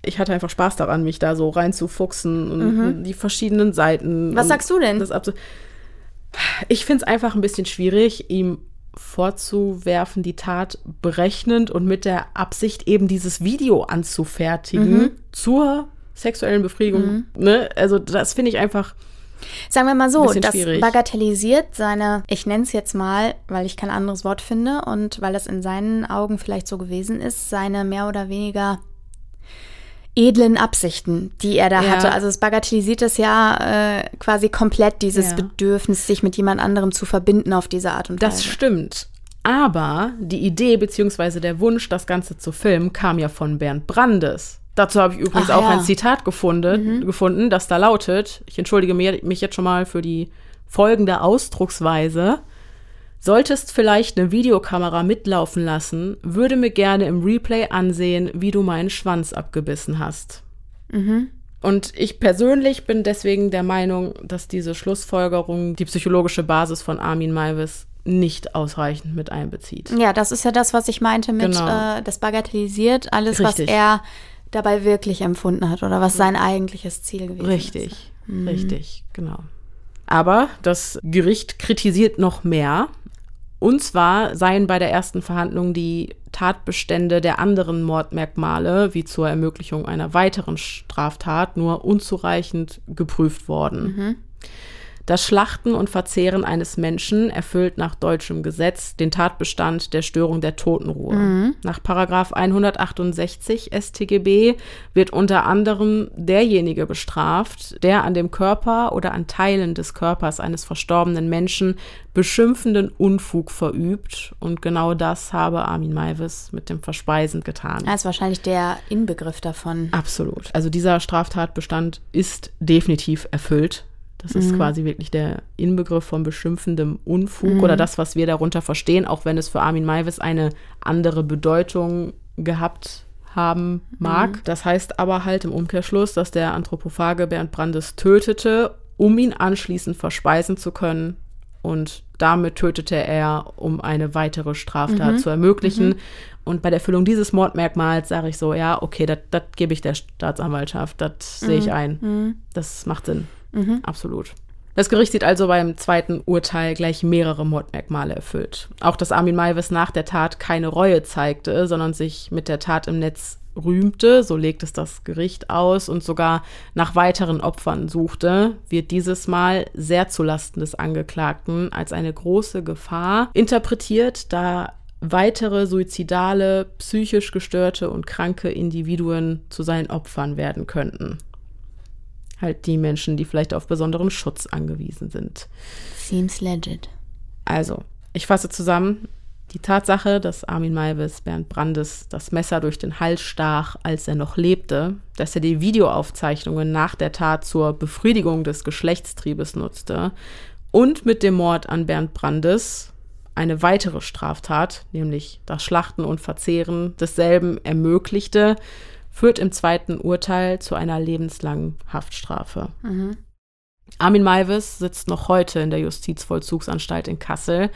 ich hatte einfach Spaß daran, mich da so reinzufuchsen und mhm. die verschiedenen Seiten. Was sagst du denn? ich finde es einfach ein bisschen schwierig, ihm vorzuwerfen, die Tat berechnend und mit der Absicht, eben dieses Video anzufertigen mhm. Zur sexuellen Befriedigung. Mhm. Ne? Also das finde ich einfach. Sagen wir mal so, das schwierig. bagatellisiert seine, ich nenne es jetzt mal, weil ich kein anderes Wort finde und weil das in seinen Augen vielleicht so gewesen ist, seine mehr oder weniger edlen Absichten, die er da ja. hatte. Also es bagatellisiert das ja äh, quasi komplett, dieses ja. Bedürfnis, sich mit jemand anderem zu verbinden auf diese Art und Weise. Das stimmt. Aber die Idee bzw. der Wunsch, das Ganze zu filmen, kam ja von Bernd Brandes. Dazu habe ich übrigens Ach, auch ja. ein Zitat gefunden, mhm. gefunden, das da lautet, ich entschuldige mich jetzt schon mal für die folgende Ausdrucksweise. Solltest vielleicht eine Videokamera mitlaufen lassen, würde mir gerne im Replay ansehen, wie du meinen Schwanz abgebissen hast. Mhm. Und ich persönlich bin deswegen der Meinung, dass diese Schlussfolgerung die psychologische Basis von Armin Maivis nicht ausreichend mit einbezieht. Ja, das ist ja das, was ich meinte mit, genau. äh, das bagatellisiert alles, Richtig. was er dabei wirklich empfunden hat oder was sein eigentliches Ziel gewesen Richtig. ist. Richtig, mhm. richtig, genau. Aber das Gericht kritisiert noch mehr und zwar seien bei der ersten Verhandlung die Tatbestände der anderen Mordmerkmale, wie zur Ermöglichung einer weiteren Straftat, nur unzureichend geprüft worden. Mhm. Das Schlachten und Verzehren eines Menschen erfüllt nach deutschem Gesetz den Tatbestand der Störung der Totenruhe. Mhm. Nach Paragraf 168 StGB wird unter anderem derjenige bestraft, der an dem Körper oder an Teilen des Körpers eines verstorbenen Menschen beschimpfenden Unfug verübt. Und genau das habe Armin Maivis mit dem Verspeisen getan. Das ist wahrscheinlich der Inbegriff davon. Absolut. Also dieser Straftatbestand ist definitiv erfüllt. Das mhm. ist quasi wirklich der Inbegriff von beschimpfendem Unfug mhm. oder das, was wir darunter verstehen, auch wenn es für Armin Maivis eine andere Bedeutung gehabt haben mag. Mhm. Das heißt aber halt im Umkehrschluss, dass der Anthropophage Bernd Brandes tötete, um ihn anschließend verspeisen zu können. Und damit tötete er, um eine weitere Straftat mhm. zu ermöglichen. Mhm. Und bei der Erfüllung dieses Mordmerkmals sage ich so, ja, okay, das gebe ich der Staatsanwaltschaft, das sehe ich mhm. ein. Mhm. Das macht Sinn. Mhm. Absolut. Das Gericht sieht also beim zweiten Urteil gleich mehrere Mordmerkmale erfüllt. Auch dass Armin Maivis nach der Tat keine Reue zeigte, sondern sich mit der Tat im Netz rühmte, so legt es das Gericht aus, und sogar nach weiteren Opfern suchte, wird dieses Mal sehr zulasten des Angeklagten als eine große Gefahr interpretiert, da weitere suizidale, psychisch gestörte und kranke Individuen zu seinen Opfern werden könnten. Halt die Menschen, die vielleicht auf besonderen Schutz angewiesen sind. Seems legit. Also, ich fasse zusammen. Die Tatsache, dass Armin Maivis Bernd Brandes das Messer durch den Hals stach, als er noch lebte, dass er die Videoaufzeichnungen nach der Tat zur Befriedigung des Geschlechtstriebes nutzte und mit dem Mord an Bernd Brandes eine weitere Straftat, nämlich das Schlachten und Verzehren desselben ermöglichte, führt im zweiten Urteil zu einer lebenslangen Haftstrafe. Mhm. Armin Maivis sitzt noch heute in der Justizvollzugsanstalt in Kassel.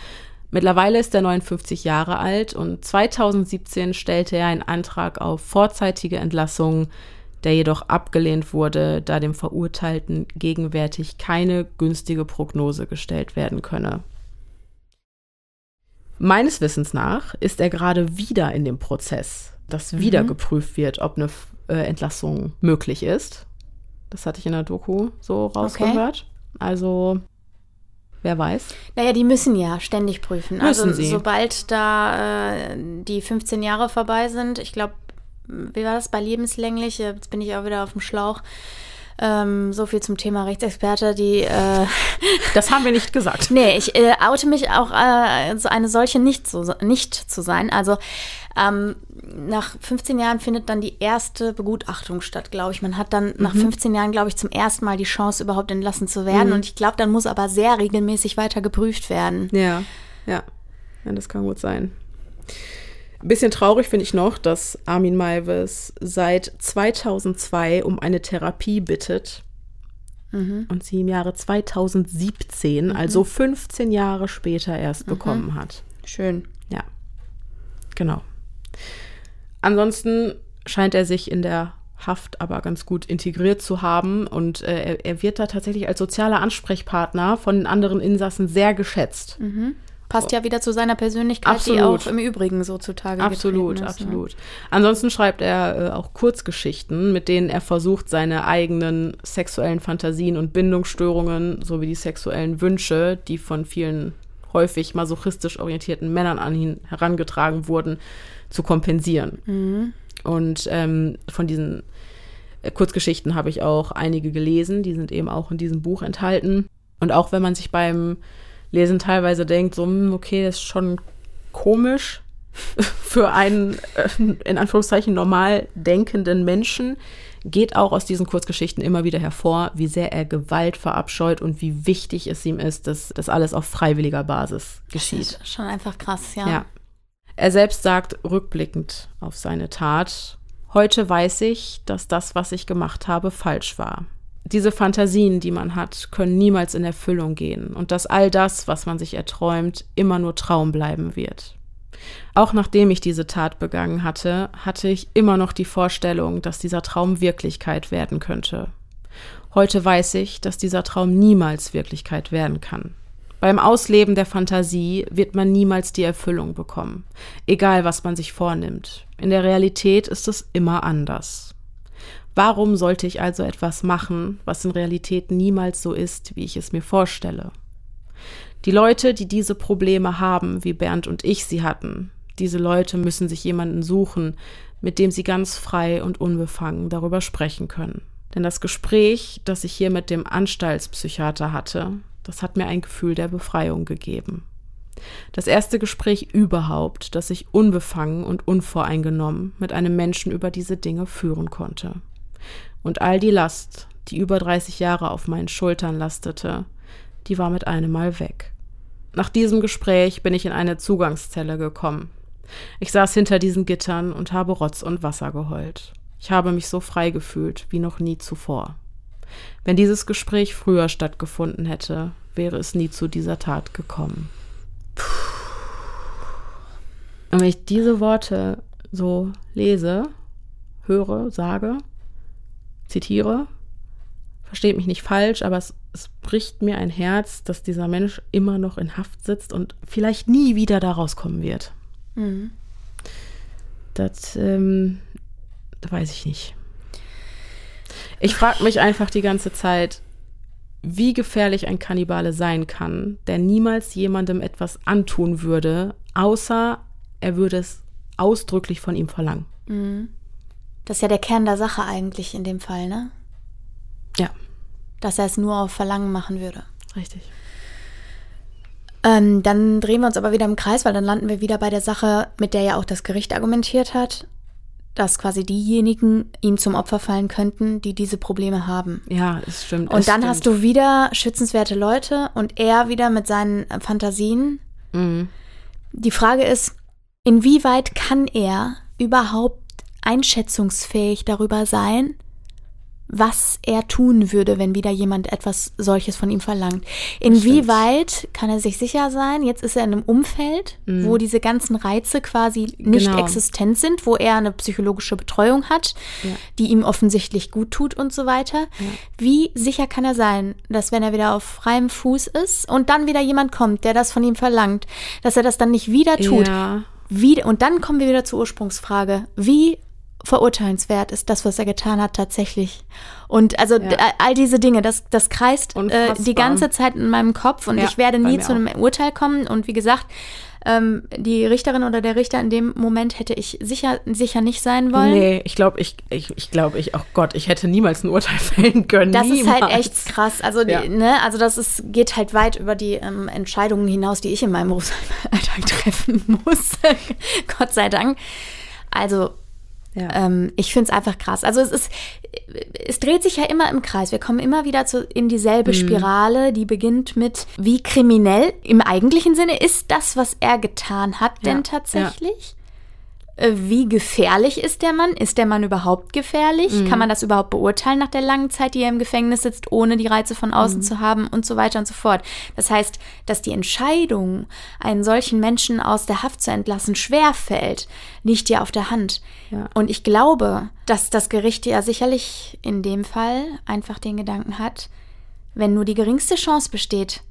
Mittlerweile ist er 59 Jahre alt und 2017 stellte er einen Antrag auf vorzeitige Entlassung, der jedoch abgelehnt wurde, da dem Verurteilten gegenwärtig keine günstige Prognose gestellt werden könne. Meines Wissens nach ist er gerade wieder in dem Prozess, dass mhm. wieder geprüft wird, ob eine äh, Entlassung möglich ist. Das hatte ich in der Doku so rausgehört. Okay. Also, wer weiß. Naja, die müssen ja ständig prüfen. Müssen also, sie. sobald da äh, die 15 Jahre vorbei sind, ich glaube, wie war das bei lebenslänglich? Jetzt bin ich auch wieder auf dem Schlauch. Ähm, so viel zum Thema Rechtsexperte, die. Äh, das haben wir nicht gesagt. nee, ich äh, oute mich auch, äh, eine solche nicht, so, nicht zu sein. Also ähm, nach 15 Jahren findet dann die erste Begutachtung statt, glaube ich. Man hat dann mhm. nach 15 Jahren, glaube ich, zum ersten Mal die Chance, überhaupt entlassen zu werden. Mhm. Und ich glaube, dann muss aber sehr regelmäßig weiter geprüft werden. Ja, ja. Ja, das kann gut sein. Ein bisschen traurig finde ich noch, dass Armin Maivis seit 2002 um eine Therapie bittet mhm. und sie im Jahre 2017, mhm. also 15 Jahre später erst mhm. bekommen hat. Schön. Ja, genau. Ansonsten scheint er sich in der Haft aber ganz gut integriert zu haben und äh, er, er, wird da tatsächlich als sozialer Ansprechpartner von den anderen Insassen sehr geschätzt. Mhm. Passt ja wieder zu seiner Persönlichkeit, absolut. die auch im Übrigen so zutage Absolut, ist, ne? absolut. Ne? Ansonsten schreibt er äh, auch Kurzgeschichten, mit denen er versucht, seine eigenen sexuellen Fantasien und Bindungsstörungen sowie die sexuellen Wünsche, die von vielen häufig masochistisch orientierten Männern an ihn herangetragen wurden, zu kompensieren. Mhm. Und ähm, von diesen äh, Kurzgeschichten habe ich auch einige gelesen, die sind eben auch in diesem Buch enthalten. Und auch wenn man sich beim Lesen teilweise denkt, so, hm, okay, das ist schon komisch für einen, äh, in Anführungszeichen, normal denkenden Menschen, geht auch aus diesen Kurzgeschichten immer wieder hervor, wie sehr er Gewalt verabscheut und wie wichtig es ihm ist, dass das alles auf freiwilliger Basis geschieht. Das ist schon einfach krass, ja. ja. Er selbst sagt rückblickend auf seine Tat, heute weiß ich, dass das, was ich gemacht habe, falsch war diese Fantasien, die man hat, können niemals in Erfüllung gehen und dass all das, was man sich erträumt, immer nur Traum bleiben wird. Auch nachdem ich diese Tat begangen hatte, hatte ich immer noch die Vorstellung, dass dieser Traum Wirklichkeit werden könnte. Heute weiß ich, dass dieser Traum niemals Wirklichkeit werden kann. Beim Ausleben der Fantasie wird man niemals die Erfüllung bekommen, egal was man sich vornimmt. In der Realität ist es immer anders. Warum sollte ich also etwas machen, was in Realität niemals so ist, wie ich es mir vorstelle? Die Leute, die diese Probleme haben, wie Bernd und ich sie hatten, diese Leute müssen sich jemanden suchen, mit dem sie ganz frei und unbefangen darüber sprechen können. Denn das Gespräch, das ich hier mit dem Anstaltspsychiater hatte, das hat mir ein Gefühl der Befreiung gegeben. Das erste Gespräch überhaupt, das ich unbefangen und unvoreingenommen mit einem Menschen über diese Dinge führen konnte. Und all die Last, die über 30 Jahre auf meinen Schultern lastete, die war mit einem Mal weg. Nach diesem Gespräch bin ich in eine Zugangszelle gekommen. Ich saß hinter diesen Gittern und habe Rotz und Wasser geheult. Ich habe mich so frei gefühlt wie noch nie zuvor. Wenn dieses Gespräch früher stattgefunden hätte, wäre es nie zu dieser Tat gekommen. Und wenn ich diese Worte so lese, höre, sage, zitiere, versteht mich nicht falsch, aber es, es, bricht mir ein Herz, dass dieser Mensch immer noch in Haft sitzt und vielleicht nie wieder da rauskommen wird. Mhm. Das, ähm, das weiß ich nicht. Ich frage mich einfach die ganze Zeit, wie gefährlich ein Kannibale sein kann, der niemals jemandem etwas antun würde, außer er würde es ausdrücklich von ihm verlangen. Mhm. Das ist ja der Kern der Sache eigentlich in dem Fall, ne? Ja. dass er es nur auf Verlangen machen würde. Richtig. Ähm, dann drehen wir uns aber wieder im Kreis, weil dann landen wir wieder bei der Sache, mit der ja auch das Gericht argumentiert hat, dass quasi diejenigen ihm zum Opfer fallen könnten, die diese Probleme haben. Ja, es stimmt. Und es dann stimmt. hast du wieder schützenswerte Leute und er wieder mit seinen äh, Fantasien. Mhm. Die Frage ist, inwieweit kann er überhaupt einschätzungsfähig darüber sein, was er tun würde, wenn wieder jemand etwas solches von ihm verlangt. Inwieweit kann er sich sicher sein, jetzt ist er in einem Umfeld, wo diese ganzen Reize quasi nicht Genau. existent sind, wo er eine psychologische Betreuung hat, Ja. die ihm offensichtlich gut tut und so weiter. Wie sicher kann er sein, dass wenn er wieder auf freiem Fuß ist und dann wieder jemand kommt, der das von ihm verlangt, dass er das dann nicht wieder tut? Ja. Wie, und dann kommen wir wieder zur Ursprungsfrage. Wie verurteilenswert ist das, was er getan hat, tatsächlich? Und also Ja. all diese Dinge, das, das kreist äh, die ganze Zeit in meinem Kopf und Ja, ich werde nie zu einem Urteil kommen. Und wie gesagt, ähm, die Richterin oder der Richter in dem Moment hätte ich sicher, sicher nicht sein wollen. Nee, ich glaube, ich, ich, ich glaube, ich, oh Gott, ich hätte niemals ein Urteil fällen können. Das niemals. ist halt echt krass. Also, die, Ja. ne, also das ist, geht halt weit über die ähm, Entscheidungen hinaus, die ich in meinem Berufsalltag treffen muss. Gott sei Dank. Also, Ja. ähm, ich finde es einfach krass. Also es ist, es dreht sich ja immer im Kreis. Wir kommen immer wieder zu, in Mhm. dieselbe Spirale, die beginnt mit, wie kriminell im eigentlichen Sinne ist das, was er getan hat, Ja, denn tatsächlich? Äh, Wie gefährlich ist der Mann? Ist der Mann überhaupt gefährlich? Mhm. Kann man das überhaupt beurteilen nach der langen Zeit, die er im Gefängnis sitzt, ohne die Reize von Mhm. außen zu haben und so weiter und so fort? Das heißt, dass die Entscheidung, einen solchen Menschen aus der Haft zu entlassen, schwer fällt, liegt ja auf der Hand. Ja. Und ich glaube, dass das Gericht ja sicherlich in dem Fall einfach den Gedanken hat, wenn nur die geringste Chance besteht,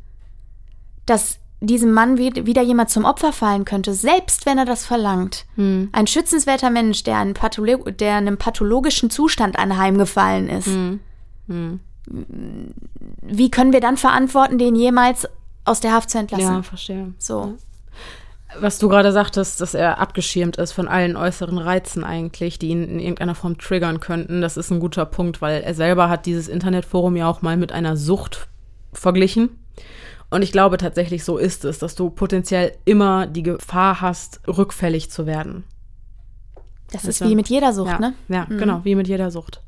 dass diesem Mann wie- wieder jemand zum Opfer fallen könnte, selbst wenn er das verlangt. Hm. Ein schützenswerter Mensch, der, Patholo der einem pathologischen Zustand anheimgefallen ist. Hm. Wie können wir dann verantworten, den jemals aus der Haft zu entlassen? Ja, verstehe. So. Was du gerade sagtest, dass er abgeschirmt ist von allen äußeren Reizen eigentlich, die ihn in irgendeiner Form triggern könnten, das ist ein guter Punkt, weil er selber hat dieses Internetforum ja auch mal mit einer Sucht verglichen. Und ich glaube tatsächlich, so ist es, dass du potenziell immer die Gefahr hast, rückfällig zu werden. Das Also, ist wie mit jeder Sucht, ja, ne? Ja, genau, wie mit jeder Sucht.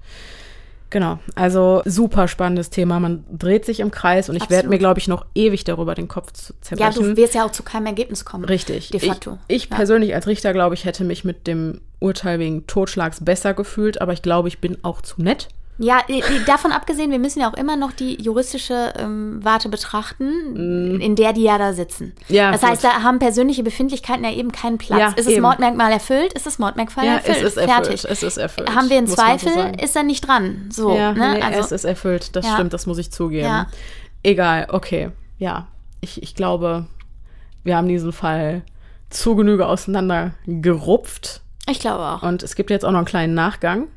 Genau, also super spannendes Thema. Man dreht sich im Kreis und ich werde mir, glaube ich, noch ewig darüber den Kopf zu Ja, zerbrechen. du wirst ja auch zu keinem Ergebnis kommen. Richtig. De facto. Ich, ich Ja. persönlich als Richter, glaube ich, hätte mich mit dem Urteil wegen Totschlags besser gefühlt, aber ich glaube, ich bin auch zu nett. Ja, davon abgesehen, wir müssen ja auch immer noch die juristische ähm, Warte betrachten, in der die ja da sitzen. Mm. Ja, das gut. heißt, da haben persönliche Befindlichkeiten ja eben keinen Platz. Ja, ist das. Mordmerkmal erfüllt? Ist das Mordmerkmal erfüllt? es ist erfüllt. Fertig. Es ist erfüllt. Haben wir einen so Zweifel, sagen. ist er nicht dran. So, ja, ne? nee, also, es ist erfüllt. Das Ja. stimmt, das muss ich zugeben. Ja. Egal, okay. Ja, ich, ich glaube, wir haben diesen Fall zu Genüge auseinandergerupft. ich glaube auch. Und es gibt jetzt auch noch einen kleinen Nachgang,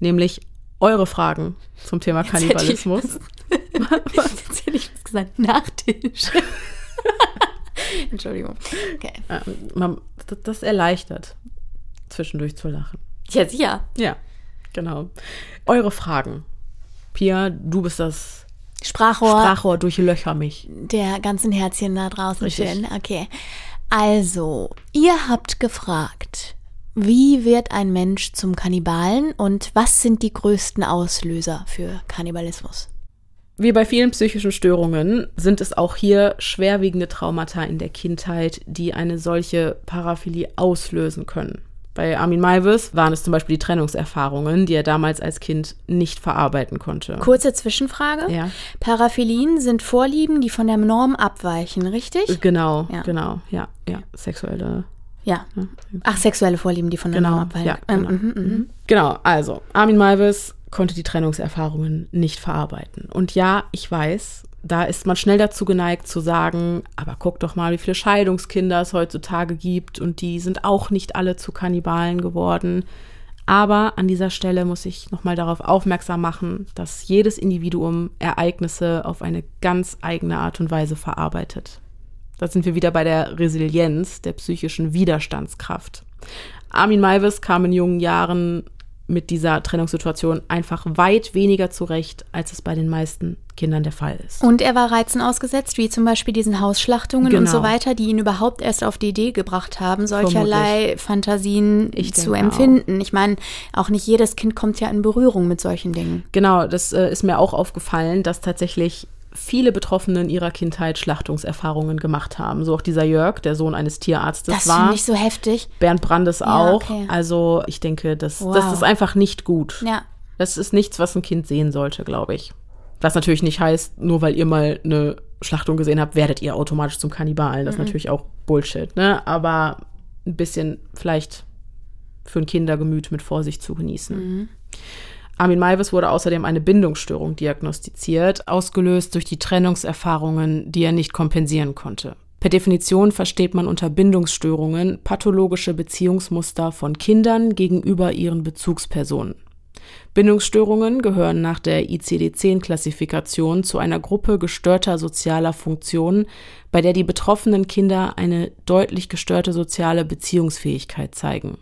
nämlich eure Fragen zum Thema hätte ich Kannibalismus. Jetzt hätte ich was gesagt. Nachtisch. Entschuldigung. Okay. Ähm, man, das, das erleichtert, zwischendurch zu lachen. Ja, sicher. Ja, genau. Eure Fragen. Pia, du bist das Sprachrohr Sprachrohr, durchlöcher mich. der ganzen Herzchen da draußen. Richtig. Schön. Okay. Also, ihr habt gefragt, wie wird ein Mensch zum Kannibalen und was sind die größten Auslöser für Kannibalismus? Wie bei vielen psychischen Störungen sind es auch hier schwerwiegende Traumata in der Kindheit, die eine solche Paraphilie auslösen können. Bei Armin Maivis waren es zum Beispiel die Trennungserfahrungen, die er damals als Kind nicht verarbeiten konnte. Kurze Zwischenfrage. Ja. Paraphilien sind Vorlieben, die von der Norm abweichen, richtig? Genau, Ja. genau, ja, ja, sexuelle. Ja. Ach, sexuelle Vorlieben, die von der Genau, abweichen. ja, Ähm, genau. mhm, mhm. Genau, also Armin Maivis konnte die Trennungserfahrungen nicht verarbeiten. Und ja, ich weiß, da ist man schnell dazu geneigt zu sagen, aber guck doch mal, wie viele Scheidungskinder es heutzutage gibt und die sind auch nicht alle zu Kannibalen geworden. Aber an dieser Stelle muss ich nochmal darauf aufmerksam machen, dass jedes Individuum Ereignisse auf eine ganz eigene Art und Weise verarbeitet. Da sind wir wieder bei der Resilienz, der psychischen Widerstandskraft. Armin Maivis kam in jungen Jahren mit dieser Trennungssituation einfach weit weniger zurecht, als es bei den meisten Kindern der Fall ist. Und er war Reizen ausgesetzt, wie zum Beispiel diesen Hausschlachtungen genau. und so weiter, die ihn überhaupt erst auf die Idee gebracht haben, solcherlei Vermutlich. Fantasien ich zu empfinden. Auch. Ich meine, auch nicht jedes Kind kommt ja in Berührung mit solchen Dingen. Genau, das äh, ist mir auch aufgefallen, dass tatsächlich viele Betroffene in ihrer Kindheit Schlachtungserfahrungen gemacht haben. So auch dieser Jörg, der Sohn eines Tierarztes das war. Das finde ich so heftig. Bernd Brandes ja, auch. Okay. Also ich denke, das, wow. das ist einfach nicht gut. Ja. Das ist nichts, was ein Kind sehen sollte, glaube ich. Was natürlich nicht heißt, nur weil ihr mal eine Schlachtung gesehen habt, werdet ihr automatisch zum Kannibalen. Das ist mhm. natürlich auch Bullshit, ne? Aber ein bisschen vielleicht für ein Kindergemüt mit Vorsicht zu genießen. Mhm. Armin Maivis wurde außerdem eine Bindungsstörung diagnostiziert, ausgelöst durch die Trennungserfahrungen, die er nicht kompensieren konnte. Per Definition versteht man unter Bindungsstörungen pathologische Beziehungsmuster von Kindern gegenüber ihren Bezugspersonen. Bindungsstörungen gehören nach der ICD-10-Klassifikation zu einer Gruppe gestörter sozialer Funktionen, bei der die betroffenen Kinder eine deutlich gestörte soziale Beziehungsfähigkeit zeigen.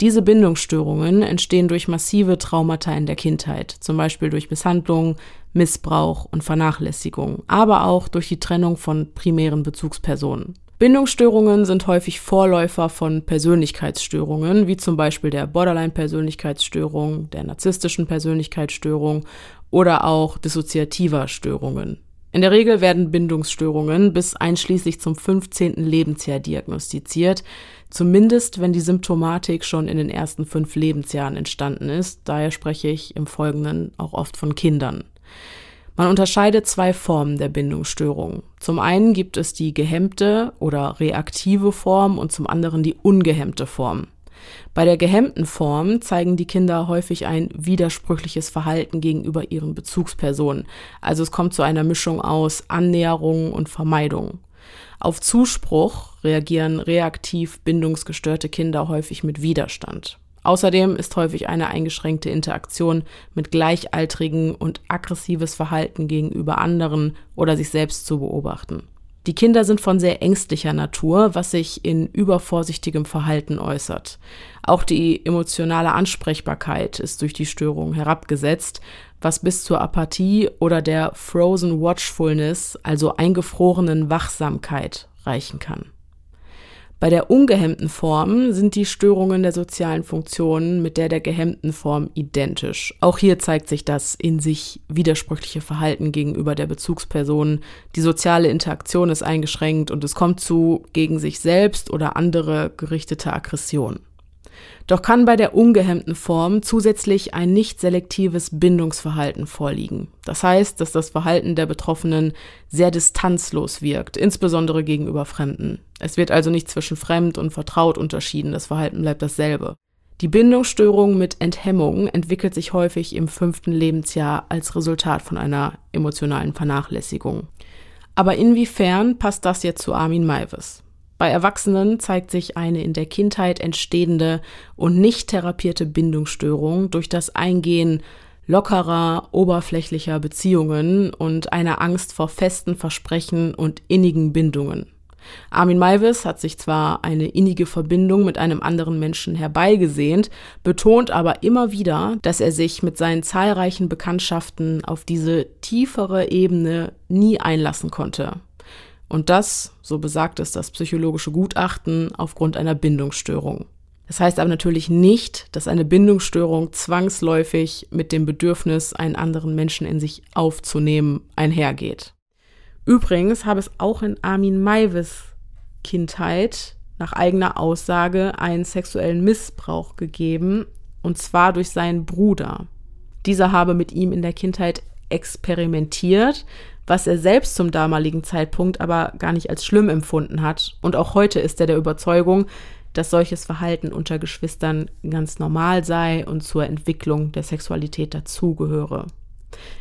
Diese Bindungsstörungen entstehen durch massive Traumata in der Kindheit, zum Beispiel durch Misshandlung, Missbrauch und Vernachlässigung, aber auch durch die Trennung von primären Bezugspersonen. Bindungsstörungen sind häufig Vorläufer von Persönlichkeitsstörungen, wie zum Beispiel der Borderline-Persönlichkeitsstörung, der narzisstischen Persönlichkeitsstörung oder auch dissoziativer Störungen. In der Regel werden Bindungsstörungen bis einschließlich zum 15. Lebensjahr diagnostiziert, zumindest wenn die Symptomatik schon in den ersten fünf Lebensjahren entstanden ist. Daher spreche ich im Folgenden auch oft von Kindern. Man unterscheidet zwei Formen der Bindungsstörung. Zum einen gibt es die gehemmte oder reaktive Form und zum anderen die ungehemmte Form. Bei der gehemmten Form zeigen die Kinder häufig ein widersprüchliches Verhalten gegenüber ihren Bezugspersonen. Also es kommt zu einer Mischung aus Annäherung und Vermeidung. Auf Zuspruch reagieren reaktiv bindungsgestörte Kinder häufig mit Widerstand. Außerdem ist häufig eine eingeschränkte Interaktion mit Gleichaltrigen und aggressives Verhalten gegenüber anderen oder sich selbst zu beobachten. Die Kinder sind von sehr ängstlicher Natur, was sich in übervorsichtigem Verhalten äußert. Auch die emotionale Ansprechbarkeit ist durch die Störung herabgesetzt, was bis zur Apathie oder der Frozen Watchfulness, also eingefrorenen Wachsamkeit, reichen kann. Bei der ungehemmten Form sind die Störungen der sozialen Funktionen mit der der gehemmten Form identisch. Auch hier zeigt sich das in sich widersprüchliche Verhalten gegenüber der Bezugsperson. Die soziale Interaktion ist eingeschränkt und es kommt zu gegen sich selbst oder andere gerichtete Aggression. Doch kann bei der ungehemmten Form zusätzlich ein nicht selektives Bindungsverhalten vorliegen. Das heißt, dass das Verhalten der Betroffenen sehr distanzlos wirkt, insbesondere gegenüber Fremden. Es wird also nicht zwischen fremd und vertraut unterschieden, das Verhalten bleibt dasselbe. Die Bindungsstörung mit Enthemmung entwickelt sich häufig im fünften Lebensjahr als Resultat von einer emotionalen Vernachlässigung. Aber inwiefern passt das jetzt zu Armin Maivis? Bei Erwachsenen zeigt sich eine in der Kindheit entstehende und nicht therapierte Bindungsstörung durch das Eingehen lockerer, oberflächlicher Beziehungen und einer Angst vor festen Versprechen und innigen Bindungen. Armin Maivis hat sich zwar eine innige Verbindung mit einem anderen Menschen herbeigesehnt, betont aber immer wieder, dass er sich mit seinen zahlreichen Bekanntschaften auf diese tiefere Ebene nie einlassen konnte. Und das, so besagt es das psychologische Gutachten, aufgrund einer Bindungsstörung. Das heißt aber natürlich nicht, dass eine Bindungsstörung zwangsläufig mit dem Bedürfnis, einen anderen Menschen in sich aufzunehmen, einhergeht. Übrigens habe es auch in Armin Maivis Kindheit nach eigener Aussage einen sexuellen Missbrauch gegeben, und zwar durch seinen Bruder. Dieser habe mit ihm in der Kindheit experimentiert, was er selbst zum damaligen Zeitpunkt aber gar nicht als schlimm empfunden hat. Und auch heute ist er der Überzeugung, dass solches Verhalten unter Geschwistern ganz normal sei und zur Entwicklung der Sexualität dazugehöre.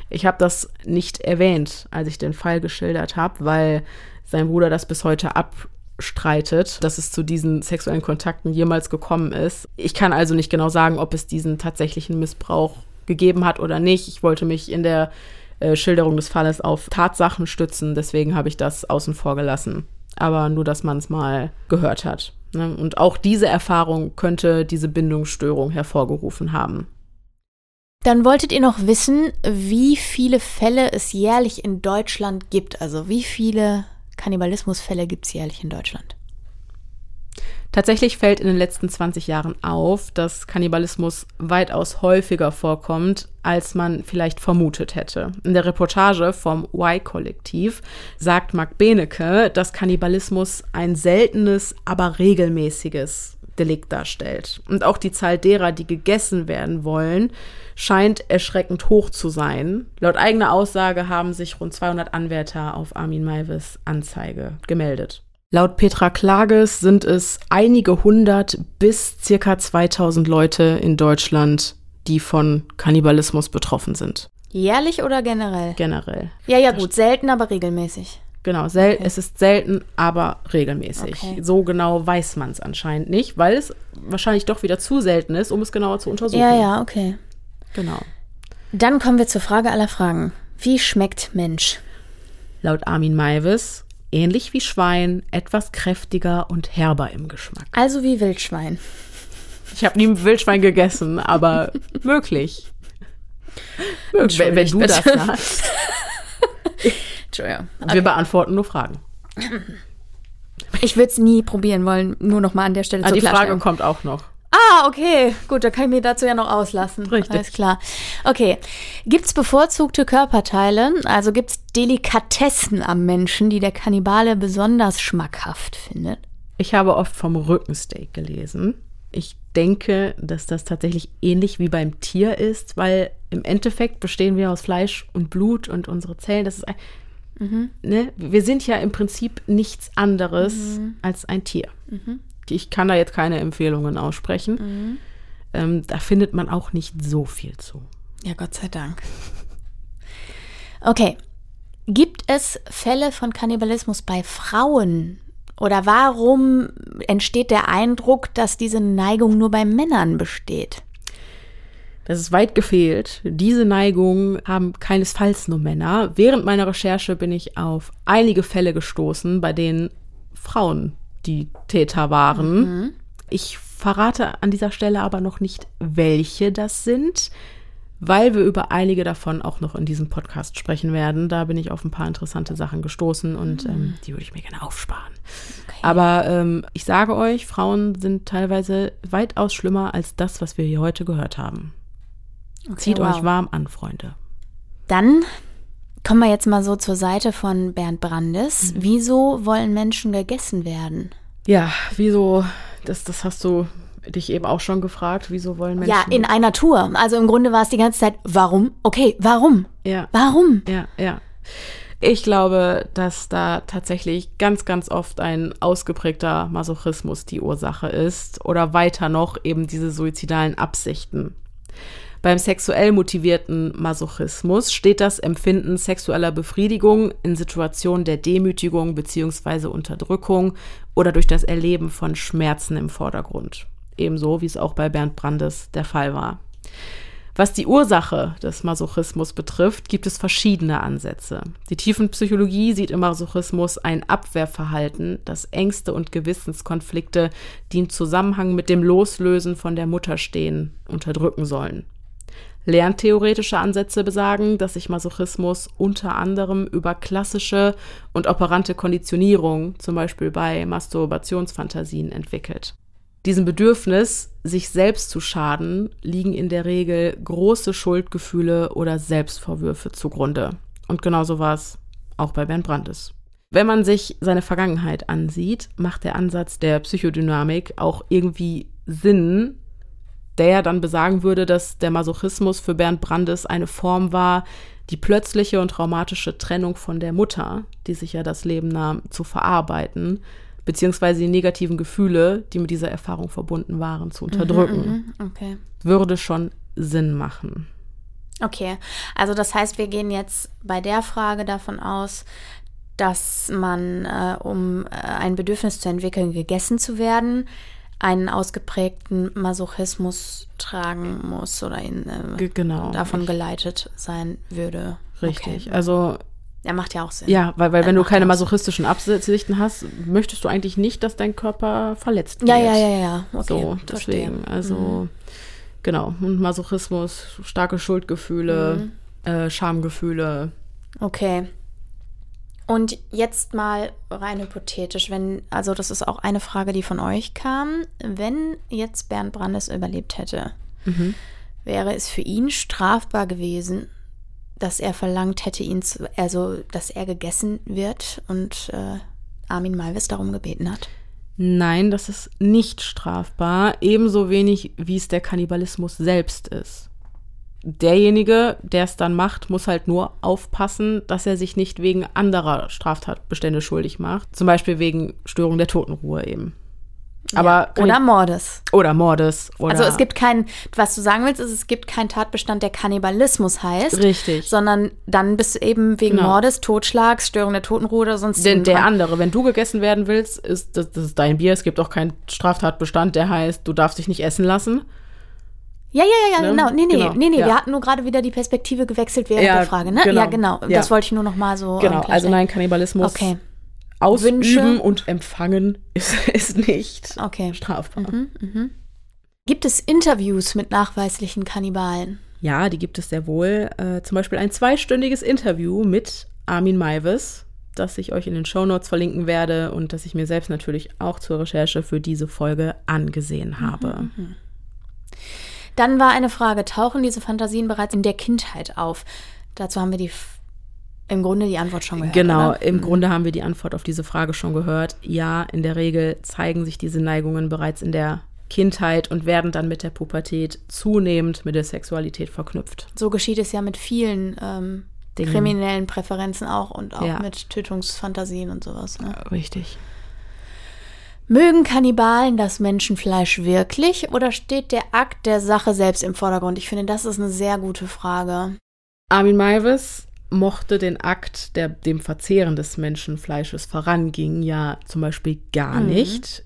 Ich habe das nicht erwähnt, als ich den Fall geschildert habe, weil sein Bruder das bis heute abstreitet, dass es zu diesen sexuellen Kontakten jemals gekommen ist. Ich kann also nicht genau sagen, ob es diesen tatsächlichen Missbrauch gegeben hat oder nicht. Ich wollte mich in der äh, Schilderung des Falles auf Tatsachen stützen. Deswegen habe ich das außen vor gelassen. Aber nur, dass man es mal gehört hat. Ne? Und auch diese Erfahrung könnte diese Bindungsstörung hervorgerufen haben. Dann wolltet ihr noch wissen, wie viele Fälle es jährlich in Deutschland gibt. Also wie viele Kannibalismusfälle gibt es jährlich in Deutschland? Tatsächlich fällt in den letzten 20 Jahren auf, dass Kannibalismus weitaus häufiger vorkommt, als man vielleicht vermutet hätte. In der Reportage vom Y-Kollektiv sagt Marc Benecke, dass Kannibalismus ein seltenes, aber regelmäßiges Delikt darstellt. Und auch die Zahl derer, die gegessen werden wollen, scheint erschreckend hoch zu sein. Laut eigener Aussage haben sich rund 200 Anwärter auf Armin Maivis Anzeige gemeldet. Laut Petra Klages sind es einige hundert bis circa 2000 Leute in Deutschland, die von Kannibalismus betroffen sind. Jährlich oder generell? Generell. Ja, ja, gut, selten, aber regelmäßig. Genau, sel okay. es ist selten, aber regelmäßig. Okay. So genau weiß man es anscheinend nicht, weil es wahrscheinlich doch wieder zu selten ist, um es genauer zu untersuchen. Ja, ja, okay. Genau. Dann kommen wir zur Frage aller Fragen. Wie schmeckt Mensch? Laut Armin Maivis ähnlich wie Schwein, etwas kräftiger und herber im Geschmack. Also wie Wildschwein. Ich habe nie Wildschwein gegessen, aber möglich. möglich wenn, wenn du das sagst. Entschuldigung. Okay. Wir beantworten nur Fragen. Ich würde es nie probieren wollen, nur noch mal an der Stelle ah, zu Die Frage kommt auch noch. Ah, okay. Gut, da kann ich mir dazu ja noch auslassen. Richtig. Alles klar. Okay. Gibt es bevorzugte Körperteile? Also gibt es Delikatessen am Menschen, die der Kannibale besonders schmackhaft findet? Ich habe oft vom Rückensteak gelesen. Ich denke, dass das tatsächlich ähnlich wie beim Tier ist, weil im Endeffekt bestehen wir aus Fleisch und Blut und unsere Zellen. Das ist ein, mhm. ne? Wir sind ja im Prinzip nichts anderes mhm. als ein Tier. Mhm ich kann da jetzt keine Empfehlungen aussprechen. Mhm. Ähm, da findet man auch nicht so viel zu. Ja, Gott sei Dank. Okay. Gibt es Fälle von Kannibalismus bei Frauen? Oder warum entsteht der Eindruck, dass diese Neigung nur bei Männern besteht? Das ist weit gefehlt. Diese Neigung haben keinesfalls nur Männer. Während meiner Recherche bin ich auf einige Fälle gestoßen, bei denen Frauen die Täter waren. Mhm. Ich verrate an dieser Stelle aber noch nicht, welche das sind, weil wir über einige davon auch noch in diesem Podcast sprechen werden. Da bin ich auf ein paar interessante Sachen gestoßen und mhm. ähm, die würde ich mir gerne aufsparen. Okay. Aber ähm, ich sage euch, Frauen sind teilweise weitaus schlimmer als das, was wir hier heute gehört haben. Okay, Zieht wow. euch warm an, Freunde. Dann Kommen wir jetzt mal so zur Seite von Bernd Brandes. Mhm. Wieso wollen Menschen gegessen werden? Ja, wieso, das, das hast du dich eben auch schon gefragt, wieso wollen Menschen. Ja, in einer Tour. Also im Grunde war es die ganze Zeit, warum? Okay, warum? Ja. Warum? Ja, ja. Ich glaube, dass da tatsächlich ganz, ganz oft ein ausgeprägter Masochismus die Ursache ist oder weiter noch eben diese suizidalen Absichten. Beim sexuell motivierten Masochismus steht das Empfinden sexueller Befriedigung in Situationen der Demütigung bzw. Unterdrückung oder durch das Erleben von Schmerzen im Vordergrund. Ebenso wie es auch bei Bernd Brandes der Fall war. Was die Ursache des Masochismus betrifft, gibt es verschiedene Ansätze. Die Tiefenpsychologie sieht im Masochismus ein Abwehrverhalten, das Ängste und Gewissenskonflikte, die im Zusammenhang mit dem Loslösen von der Mutter stehen, unterdrücken sollen. Lerntheoretische Ansätze besagen, dass sich Masochismus unter anderem über klassische und operante Konditionierung, zum Beispiel bei Masturbationsfantasien, entwickelt. Diesem Bedürfnis, sich selbst zu schaden, liegen in der Regel große Schuldgefühle oder Selbstvorwürfe zugrunde. Und genauso war es auch bei Bernd Brandes. Wenn man sich seine Vergangenheit ansieht, macht der Ansatz der Psychodynamik auch irgendwie Sinn, der dann besagen würde, dass der Masochismus für Bernd Brandes eine Form war, die plötzliche und traumatische Trennung von der Mutter, die sich ja das Leben nahm, zu verarbeiten, beziehungsweise die negativen Gefühle, die mit dieser Erfahrung verbunden waren, zu unterdrücken. Mhm, mhm, okay. Würde schon Sinn machen. Okay, also das heißt, wir gehen jetzt bei der Frage davon aus, dass man, äh, um äh, ein Bedürfnis zu entwickeln, gegessen zu werden, einen ausgeprägten Masochismus tragen muss oder ihn äh, genau, davon geleitet sein würde. Richtig. Okay. Also Er macht ja auch Sinn. Ja, weil, weil Er wenn du keine masochistischen Absichten hast, möchtest du eigentlich nicht, dass dein Körper verletzt wird. Ja, ja, ja, ja. Okay, so, verstehe. deswegen. Also, Mhm. genau. Und Masochismus, starke Schuldgefühle, Mhm. äh, Schamgefühle. Okay. Und jetzt mal rein hypothetisch, wenn, also das ist auch eine Frage, die von euch kam, wenn jetzt Bernd Brandes überlebt hätte, Mhm. wäre es für ihn strafbar gewesen, dass er verlangt hätte, ihn zu, also dass er gegessen wird und äh, Armin Malvis darum gebeten hat? Nein, das ist nicht strafbar, ebenso wenig wie es der Kannibalismus selbst ist. Derjenige, der es dann macht, muss halt nur aufpassen, dass er sich nicht wegen anderer Straftatbestände schuldig macht. Zum Beispiel wegen Störung der Totenruhe eben. Aber ja, oder Mordes. oder Mordes. Oder Also es gibt keinen, was du sagen willst, ist, es gibt keinen Tatbestand, der Kannibalismus heißt, Richtig. sondern dann bist du eben wegen Genau. Mordes, Totschlags, Störung der Totenruhe oder sonst Denn der andere, wenn du gegessen werden willst, ist das, das ist dein Bier. Es gibt auch keinen Straftatbestand, der heißt, du darfst dich nicht essen lassen. Ja, ja, ja, ja, Ne? genau. Nee, nee, Genau, nee, nee. ja. Wir hatten nur gerade wieder die Perspektive gewechselt während Ja, der Frage, ne? genau. Ja, genau. Ja. Das wollte ich nur noch mal so. ähm, Genau, also nein, Kannibalismus Okay, ausüben Wünsche? und empfangen ist, ist nicht okay. strafbar. Mhm. Gibt es Interviews mit nachweislichen Kannibalen? Ja, die gibt es sehr wohl. Äh, zum Beispiel ein zweistündiges Interview mit Armin Maivis, das ich euch in den Shownotes verlinken werde und das ich mir selbst natürlich auch zur Recherche für diese Folge angesehen habe. Dann war eine Frage, tauchen diese Fantasien bereits in der Kindheit auf? Dazu haben wir die im Grunde die Antwort schon gehört. Genau, oder? im Grunde haben wir die Antwort auf diese Frage schon gehört. Ja, in der Regel zeigen sich diese Neigungen bereits in der Kindheit und werden dann mit der Pubertät zunehmend mit der Sexualität verknüpft. So geschieht es ja mit vielen ähm, kriminellen Präferenzen auch und auch Ja. mit Tötungsfantasien und sowas. Ne? Richtig. Mögen Kannibalen das Menschenfleisch wirklich oder steht der Akt der Sache selbst im Vordergrund? Ich finde, das ist eine sehr gute Frage. Armin Maivis mochte den Akt, der dem Verzehren des Menschenfleisches voranging, ja zum Beispiel gar Mhm. nicht.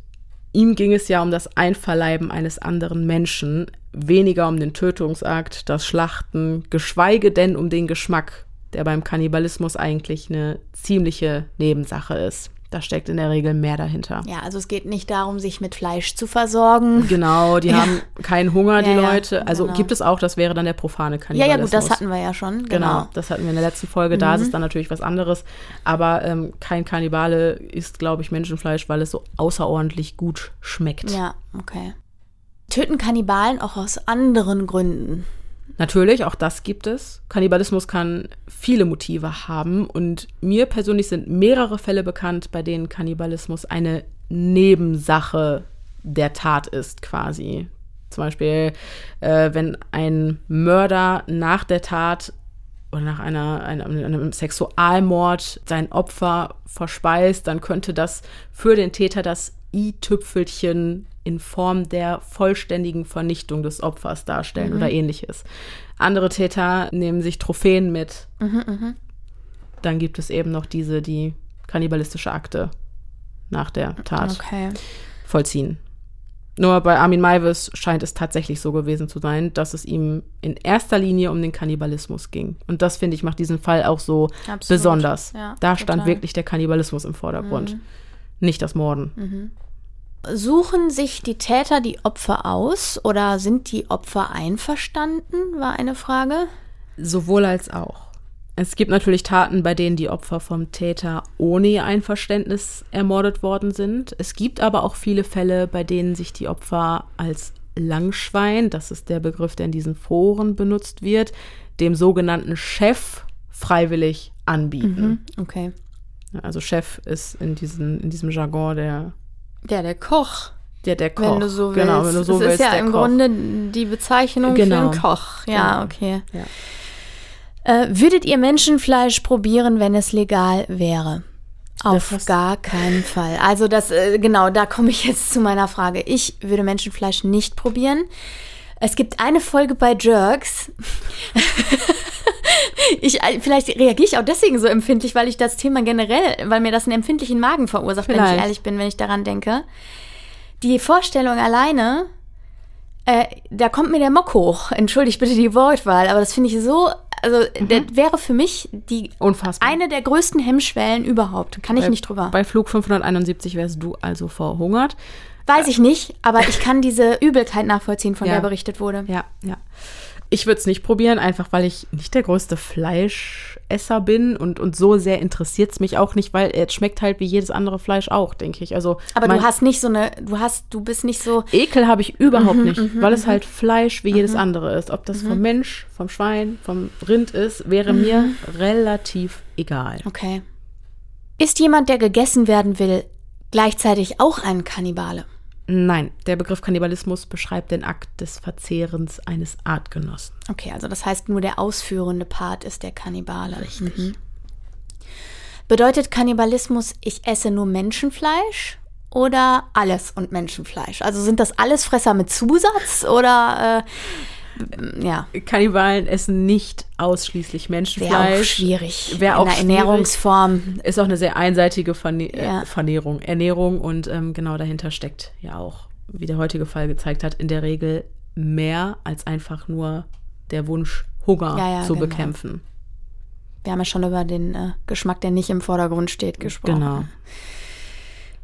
Ihm ging es ja um das Einverleiben eines anderen Menschen, weniger um den Tötungsakt, das Schlachten, geschweige denn um den Geschmack, der beim Kannibalismus eigentlich eine ziemliche Nebensache ist. Da steckt in der Regel mehr dahinter. Ja, also es geht nicht darum, sich mit Fleisch zu versorgen. Genau, die Ja. haben keinen Hunger, die Ja, ja, Leute. Also genau. gibt es auch, das wäre dann der profane Ja, Kannibalismus. ja, gut, das hatten wir ja schon. Genau, Genau. Mhm. das hatten wir in der letzten Folge. Da ist es dann natürlich was anderes. Aber ähm, kein Kannibale isst, glaube ich, Menschenfleisch, weil es so außerordentlich gut schmeckt. Ja, okay. Töten Kannibalen auch aus anderen Gründen? Natürlich, auch das gibt es. Kannibalismus kann viele Motive haben. Und mir persönlich sind mehrere Fälle bekannt, bei denen Kannibalismus eine Nebensache der Tat ist, quasi. Zum Beispiel, äh, wenn ein Mörder nach der Tat oder nach einer, einer, einem Sexualmord sein Opfer verspeist, dann könnte das für den Täter das i-Tüpfelchen in Form der vollständigen Vernichtung des Opfers darstellen oder ähnliches. Andere Täter nehmen sich Trophäen mit. Dann gibt es eben noch diese, die kannibalistische Akte nach der Tat Okay. vollziehen. Nur bei Armin Maivis scheint es tatsächlich so gewesen zu sein, dass es ihm in erster Linie um den Kannibalismus ging. Und das, finde ich, macht diesen Fall auch so Absolut. besonders. Ja, da stand total. wirklich der Kannibalismus im Vordergrund, nicht das Morden. Suchen sich die Täter die Opfer aus oder sind die Opfer einverstanden, war eine Frage. Sowohl als auch. Es gibt natürlich Taten, bei denen die Opfer vom Täter ohne ihr Einverständnis ermordet worden sind. Es gibt aber auch viele Fälle, bei denen sich die Opfer als Langschwein, das ist der Begriff, der in diesen Foren benutzt wird, dem sogenannten Chef freiwillig anbieten. Okay. Also Chef ist in, diesen, in diesem Jargon der, Ja, der Koch, der, der Koch. wenn du so willst. Genau, wenn du so das willst, ist ja der im Koch. Grunde die Bezeichnung Genau. für einen Koch. Ja, Genau. okay. Ja. Äh, würdet ihr Menschenfleisch probieren, wenn es legal wäre? Auf gar keinen Fall. Also das, äh, genau, da komme ich jetzt zu meiner Frage. Ich würde Menschenfleisch nicht probieren. Es gibt eine Folge bei Jerks. ich, äh, vielleicht reagiere ich auch deswegen so empfindlich, weil ich das Thema generell, weil mir das einen empfindlichen Magen verursacht, wenn ich Vielleicht. ehrlich bin, wenn ich daran denke. Die Vorstellung alleine, äh, da kommt mir der Mock hoch. Entschuldigt bitte die Wortwahl, aber das finde ich so Also mhm. das wäre für mich die Unfassbar. eine der größten Hemmschwellen überhaupt. Kann ich bei, nicht drüber. Bei Flug 571 wärst du also verhungert. Weiß ich nicht, aber ich kann diese Übelkeit nachvollziehen, von ja. der berichtet wurde. Ja, ja. Ich würde es nicht probieren, einfach weil ich nicht der größte Fleischesser bin und, und so sehr interessiert es mich auch nicht, weil es schmeckt halt wie jedes andere Fleisch auch, denke ich. Also Aber du hast nicht so eine, du hast, du bist nicht so. Ekel habe ich überhaupt mhm, nicht, mhm, weil es mhm. halt Fleisch wie jedes andere ist. Ob das vom Mensch, vom Schwein, vom Rind ist, wäre mir relativ egal. Okay. Ist jemand, der gegessen werden will, gleichzeitig auch ein Kannibale? Nein, der Begriff Kannibalismus beschreibt den Akt des Verzehrens eines Artgenossen. Okay, also das heißt, nur der ausführende Part ist der Kannibale. Richtig. Mhm. Bedeutet Kannibalismus, ich esse nur Menschenfleisch oder alles und Menschenfleisch? Also sind das alles Fresser mit Zusatz oder äh, ja. Kannibalen essen nicht ausschließlich Menschenfleisch. Wäre auch schwierig. Wäre auch Ernährungsform. Ist auch eine sehr einseitige Verne äh, ja. Vernährung, Ernährung und ähm, genau dahinter steckt ja auch, wie der heutige Fall gezeigt hat, in der Regel mehr als einfach nur der Wunsch, Hunger ja, ja, zu genau. bekämpfen. Wir haben ja schon über den äh, Geschmack, der nicht im Vordergrund steht, gesprochen. Genau.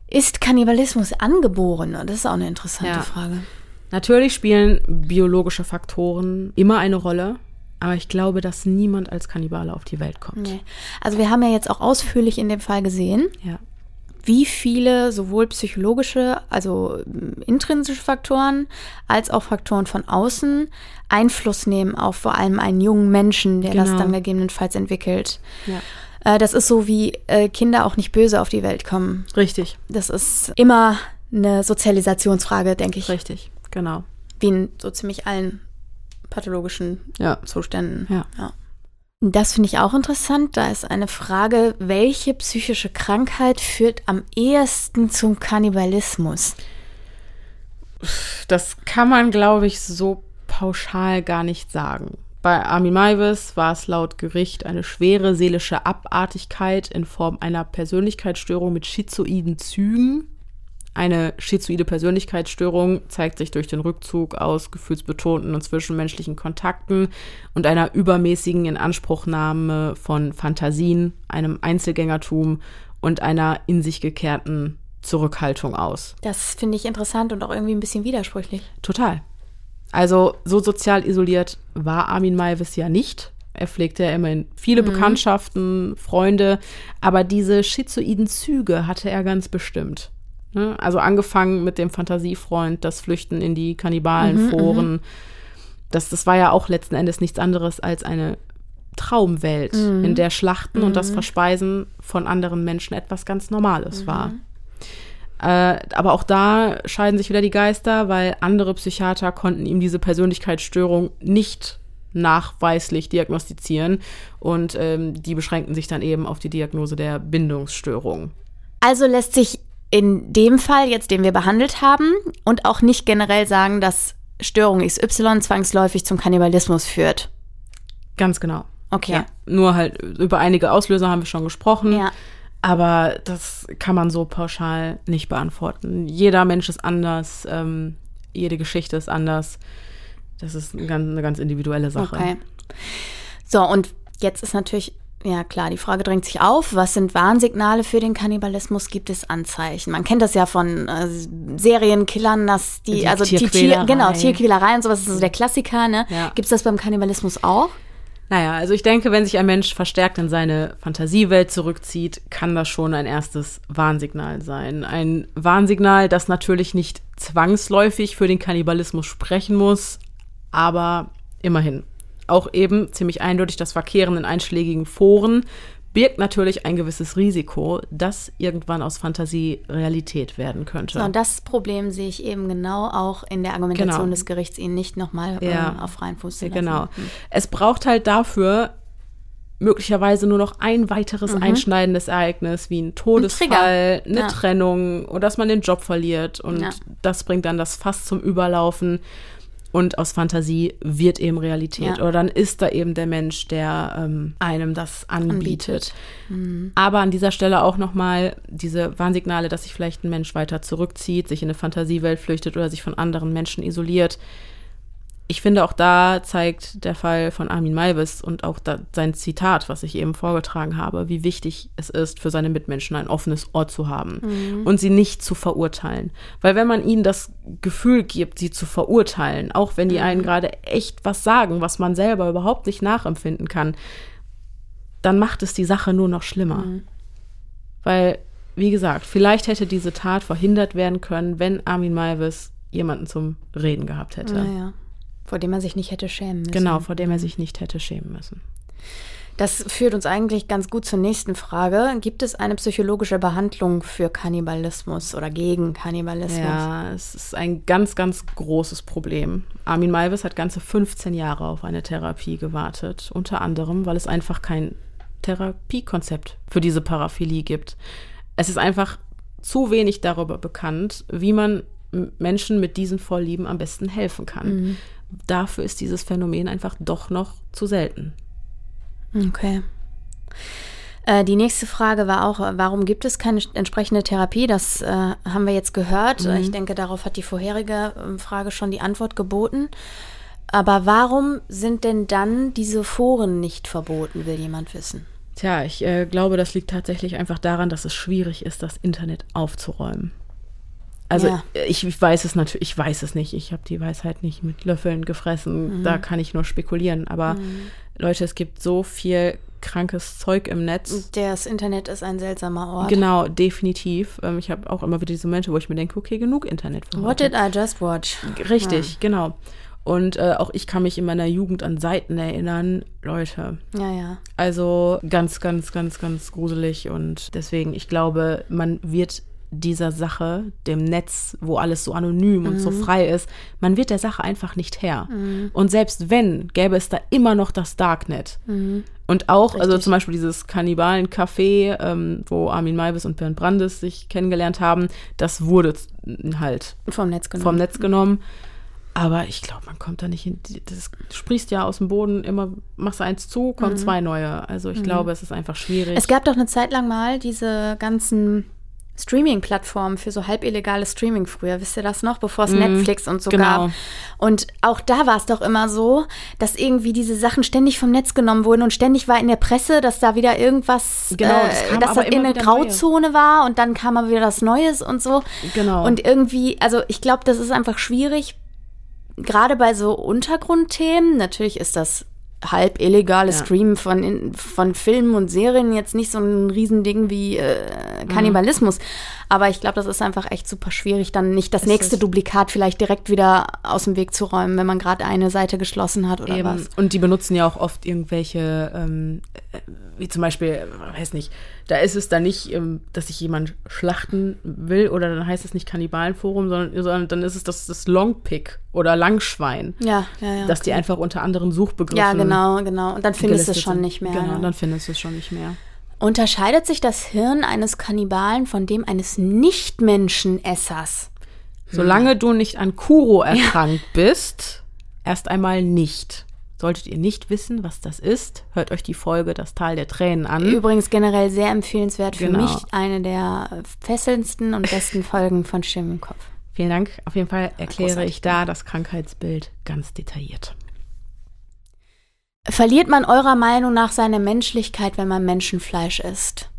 Ist Kannibalismus angeboren? Das ist auch eine interessante Frage. Natürlich spielen biologische Faktoren immer eine Rolle, aber ich glaube, dass niemand als Kannibale auf die Welt kommt. Nee. Also wir haben ja jetzt auch ausführlich in dem Fall gesehen, ja. wie viele sowohl psychologische, also intrinsische Faktoren, als auch Faktoren von außen Einfluss nehmen auf vor allem einen jungen Menschen, der genau. das dann gegebenenfalls entwickelt. Ja. Äh, das ist so, wie äh, Kinder auch nicht böse auf die Welt kommen. Richtig. Das ist immer eine Sozialisationsfrage, denke ich. Richtig. Genau. Wie in so ziemlich allen pathologischen ja. Zuständen. Ja. ja. Das finde ich auch interessant. Da ist eine Frage, welche psychische Krankheit führt am ehesten zum Kannibalismus? Das kann man, glaube ich, so pauschal gar nicht sagen. Bei Armin Maivis war es laut Gericht eine schwere seelische Abartigkeit in Form einer Persönlichkeitsstörung mit schizoiden Zügen, eine schizoide Persönlichkeitsstörung zeigt sich durch den Rückzug aus gefühlsbetonten und zwischenmenschlichen Kontakten und einer übermäßigen Inanspruchnahme von Fantasien, einem Einzelgängertum und einer in sich gekehrten Zurückhaltung aus. Das finde ich interessant und auch irgendwie ein bisschen widersprüchlich. Total. Also so sozial isoliert war Armin Maivis ja nicht. Er pflegte ja immerhin viele mhm. Bekanntschaften, Freunde, aber diese schizoiden Züge hatte er ganz bestimmt. Ne? Also angefangen mit dem Fantasiefreund, das Flüchten in die Kannibalenforen. Mhm, das, das war ja auch letzten Endes nichts anderes als eine Traumwelt, mhm. in der Schlachten mhm. und das mhm. Verspeisen von anderen Menschen etwas ganz Normales mhm. war. Äh, aber auch da scheiden sich wieder die Geister, weil andere Psychiater konnten ihm diese Persönlichkeitsstörung nicht nachweislich diagnostizieren und ähm, die beschränken sich dann eben auf die Diagnose der Bindungsstörung. Also lässt sich in dem Fall jetzt, den wir behandelt haben, und auch nicht generell sagen, dass Störung XY zwangsläufig zum Kannibalismus führt. Ganz genau. Okay. Ja, nur halt über einige Auslöser haben wir schon gesprochen. Ja. Aber das kann man so pauschal nicht beantworten. Jeder Mensch ist anders, ähm, jede Geschichte ist anders. Das ist eine ganz, eine ganz individuelle Sache. Okay. So, und jetzt ist natürlich ja klar, die Frage drängt sich auf, was sind Warnsignale für den Kannibalismus? Gibt es Anzeichen? Man kennt das ja von äh, Serienkillern, dass die, die also Tierquälerei. Tier, genau, Tierquälerei und sowas, das ist so der Klassiker, ne? Ja. Gibt es das beim Kannibalismus auch? Naja, also ich denke, wenn sich ein Mensch verstärkt in seine Fantasiewelt zurückzieht, kann das schon ein erstes Warnsignal sein. Ein Warnsignal, das natürlich nicht zwangsläufig für den Kannibalismus sprechen muss, aber immerhin auch eben ziemlich eindeutig das Verkehren in einschlägigen Foren birgt natürlich ein gewisses Risiko, dass irgendwann aus Fantasie Realität werden könnte. So, und das Problem sehe ich eben genau auch in der Argumentation genau. des Gerichts, ihn nicht nochmal ja. äh, auf freien Fuß zu lassen. Genau. Mhm. Es braucht halt dafür möglicherweise nur noch ein weiteres mhm. einschneidendes Ereignis, wie ein Todesfall, ein eine ja. Trennung oder dass man den Job verliert. Und ja. das bringt dann das Fass zum Überlaufen und aus Fantasie wird eben Realität. Ja. Oder dann ist da eben der Mensch, der ähm, einem das anbietet. anbietet. Mhm. Aber an dieser Stelle auch nochmal diese Warnsignale, dass sich vielleicht ein Mensch weiter zurückzieht, sich in eine Fantasiewelt flüchtet oder sich von anderen Menschen isoliert. Ich finde, auch da zeigt der Fall von Armin Maivis und auch da, sein Zitat, was ich eben vorgetragen habe, wie wichtig es ist, für seine Mitmenschen ein offenes Ohr zu haben mhm. und sie nicht zu verurteilen. Weil wenn man ihnen das Gefühl gibt, sie zu verurteilen, auch wenn die mhm. einen gerade echt was sagen, was man selber überhaupt nicht nachempfinden kann, dann macht es die Sache nur noch schlimmer. Mhm. Weil, wie gesagt, vielleicht hätte diese Tat verhindert werden können, wenn Armin Maivis jemanden zum Reden gehabt hätte. Naja. Vor dem er sich nicht hätte schämen müssen. Genau, vor dem er sich nicht hätte schämen müssen. Das führt uns eigentlich ganz gut zur nächsten Frage. Gibt es eine psychologische Behandlung für Kannibalismus oder gegen Kannibalismus? Ja, es ist ein ganz, ganz großes Problem. Armin Malvis hat ganze 15 Jahre auf eine Therapie gewartet. Unter anderem, weil es einfach kein Therapiekonzept für diese Paraphilie gibt. Es ist einfach zu wenig darüber bekannt, wie man Menschen mit diesen Vorlieben am besten helfen kann. Mhm dafür ist dieses Phänomen einfach doch noch zu selten. Okay. Äh, die nächste Frage war auch, warum gibt es keine entsprechende Therapie? Das äh, haben wir jetzt gehört. Mhm. Ich denke, darauf hat die vorherige ähm, Frage schon die Antwort geboten. Aber warum sind denn dann diese Foren nicht verboten, will jemand wissen? Tja, ich äh, glaube, das liegt tatsächlich einfach daran, dass es schwierig ist, das Internet aufzuräumen. Also ja. ich, ich, weiß es natürlich, ich weiß es nicht. Ich habe die Weisheit nicht mit Löffeln gefressen. Mhm. Da kann ich nur spekulieren. Aber mhm. Leute, es gibt so viel krankes Zeug im Netz. Das Internet ist ein seltsamer Ort. Genau, definitiv. Ähm, ich habe auch immer wieder diese Momente, wo ich mir denke, okay, genug Internet. Für What did I just watch? Richtig, ja. genau. Und äh, auch ich kann mich in meiner Jugend an Seiten erinnern, Leute. Ja, ja. Also ganz, ganz, ganz, ganz gruselig. Und deswegen, ich glaube, man wird dieser Sache, dem Netz, wo alles so anonym und so mhm. frei ist, man wird der Sache einfach nicht Herr. Mhm. Und selbst wenn, gäbe es da immer noch das Darknet. Mhm. Und auch, also Richtig. also zum Beispiel dieses Kannibalen-Café, ähm, wo Armin Maivis und Bernd Brandes sich kennengelernt haben, das wurde halt vom Netz genommen. Vom Netz genommen. Aber ich glaube, man kommt da nicht hin. Das sprießt ja aus dem Boden immer, machst eins zu, kommen mhm. zwei neue. Also ich mhm. glaube, es ist einfach schwierig. Es gab doch eine Zeit lang mal diese ganzen Streaming-Plattformen für so halb illegales Streaming früher. Wisst ihr das noch? Bevor es mm, Netflix und so genau. gab. Und auch da war es doch immer so, dass irgendwie diese Sachen ständig vom Netz genommen wurden und ständig war in der Presse, dass da wieder irgendwas, genau, das äh, dass das in eine Grauzone neue. war und dann kam aber wieder das Neues und so. Genau. Und irgendwie, also ich glaube, das ist einfach schwierig, gerade bei so Untergrundthemen. Natürlich ist das halb illegale ja. Streamen von, von Filmen und Serien jetzt nicht so ein Riesending wie äh, Kannibalismus. Mhm. Aber ich glaube, das ist einfach echt super schwierig, dann nicht das ist nächste Duplikat vielleicht direkt wieder aus dem Weg zu räumen, wenn man gerade eine Seite geschlossen hat oder Eben. was. Und die benutzen ja auch oft irgendwelche, ähm, äh, wie zum Beispiel, weiß nicht, da ist es dann nicht, ähm, dass sich jemand schlachten will oder dann heißt es nicht Kannibalenforum, sondern, sondern dann ist es das, das Longpick oder Langschwein. Ja, ja, ja. Dass die einfach unter anderen Suchbegriffen. Ja, genau, genau. Und dann findest du es schon nicht mehr. Genau, ja. dann findest du es schon nicht mehr. Unterscheidet sich das Hirn eines Kannibalen von dem eines Nichtmenschenessers? Solange du nicht an Kuro erkrankt ja. bist, erst einmal nicht. Solltet ihr nicht wissen, was das ist, hört euch die Folge Das Tal der Tränen an. Übrigens generell sehr empfehlenswert für genau. mich, eine der fesselndsten und besten Folgen von Stimme im Kopf. Vielen Dank. Auf jeden Fall erkläre ich da das Krankheitsbild ganz detailliert. Verliert man eurer Meinung nach seine Menschlichkeit, wenn man Menschenfleisch isst?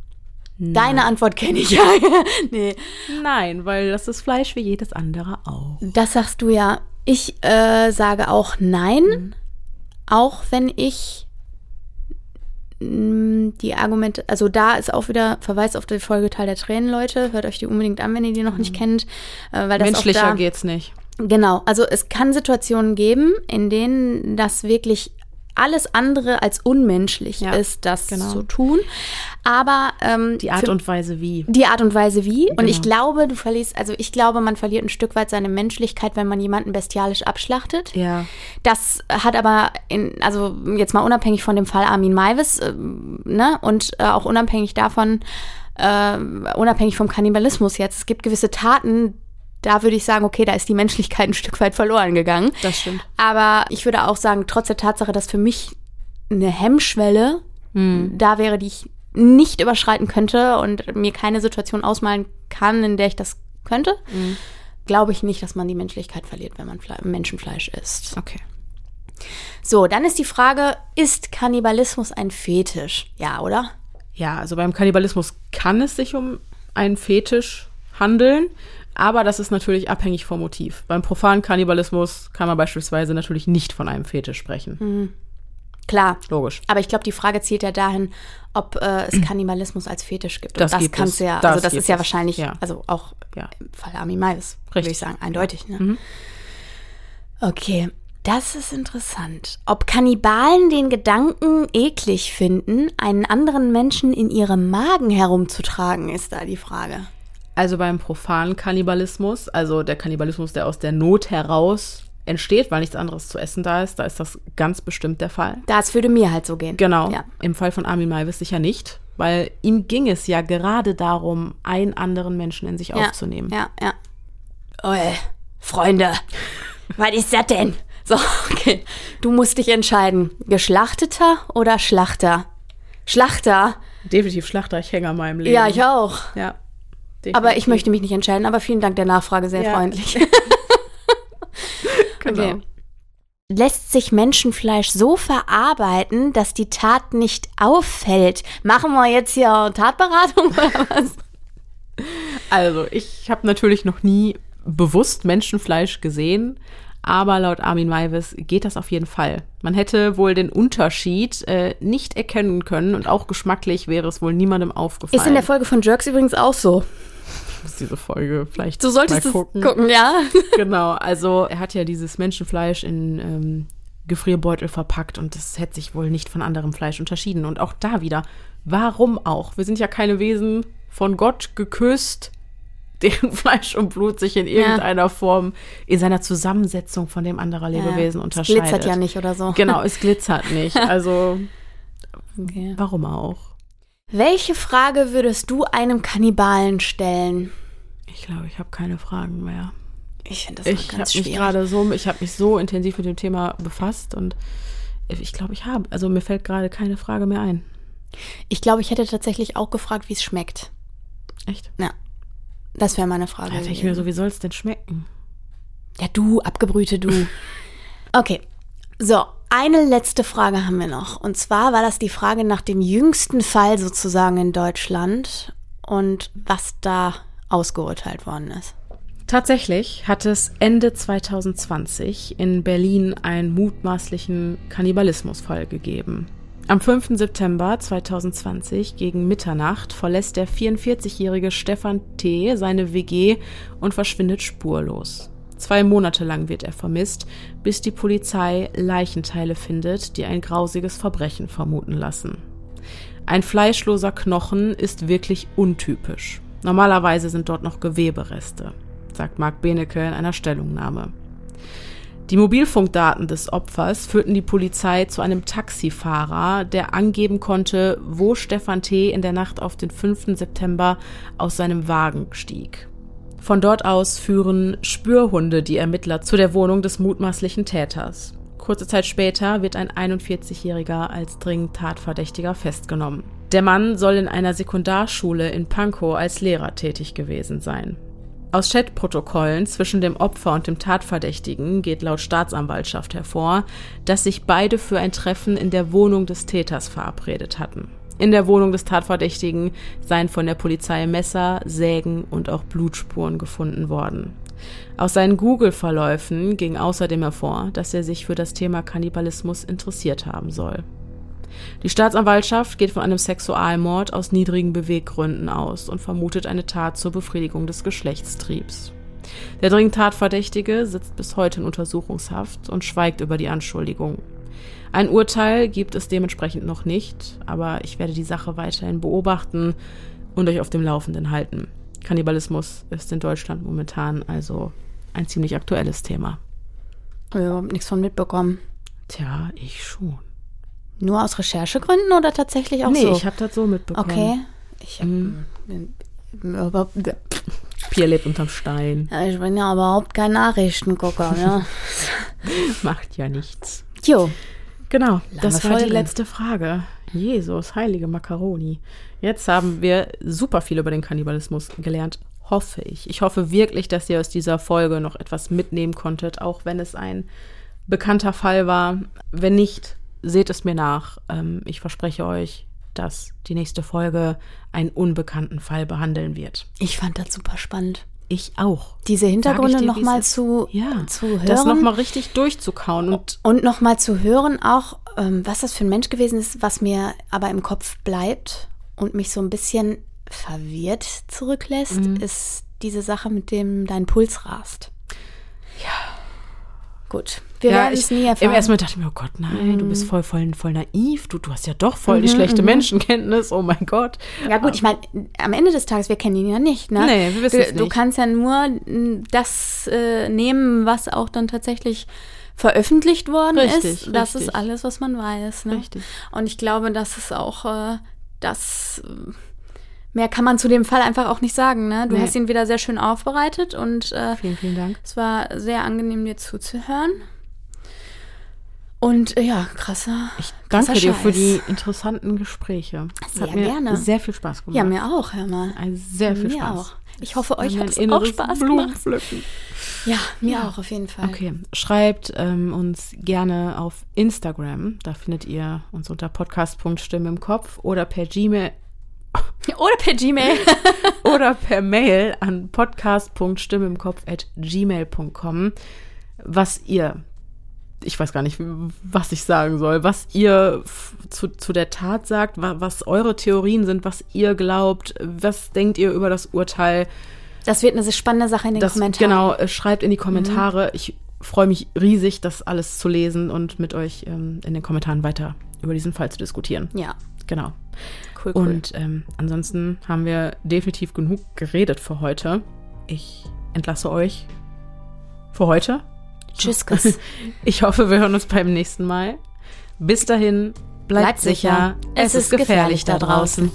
Nein. Deine Antwort kenne ich ja. nee. Nein, weil das ist Fleisch wie jedes andere auch. Das sagst du ja. Ich äh, sage auch nein. Mhm auch wenn ich mm, die Argumente, also da ist auch wieder Verweis auf die Folge Teil der Tränen, Leute. Hört euch die unbedingt an, wenn ihr die noch nicht mhm. kennt. Äh, weil das Menschlicher da, geht's nicht. Genau, also es kann Situationen geben, in denen das wirklich alles andere als unmenschlich ja, ist, das genau. zu tun. Aber ähm, die Art und Weise wie. Die Art und Weise wie. Genau. Und ich glaube, du verlierst, also ich glaube, man verliert ein Stück weit seine Menschlichkeit, wenn man jemanden bestialisch abschlachtet. Ja. Das hat aber, in, also jetzt mal unabhängig von dem Fall Armin Maivis, äh, ne, und äh, auch unabhängig davon, äh, unabhängig vom Kannibalismus jetzt. Es gibt gewisse Taten, da würde ich sagen, okay, da ist die Menschlichkeit ein Stück weit verloren gegangen. Das stimmt. Aber ich würde auch sagen, trotz der Tatsache, dass für mich eine Hemmschwelle hm. da wäre, die ich nicht überschreiten könnte und mir keine Situation ausmalen kann, in der ich das könnte, hm. glaube ich nicht, dass man die Menschlichkeit verliert, wenn man Fle Menschenfleisch isst. Okay. So, dann ist die Frage, ist Kannibalismus ein Fetisch? Ja, oder? Ja, also beim Kannibalismus kann es sich um einen Fetisch handeln, aber das ist natürlich abhängig vom Motiv. Beim profanen Kannibalismus kann man beispielsweise natürlich nicht von einem Fetisch sprechen. Mhm. Klar. Logisch. Aber ich glaube, die Frage zielt ja dahin, ob äh, es Kannibalismus als Fetisch gibt. Und Das das gibt kannst es. du ja, Das also das ist ja es. wahrscheinlich, Ja. also auch Ja. im Fall Armin Maivis, würde ich sagen, eindeutig. Ne? Mhm. Okay, das ist interessant. Ob Kannibalen den Gedanken eklig finden, einen anderen Menschen in ihrem Magen herumzutragen, ist da die Frage. Also beim profanen Kannibalismus, also der Kannibalismus, der aus der Not heraus entsteht, weil nichts anderes zu essen da ist, da ist das ganz bestimmt der Fall. Das würde mir halt so gehen. Genau. Ja. Im Fall von Armin Maivis sicher nicht, weil ihm ging es ja gerade darum, einen anderen Menschen in sich Ja, aufzunehmen. Ja, ja. Oh, Freunde, was ist das denn? So, okay. Du musst dich entscheiden. Geschlachteter oder Schlachter? Schlachter. Definitiv Schlachter, ich hänge an meinem Leben. Ja, ich auch. Ja. Aber ich definitiv. möchte mich nicht entscheiden. Aber vielen Dank der Nachfrage, sehr Ja. freundlich. Genau. Okay. Lässt sich Menschenfleisch so verarbeiten, dass die Tat nicht auffällt? Machen wir jetzt hier Tatberatung oder was? Also, ich habe natürlich noch nie bewusst Menschenfleisch gesehen, aber laut Armin Maivis geht das auf jeden Fall. Man hätte wohl den Unterschied äh, nicht erkennen können und auch geschmacklich wäre es wohl niemandem aufgefallen. Ist in der Folge von Jerks übrigens auch so. Muss diese Folge vielleicht Du solltest mal es gucken. gucken, ja. Genau, also er hat ja dieses Menschenfleisch in ähm, Gefrierbeutel verpackt und das hätte sich wohl nicht von anderem Fleisch unterschieden. Und auch da wieder, warum auch? Wir sind ja keine Wesen von Gott geküsst, deren Fleisch und Blut sich in irgendeiner Form in seiner Zusammensetzung von dem anderer Lebewesen Es unterscheidet. glitzert ja nicht oder so. Genau, es glitzert nicht. Also Okay. warum auch? Welche Frage würdest du einem Kannibalen stellen? Ich glaube, ich habe keine Fragen mehr. Ich finde das Ich ganz mich schwierig. gerade so, ich habe mich so intensiv mit dem Thema befasst und ich glaube, ich habe, also mir fällt gerade keine Frage mehr ein. Ich glaube, ich hätte tatsächlich auch gefragt, wie es schmeckt. Echt? Ja. Das wäre meine Frage. Da denke ich mir so, wie soll es denn schmecken? Ja, du, abgebrühte du. Okay. So, eine letzte Frage haben wir noch. Und zwar war das die Frage nach dem jüngsten Fall sozusagen in Deutschland und was da ausgeurteilt worden ist. Tatsächlich hat es Ende 2020 in Berlin einen mutmaßlichen Kannibalismusfall gegeben. Am 5. September 2020 gegen Mitternacht verlässt der 44-jährige Stefan T. seine WG und verschwindet spurlos. Zwei Monate lang wird er vermisst, bis die Polizei Leichenteile findet, die ein grausiges Verbrechen vermuten lassen. Ein fleischloser Knochen ist wirklich untypisch. Normalerweise sind dort noch Gewebereste, sagt Marc Benecke in einer Stellungnahme. Die Mobilfunkdaten des Opfers führten die Polizei zu einem Taxifahrer, der angeben konnte, wo Stefan T. in der Nacht auf den 5. September aus seinem Wagen stieg. Von dort aus führen Spürhunde die Ermittler zu der Wohnung des mutmaßlichen Täters. Kurze Zeit später wird ein 41-Jähriger als dringend Tatverdächtiger festgenommen. Der Mann soll in einer Sekundarschule in Pankow als Lehrer tätig gewesen sein. Aus Chatprotokollen zwischen dem Opfer und dem Tatverdächtigen geht laut Staatsanwaltschaft hervor, dass sich beide für ein Treffen in der Wohnung des Täters verabredet hatten. In der Wohnung des Tatverdächtigen seien von der Polizei Messer, Sägen und auch Blutspuren gefunden worden. Aus seinen Google-Verläufen ging außerdem hervor, dass er sich für das Thema Kannibalismus interessiert haben soll. Die Staatsanwaltschaft geht von einem Sexualmord aus niedrigen Beweggründen aus und vermutet eine Tat zur Befriedigung des Geschlechtstriebs. Der dringend Tatverdächtige sitzt bis heute in Untersuchungshaft und schweigt über die Anschuldigung. Ein Urteil gibt es dementsprechend noch nicht, aber ich werde die Sache weiterhin beobachten und euch auf dem Laufenden halten. Kannibalismus ist in Deutschland momentan also ein ziemlich aktuelles Thema. Ich überhaupt nichts von mitbekommen. Tja, ich schon. Nur aus Recherchegründen oder tatsächlich auch nee, so? ich habe das so mitbekommen. Okay. Ich, hab, Mhm. überhaupt, Pierre lebt unterm Stein. ja, ich bin ja überhaupt kein Nachrichtengucker, ja. Macht ja nichts. Jo, Genau, das war die letzte Frage. Jesus, heilige Macaroni. Jetzt haben wir super viel über den Kannibalismus gelernt, hoffe ich. Ich hoffe wirklich, dass ihr aus dieser Folge noch etwas mitnehmen konntet, auch wenn es ein bekannter Fall war. Wenn nicht, seht es mir nach. Ähm, ich verspreche euch, dass die nächste Folge einen unbekannten Fall behandeln wird. Ich fand das super spannend. Ich auch. Diese Hintergründe nochmal zu, ja, zu hören. Das nochmal richtig durchzukauen. Und, und nochmal zu hören, auch ähm, was das für ein Mensch gewesen ist, was mir aber im Kopf bleibt und mich so ein bisschen verwirrt zurücklässt, mhm. ist diese Sache, mit dem dein Puls rast. Ja. Gut, wir ja, werden es nie erfahren. Im ersten Mal dachte ich mir, oh Gott, nein, mm. du bist mhm. voll, voll, voll naiv. Du, du hast ja doch voll die mhm, schlechte mm Menschenkenntnis. Oh mein Gott. Ja gut, ich meine, am Ende des Tages, wir kennen ihn ja nicht, ne? Nee, wir wissen du, es nicht. Du kannst ja nur das äh, nehmen, was auch dann tatsächlich veröffentlicht worden richtig, ist. Das richtig. ist alles, was man weiß. Ne? Richtig. Und ich glaube, das ist auch äh, das äh, mehr kann man zu dem Fall einfach auch nicht sagen. Ne? Du nee. hast ihn wieder sehr schön aufbereitet und äh, vielen, vielen Dank. Es war sehr angenehm, dir zuzuhören. Und äh, ja, krasser. Ich danke dir für die interessanten Gespräche. Es sehr hat mir gerne. Sehr viel Spaß gemacht. Ja, mir auch, hör mal. Ein sehr viel mir Spaß. Auch. Ich hoffe, euch hat es auch Spaß gemacht. Ja, mir ja. auch auf jeden Fall. Okay, schreibt ähm, uns gerne auf Instagram. Da findet ihr uns unter podcast.stimme im Kopf oder per Gmail oder per Gmail. oder per Mail an podcast.stimmimkopf.gmail.com, was ihr, ich weiß gar nicht, was ich sagen soll, was ihr zu, zu der Tat sagt, was eure Theorien sind, was ihr glaubt, was denkt ihr über das Urteil. Das wird eine spannende Sache in den das, Kommentaren. Genau, äh, schreibt in die Kommentare. Mhm. Ich freue mich riesig, das alles zu lesen und mit euch ähm, in den Kommentaren weiter über diesen Fall zu diskutieren. Ja. Genau. Cool, cool. Und ähm, ansonsten haben wir definitiv genug geredet für heute. Ich entlasse euch für heute. Tschüss. Ich hoffe, wir hören uns beim nächsten Mal. Bis dahin, bleibt, bleibt sicher. sicher. Es, es ist gefährlich, gefährlich da draußen.